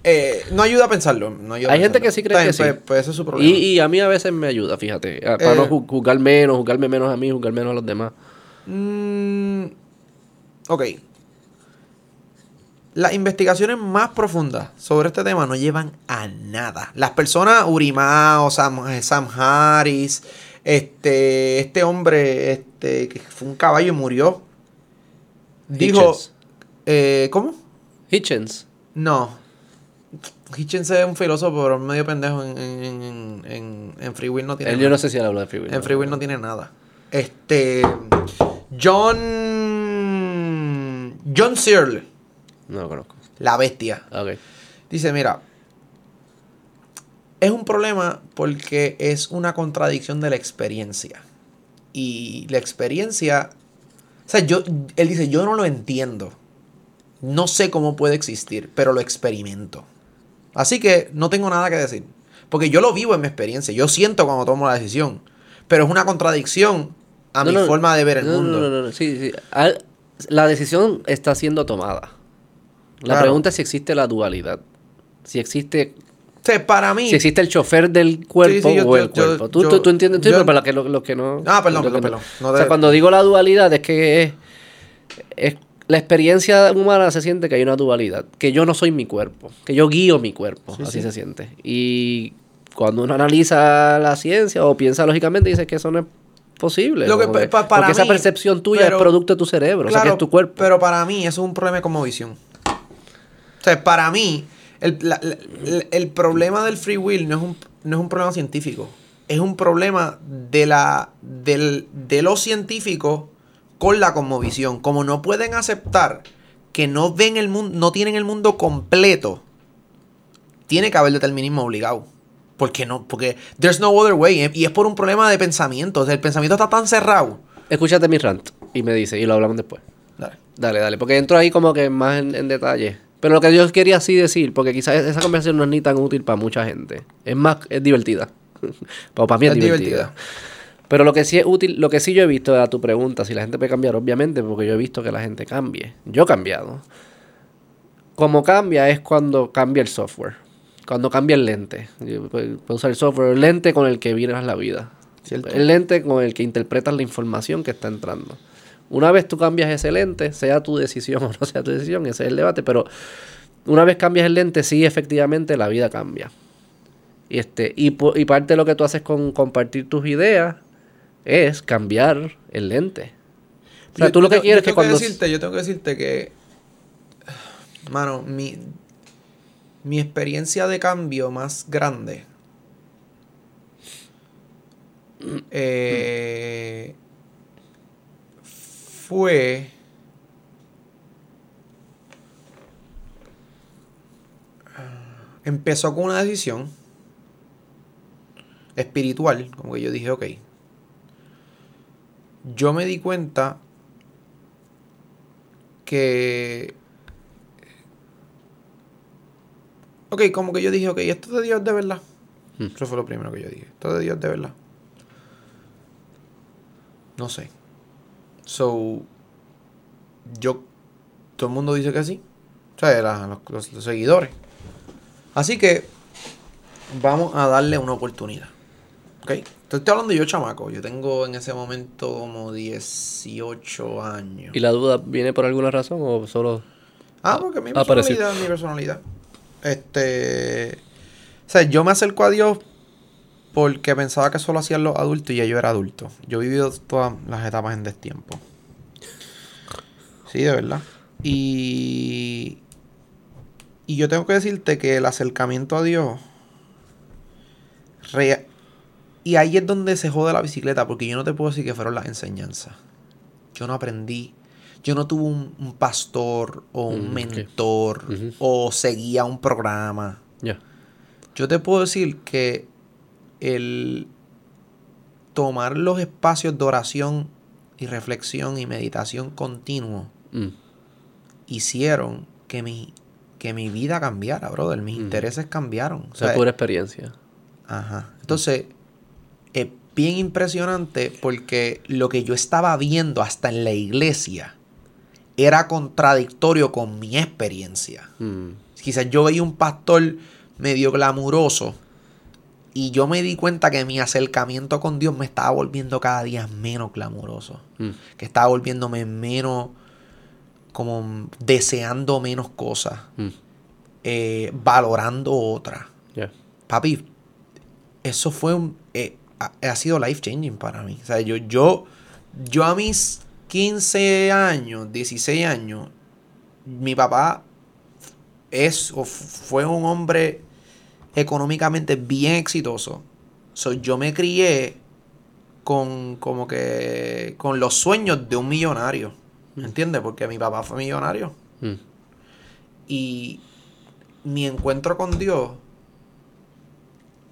Eh, no ayuda a pensarlo. No ayuda a Hay gente pensarlo. que sí cree Está que sí. Pues, pues ese es su problema. Y, y a mí a veces me ayuda, fíjate. Para Eh. no ju- juzgar menos, juzgarme menos a mí, juzgar menos a los demás. Mm, ok. Las investigaciones más profundas sobre este tema no llevan a nada. Las personas, Urimao, Sam, eh, Sam Harris, este, este hombre, este, que fue un caballo y murió. Dijo, Hitchens. eh, ¿cómo? Hitchens. No. Hitchens es un filósofo, pero medio pendejo en, en, en, en- Free Will no tiene Él, nada. yo no sé si él habla de Free Will. En Free Will no tiene nada. Este. John. John Searle, No lo conozco. la bestia. Ok. Dice: Mira. Es un problema porque es una contradicción de la experiencia. Y la experiencia. O sea, yo. Él dice: Yo no lo entiendo. No sé cómo puede existir, pero lo experimento. Así que no tengo nada que decir. Porque yo lo vivo en mi experiencia. Yo siento cuando tomo la decisión. Pero es una contradicción a No, mi no, forma de ver el no, mundo. No, no, no. Sí, sí. Al- la decisión está siendo tomada. La Claro. pregunta es si existe la dualidad. Si existe, O sea, para mí. si existe el chofer del cuerpo Sí, sí, yo- o el yo- cuerpo. ¿Tú, yo- tú, tú entiendes? Yo- pero para los que, lo, que no... Ah, perdón, perdón, perdón. O sea, cuando digo la dualidad es que es, es- La experiencia humana se siente que hay una dualidad. Que yo no soy mi cuerpo. Que yo guío mi cuerpo. Sí, así sí. se siente. Y cuando uno analiza la ciencia o piensa lógicamente, dice que eso no es posible. Lo que para porque esa percepción tuya pero- es producto de tu cerebro. o sea, que es tu cuerpo. Pero para mí eso es un problema como visión. O sea, para mí, el, la- la- el- el problema del free will no es, un, no es un problema científico. Es un problema de, la, del, de los científicos con la cosmovisión. Como no pueden aceptar que no ven el mundo, no tienen el mundo completo, tiene que haber determinismo obligado. ¿Por qué no? Porque there's no other way. Y es por un problema de pensamiento. O sea, el pensamiento está tan cerrado. Escúchate mi rant y me dice, y lo hablamos después. Dale. Dale, dale, porque entro ahí como que más en, en detalle. Pero lo que yo quería así decir, porque quizás esa conversación no es ni tan útil para mucha gente. Es más, es divertida. Para mí es, Es divertida. divertida. Pero lo que sí es útil, lo que sí yo he visto a tu pregunta, si la gente puede cambiar, obviamente, porque yo he visto que la gente cambie. Yo he cambiado. Como cambia es cuando cambia el software. Cuando cambia el lente. Yo puedo usar el software, el lente con el que miras la vida. ¿Cierto? El lente con el que interpretas la información que está entrando. Una vez tú cambias ese lente, sea tu decisión o no sea tu decisión, ese es el debate, pero una vez cambias el lente, sí, efectivamente la vida cambia. Y, este, y parte de lo que tú haces con compartir tus ideas es cambiar el lente. O sea, Yo- tú lo que quieres es que cuando... decirte, yo tengo que decirte que. Mano, mi. Mi experiencia de cambio más grande. eh, fue. Empezó con una decisión espiritual, como que yo dije, ok, yo me di cuenta que... Ok, como que yo dije, ok, esto es de Dios de verdad. Hmm. Eso fue lo primero que yo dije. Esto es de Dios de verdad. No sé. So, yo... Todo el mundo dice que sí. O sea, la- los, los- los seguidores. Así que vamos a darle una oportunidad. ¿Ok? Te estoy hablando yo, chamaco. Yo tengo en ese momento como 18 años. ¿Y la duda viene por alguna razón o solo.? Ah, porque mi Apareció. personalidad, mi personalidad. Este. O sea, yo me acerco a Dios porque pensaba que solo hacían los adultos y ya yo era adulto. Yo he vivido todas las etapas en destiempo. Sí, de verdad. Y. Y yo tengo que decirte que el acercamiento a Dios. Y ahí es donde se jode la bicicleta, porque yo no te puedo decir que fueron las enseñanzas. Yo no aprendí. Yo no tuve un, un pastor o un Mm, mentor o seguía un programa. Yo te puedo decir que el tomar los espacios de oración y reflexión y meditación continuo Mm. hicieron que mi, que mi vida cambiara, brother. Mis Ujú. intereses cambiaron. O sea, sea, pura experiencia. Ajá. Entonces, es bien impresionante porque lo que yo estaba viendo hasta en la iglesia era contradictorio con mi experiencia. Mm. Quizás yo veía un pastor medio glamuroso y yo me di cuenta que mi acercamiento con Dios me estaba volviendo cada día menos glamuroso. Mm. Que estaba volviéndome menos, como deseando menos cosas, Mm. eh, valorando otras. Papi, eso fue un. Ha, ha sido life changing para mí. O sea, yo, yo, yo a mis 15 años, 16 años, mi papá es o fue un hombre económicamente bien exitoso. So, yo me crié con como que con los sueños de un millonario. ¿Entiendes? Porque mi papá fue millonario. Mm. Y mi encuentro con Dios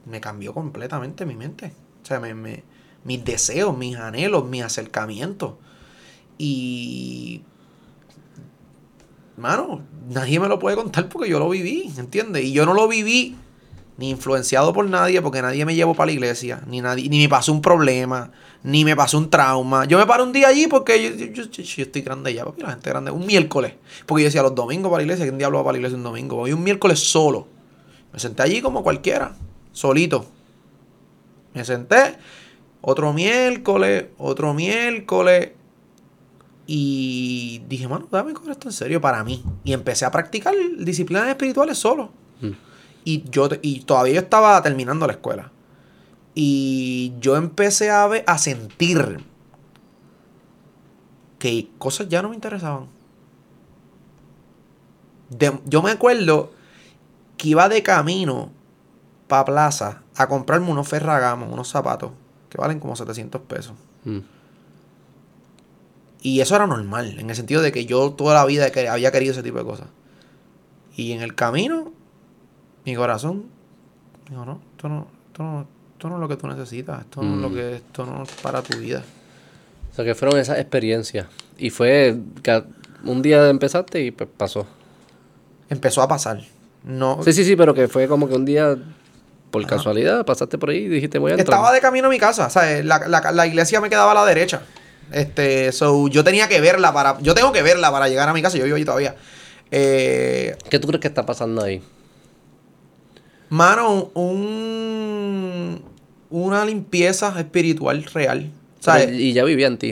me cambió completamente mi mente. O sea, me, me- mis deseos, mis anhelos, mis acercamientos. Y. Mano, nadie me lo puede contar porque yo lo viví, ¿entiendes? Y yo no lo viví ni influenciado por nadie porque nadie me llevó para la iglesia, ni, nadie, ni me pasó un problema, ni me pasó un trauma. Yo me paro un día allí porque yo, yo- yo- estoy grande ya, papi, la gente grande. Un miércoles. Porque yo decía los domingos para la iglesia, ¿quién diablo va para la iglesia un domingo? Voy un miércoles solo. Me senté allí como cualquiera, solito. Me senté, otro miércoles, otro miércoles. Y dije, mano, dame con esto en serio para mí. Y empecé a practicar disciplinas espirituales solo. Mm. Y yo y todavía yo estaba terminando la escuela. Y yo empecé a ver, a sentir que cosas ya no me interesaban. De- yo me acuerdo que iba de camino para plaza a comprarme unos Ferragamo, unos zapatos, que valen como 700 pesos. Mm. Y eso era normal, en el sentido de que yo toda la vida había querido ese tipo de cosas. Y en el camino, mi corazón dijo, no, esto no, esto no, esto no es lo que tú necesitas, esto no es lo Mm. que, esto no es para tu vida. O sea, que fueron esas experiencias. Y fue que un día empezaste y pues pasó. Empezó a pasar. No, Sí, sí, sí, pero que fue como que un día, por casualidad, pasaste por ahí y dijiste, voy a entrar. Estaba de camino a mi casa, ¿sabes? La, la- la iglesia me quedaba a la derecha. Este, so, yo tenía que verla para, yo tengo que verla para llegar a mi casa, yo vivo allí todavía. Eh, ¿Qué tú crees que está pasando ahí? Mano, un, una limpieza espiritual real. ¿Sabes? Pero- y ya vivía en ti.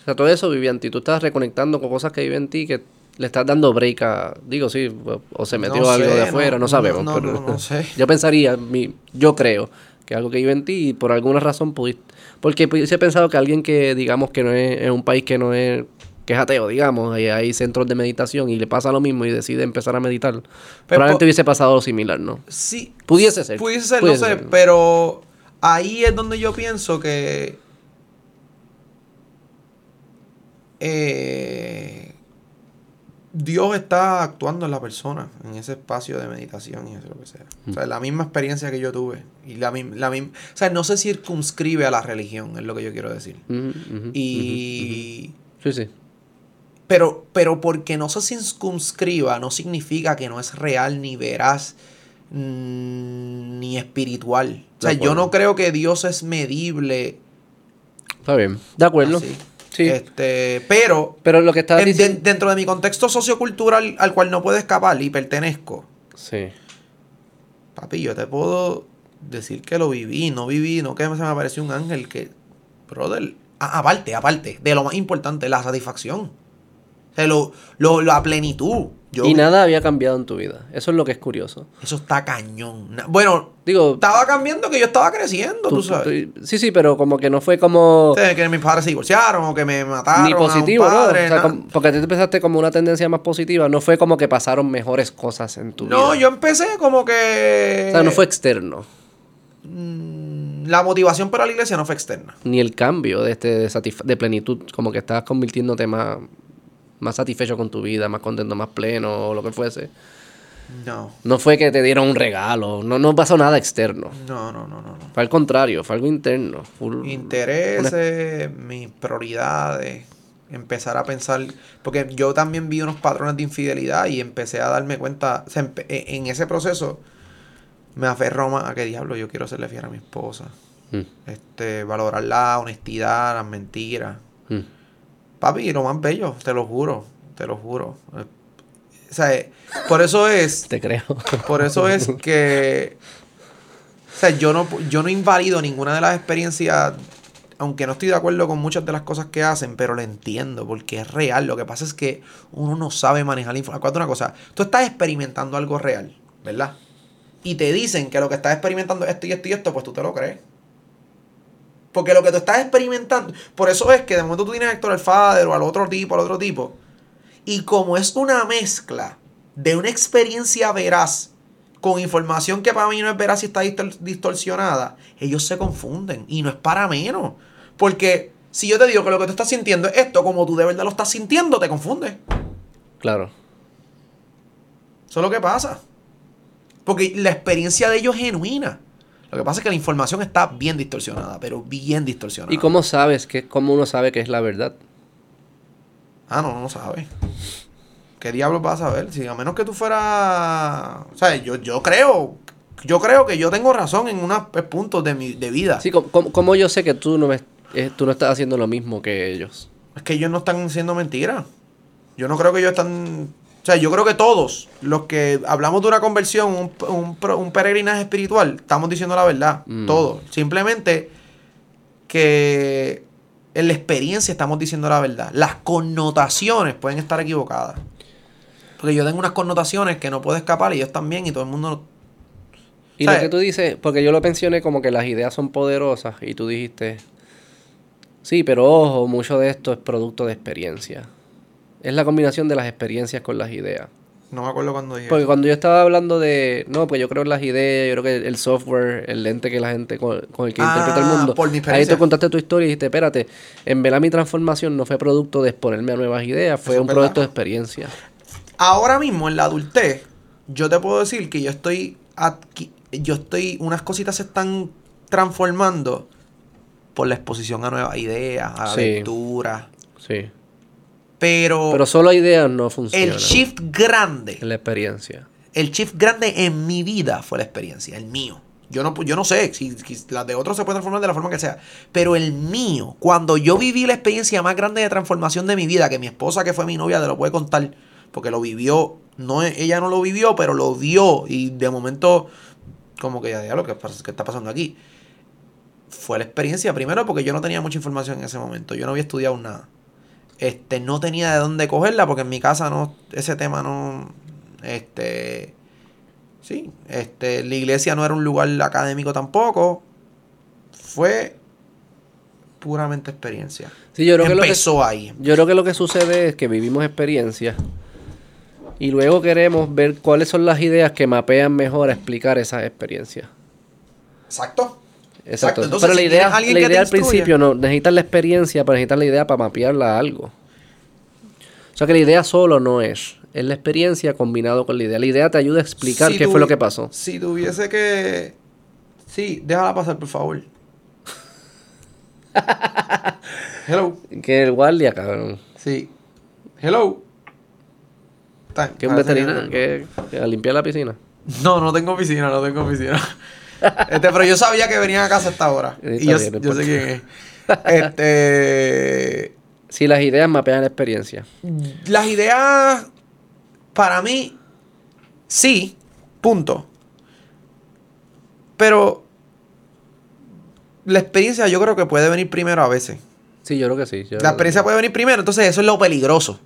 O sea, todo eso vivía en ti. Tú estás reconectando con cosas que viven en ti que le estás dando break a... Digo, sí, o- se metió No algo sé, de afuera, no, no- sabemos. no, pero sé. yo pensaría, mi, yo creo, que algo que vive en ti y por alguna razón pudiste... Porque he pensado que alguien que, digamos, que no es en un país que no es... que es ateo, digamos, y hay centros de meditación y le pasa lo mismo y decide empezar a meditar, probablemente po- hubiese pasado lo similar, ¿no? Sí. Pudiese ser. Pudiese ser, Pudiese no sé, ser. pero ahí es donde yo pienso que eh, Dios está actuando en la persona, en ese espacio de meditación y eso lo que sea. O sea, la misma experiencia que yo tuve. Y la, la mim- o sea, no se circunscribe a la religión, es lo que yo quiero decir. Ujú, Y... Sí, sí. Pero, pero porque no se circunscriba no significa que no es real, ni veraz, mm, ni espiritual. O sea, yo no creo que Dios es medible. Está bien. De acuerdo. así. Sí. Este, pero Pero lo que estaba en- de- diciendo... dentro de mi contexto sociocultural al cual no puedo escapar y pertenezco, Sí. papi, yo te puedo decir que lo viví, no viví, no que se me apareció un ángel, que, brother, aparte, aparte, de lo más importante, la satisfacción. Sea, lo, lo- la plenitud. Yo, Y nada había cambiado en tu vida. Eso es lo que es curioso. Eso está cañón. Bueno, Digo, estaba cambiando que yo estaba creciendo, tú, tú- sabes. tú- sí, sí, pero como que no fue como... Que mis padres se divorciaron o que me mataron. ni positivo, a un ¿no? padre, O sea, na- como- porque tú empezaste como una tendencia más positiva. No fue como que pasaron mejores cosas en tu No, vida. yo empecé como que. O sea, no fue externo. La motivación para la iglesia no fue externa. Ni el cambio de, este, de, de plenitud. Como que estabas convirtiéndote más, más satisfecho con tu vida, más contento, más pleno o lo que fuese. No, No fue que te dieron un regalo. No, no pasó nada externo. no, no, no, no. no. Fue al contrario, fue algo interno. Intereses, mis prioridades, empezar a pensar, porque yo también vi unos patrones de infidelidad y empecé a darme cuenta, o sea, e- en ese proceso me aferró más a que diablo, yo quiero serle fiel a mi esposa, Mm, este, valorar la honestidad, las mentiras. mm. Papi, lo más bello, te lo juro, te lo juro. O sea, eh, por eso es Te creo. por eso es que. O sea, yo no, yo no invalido ninguna de las experiencias. Aunque no estoy de acuerdo con muchas de las cosas que hacen, pero lo entiendo porque es real. Lo que pasa es que uno no sabe manejar la información. Acuérdate una cosa: tú estás experimentando algo real, ¿verdad? Y te dicen que lo que estás experimentando es esto y esto y esto, pues tú te lo crees. Porque lo que tú estás experimentando. Por eso es que de momento tú tienes a Héctor el Fader o al otro tipo, al otro tipo. Y como es una mezcla de una experiencia veraz con información que para mí no es veraz y está distor- distorsionada, ellos se confunden. Y no es para menos. Porque si yo te digo que lo que tú estás sintiendo es esto, como tú de verdad lo estás sintiendo, te confundes. Claro. Eso es lo que pasa. Porque la experiencia de ellos es genuina. Lo que pasa es que la información está bien distorsionada, pero bien distorsionada. ¿Y cómo sabes que, cómo uno sabe que es la verdad? Ah, no, no sabe. ¿Qué diablos vas a saber? Si a menos que tú fueras. O sea, yo, yo creo. Yo creo que yo tengo razón en unos puntos de mi de vida. Sí, ¿cómo, cómo- cómo yo sé que tú no, me- eh, tú no estás haciendo lo mismo que ellos? Es que ellos no están diciendo mentiras. Yo no creo que ellos están. O sea, yo creo que todos los que hablamos de una conversión, un, un, peregrinaje espiritual, estamos diciendo la verdad. Mm. Todos. Simplemente que en la experiencia estamos diciendo la verdad. Las connotaciones pueden estar equivocadas. Porque yo tengo unas connotaciones que no puedo escapar y ellos también y todo el mundo... Y ¿Sabes? lo que tú dices, porque yo lo mencioné como que las ideas son poderosas y tú dijiste, sí, pero ojo, mucho de esto es producto de experiencia. Es la combinación de las experiencias con las ideas. No me acuerdo cuando dije... Porque cuando yo estaba hablando de, no, pues yo creo en las ideas, yo creo que el software, el lente que la gente con, con el que Ah, interpreta el mundo. por mi Ahí tú contaste tu historia y dijiste, espérate, en verdad mi transformación no fue producto de exponerme a nuevas ideas, fue Eso un producto de experiencia. Ahora mismo en la adultez, yo te puedo decir que yo estoy adqui- yo estoy, unas cositas se están transformando por la exposición a nuevas ideas, a la Sí. lectura. Sí. Pero, Pero solo ideas no funcionan. el shift grande, En la experiencia. el shift grande en mi vida fue la experiencia, el mío. Yo no, yo no sé si, si las de otros se pueden transformar de la forma que sea, pero el mío, cuando yo viví la experiencia más grande de transformación de mi vida, que mi esposa que fue mi novia te lo puede contar, porque lo vivió, no ella no lo vivió, pero lo vio y de momento como que ya lo que está pasando aquí. Fue la experiencia primero porque yo no tenía mucha información en ese momento, yo no había estudiado nada. Este, no tenía de dónde cogerla porque en mi casa no ese tema no este Sí, este, la iglesia no era un lugar académico tampoco. Fue puramente experiencia. Sí, yo creo que lo que- Empezó ahí. Yo creo que lo que sucede es que vivimos experiencias y luego queremos ver cuáles son las ideas que mapean mejor a explicar esas experiencias. Exacto. Exacto. Entonces, Pero la si idea, la idea al instruya- principio no, necesitas la experiencia, pero necesitas la idea para mapearla a algo. O sea que la idea solo no es, es la experiencia combinado con la idea. La idea te ayuda a explicar Si qué fue lo que pasó. Si tuviese que. Sí, déjala pasar, por favor. Hello. Que el guardia, cabrón. Sí. Hello. Que un veterinario, que, que a limpiar la piscina. No, no tengo oficina, no tengo oficina. Este, pero yo sabía que venían a casa a esta hora. Y yo, bien, no yo sé quién es. Este. Si las ideas mapean la experiencia. Las ideas, para mí, sí, punto. Pero la experiencia yo creo que puede venir primero a veces. Sí, yo creo que sí. yo La experiencia que puede venir primero, entonces eso es lo peligroso.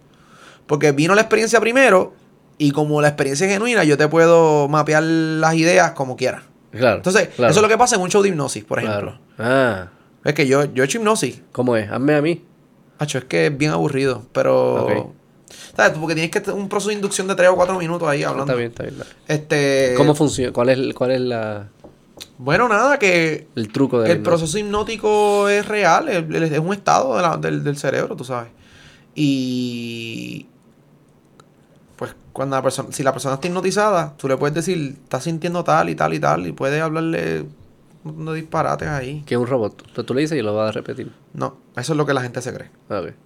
Porque vino la experiencia primero y como la experiencia es genuina, yo te puedo mapear las ideas como quiera. Claro. Entonces, claro, eso es lo que pasa en un show de hipnosis, por ejemplo. Claro. Ah, Es que yo, yo he hecho hipnosis. ¿cómo es? Hazme a mí. Hacho, es que es bien aburrido, pero... Ok. ¿Sabes? Porque tienes que un proceso de inducción de 3 o 4 minutos ahí hablando. Está bien, está bien. Este... ¿Cómo funciona? ¿Cuál es, cuál es la, Bueno, nada, que el truco de el proceso hipnótico es real, es, es un estado de la- del, del cerebro, tú sabes. Y pues cuando la persona, si la persona está hipnotizada, tú le puedes decir, estás sintiendo tal y tal y tal, y puedes hablarle un montón de disparates ahí. Que es un robot. Entonces tú le dices y lo vas a repetir. No, eso es lo que la gente se cree. A ver.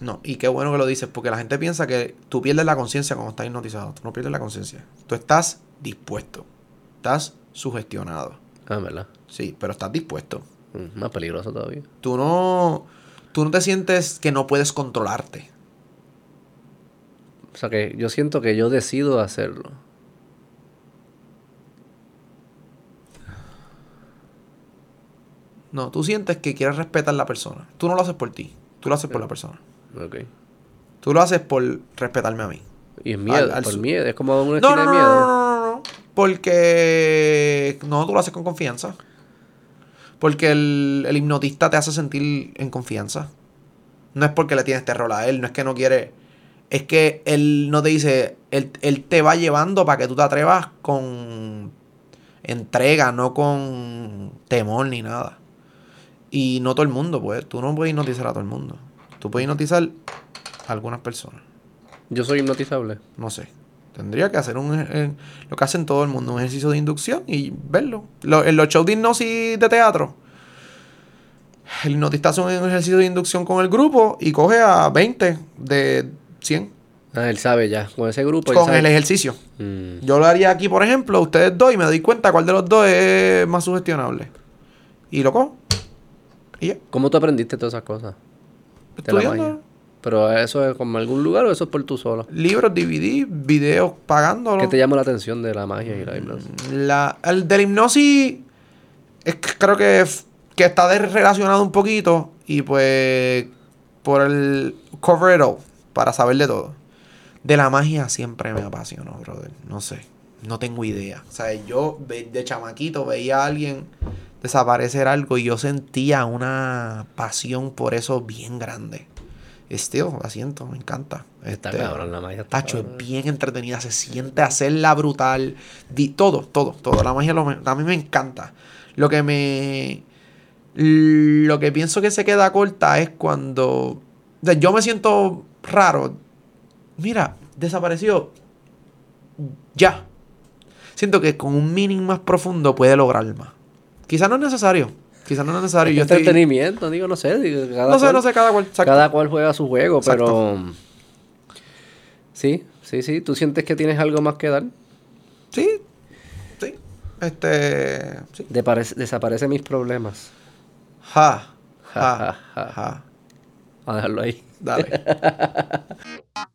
No, y qué bueno que lo dices, porque la gente piensa que tú pierdes la conciencia cuando estás hipnotizado. Tú no pierdes la conciencia. Tú estás dispuesto. Estás sugestionado. Ah, ¿verdad? Sí, pero estás dispuesto. Mm, Más peligroso todavía. tú no tú no te sientes que no puedes controlarte. O sea que yo siento que yo decido hacerlo. No, tú sientes que quieres respetar a la persona. Tú no lo haces por ti, tú lo haces por la persona. Ok. Tú lo haces por respetarme a mí. Y es miedo, Al- al por su- miedo. Es como una No, de no, miedo. no, no, no, no, porque no, tú lo haces con confianza. Porque el, el hipnotista te hace sentir en confianza. No es porque le tienes terror a él, no es que no quiere. Es que él no te dice, él, él te va llevando para que tú te atrevas con entrega, no con temor ni nada. Y no todo el mundo, pues. Tú no puedes hipnotizar a todo el mundo. Tú puedes hipnotizar a algunas personas. Yo soy hipnotizable. No sé. Tendría que hacer un, eh, lo que hacen todo el mundo, un ejercicio de inducción y verlo. Lo- en los shows de hipnosis de teatro, el hipnotista hace un ejercicio de inducción con el grupo y coge a 20 de 100 Ah, él sabe ya. Con ese grupo. él con sabe- el ejercicio. Mm, Yo lo haría aquí, por ejemplo, ustedes dos y me doy cuenta cuál de los dos es más sugestionable. Y lo cojo. Y ya. ¿Cómo tú aprendiste todas esas cosas? Estudiando. Pero eso es como algún lugar o eso es por tú solo. Libros, DVD, videos, pagándolo. ¿Qué te llamó la atención de la magia y la hipnosis? La, el de la hipnosis es que creo que, que está de- relacionado un poquito y pues por el cover it all, para saber de todo. De la magia siempre me apasionó, brother. No sé, no tengo idea. O sea, yo ve- de chamaquito veía a alguien desaparecer algo y yo sentía una pasión por eso bien grande. Still, la siento, me encanta. Está Este, cabrón la magia. está Tacho, es bien entretenida, se siente hacerla brutal. Di- todo, todo, todo. La magia lo a mí me encanta. Lo que me. Lo que pienso que se queda corta es cuando. o sea, yo me siento raro. Mira, desapareció. Ya. Siento que con un meaning más profundo puede lograr más. Quizás no es necesario. Quizás no es necesario. Es Yo estoy- entretenimiento, digo, no sé. digo, cada No sé, cual- no sé, cada cual. exacto. Cada cual juega su juego, Exacto. pero. Sí, sí, sí. ¿Tú sientes que tienes algo más que dar? Sí. Sí. Este. Sí. Desaparecen mis problemas. Ja. ja, ja. Ja. A dejarlo ahí. Dale.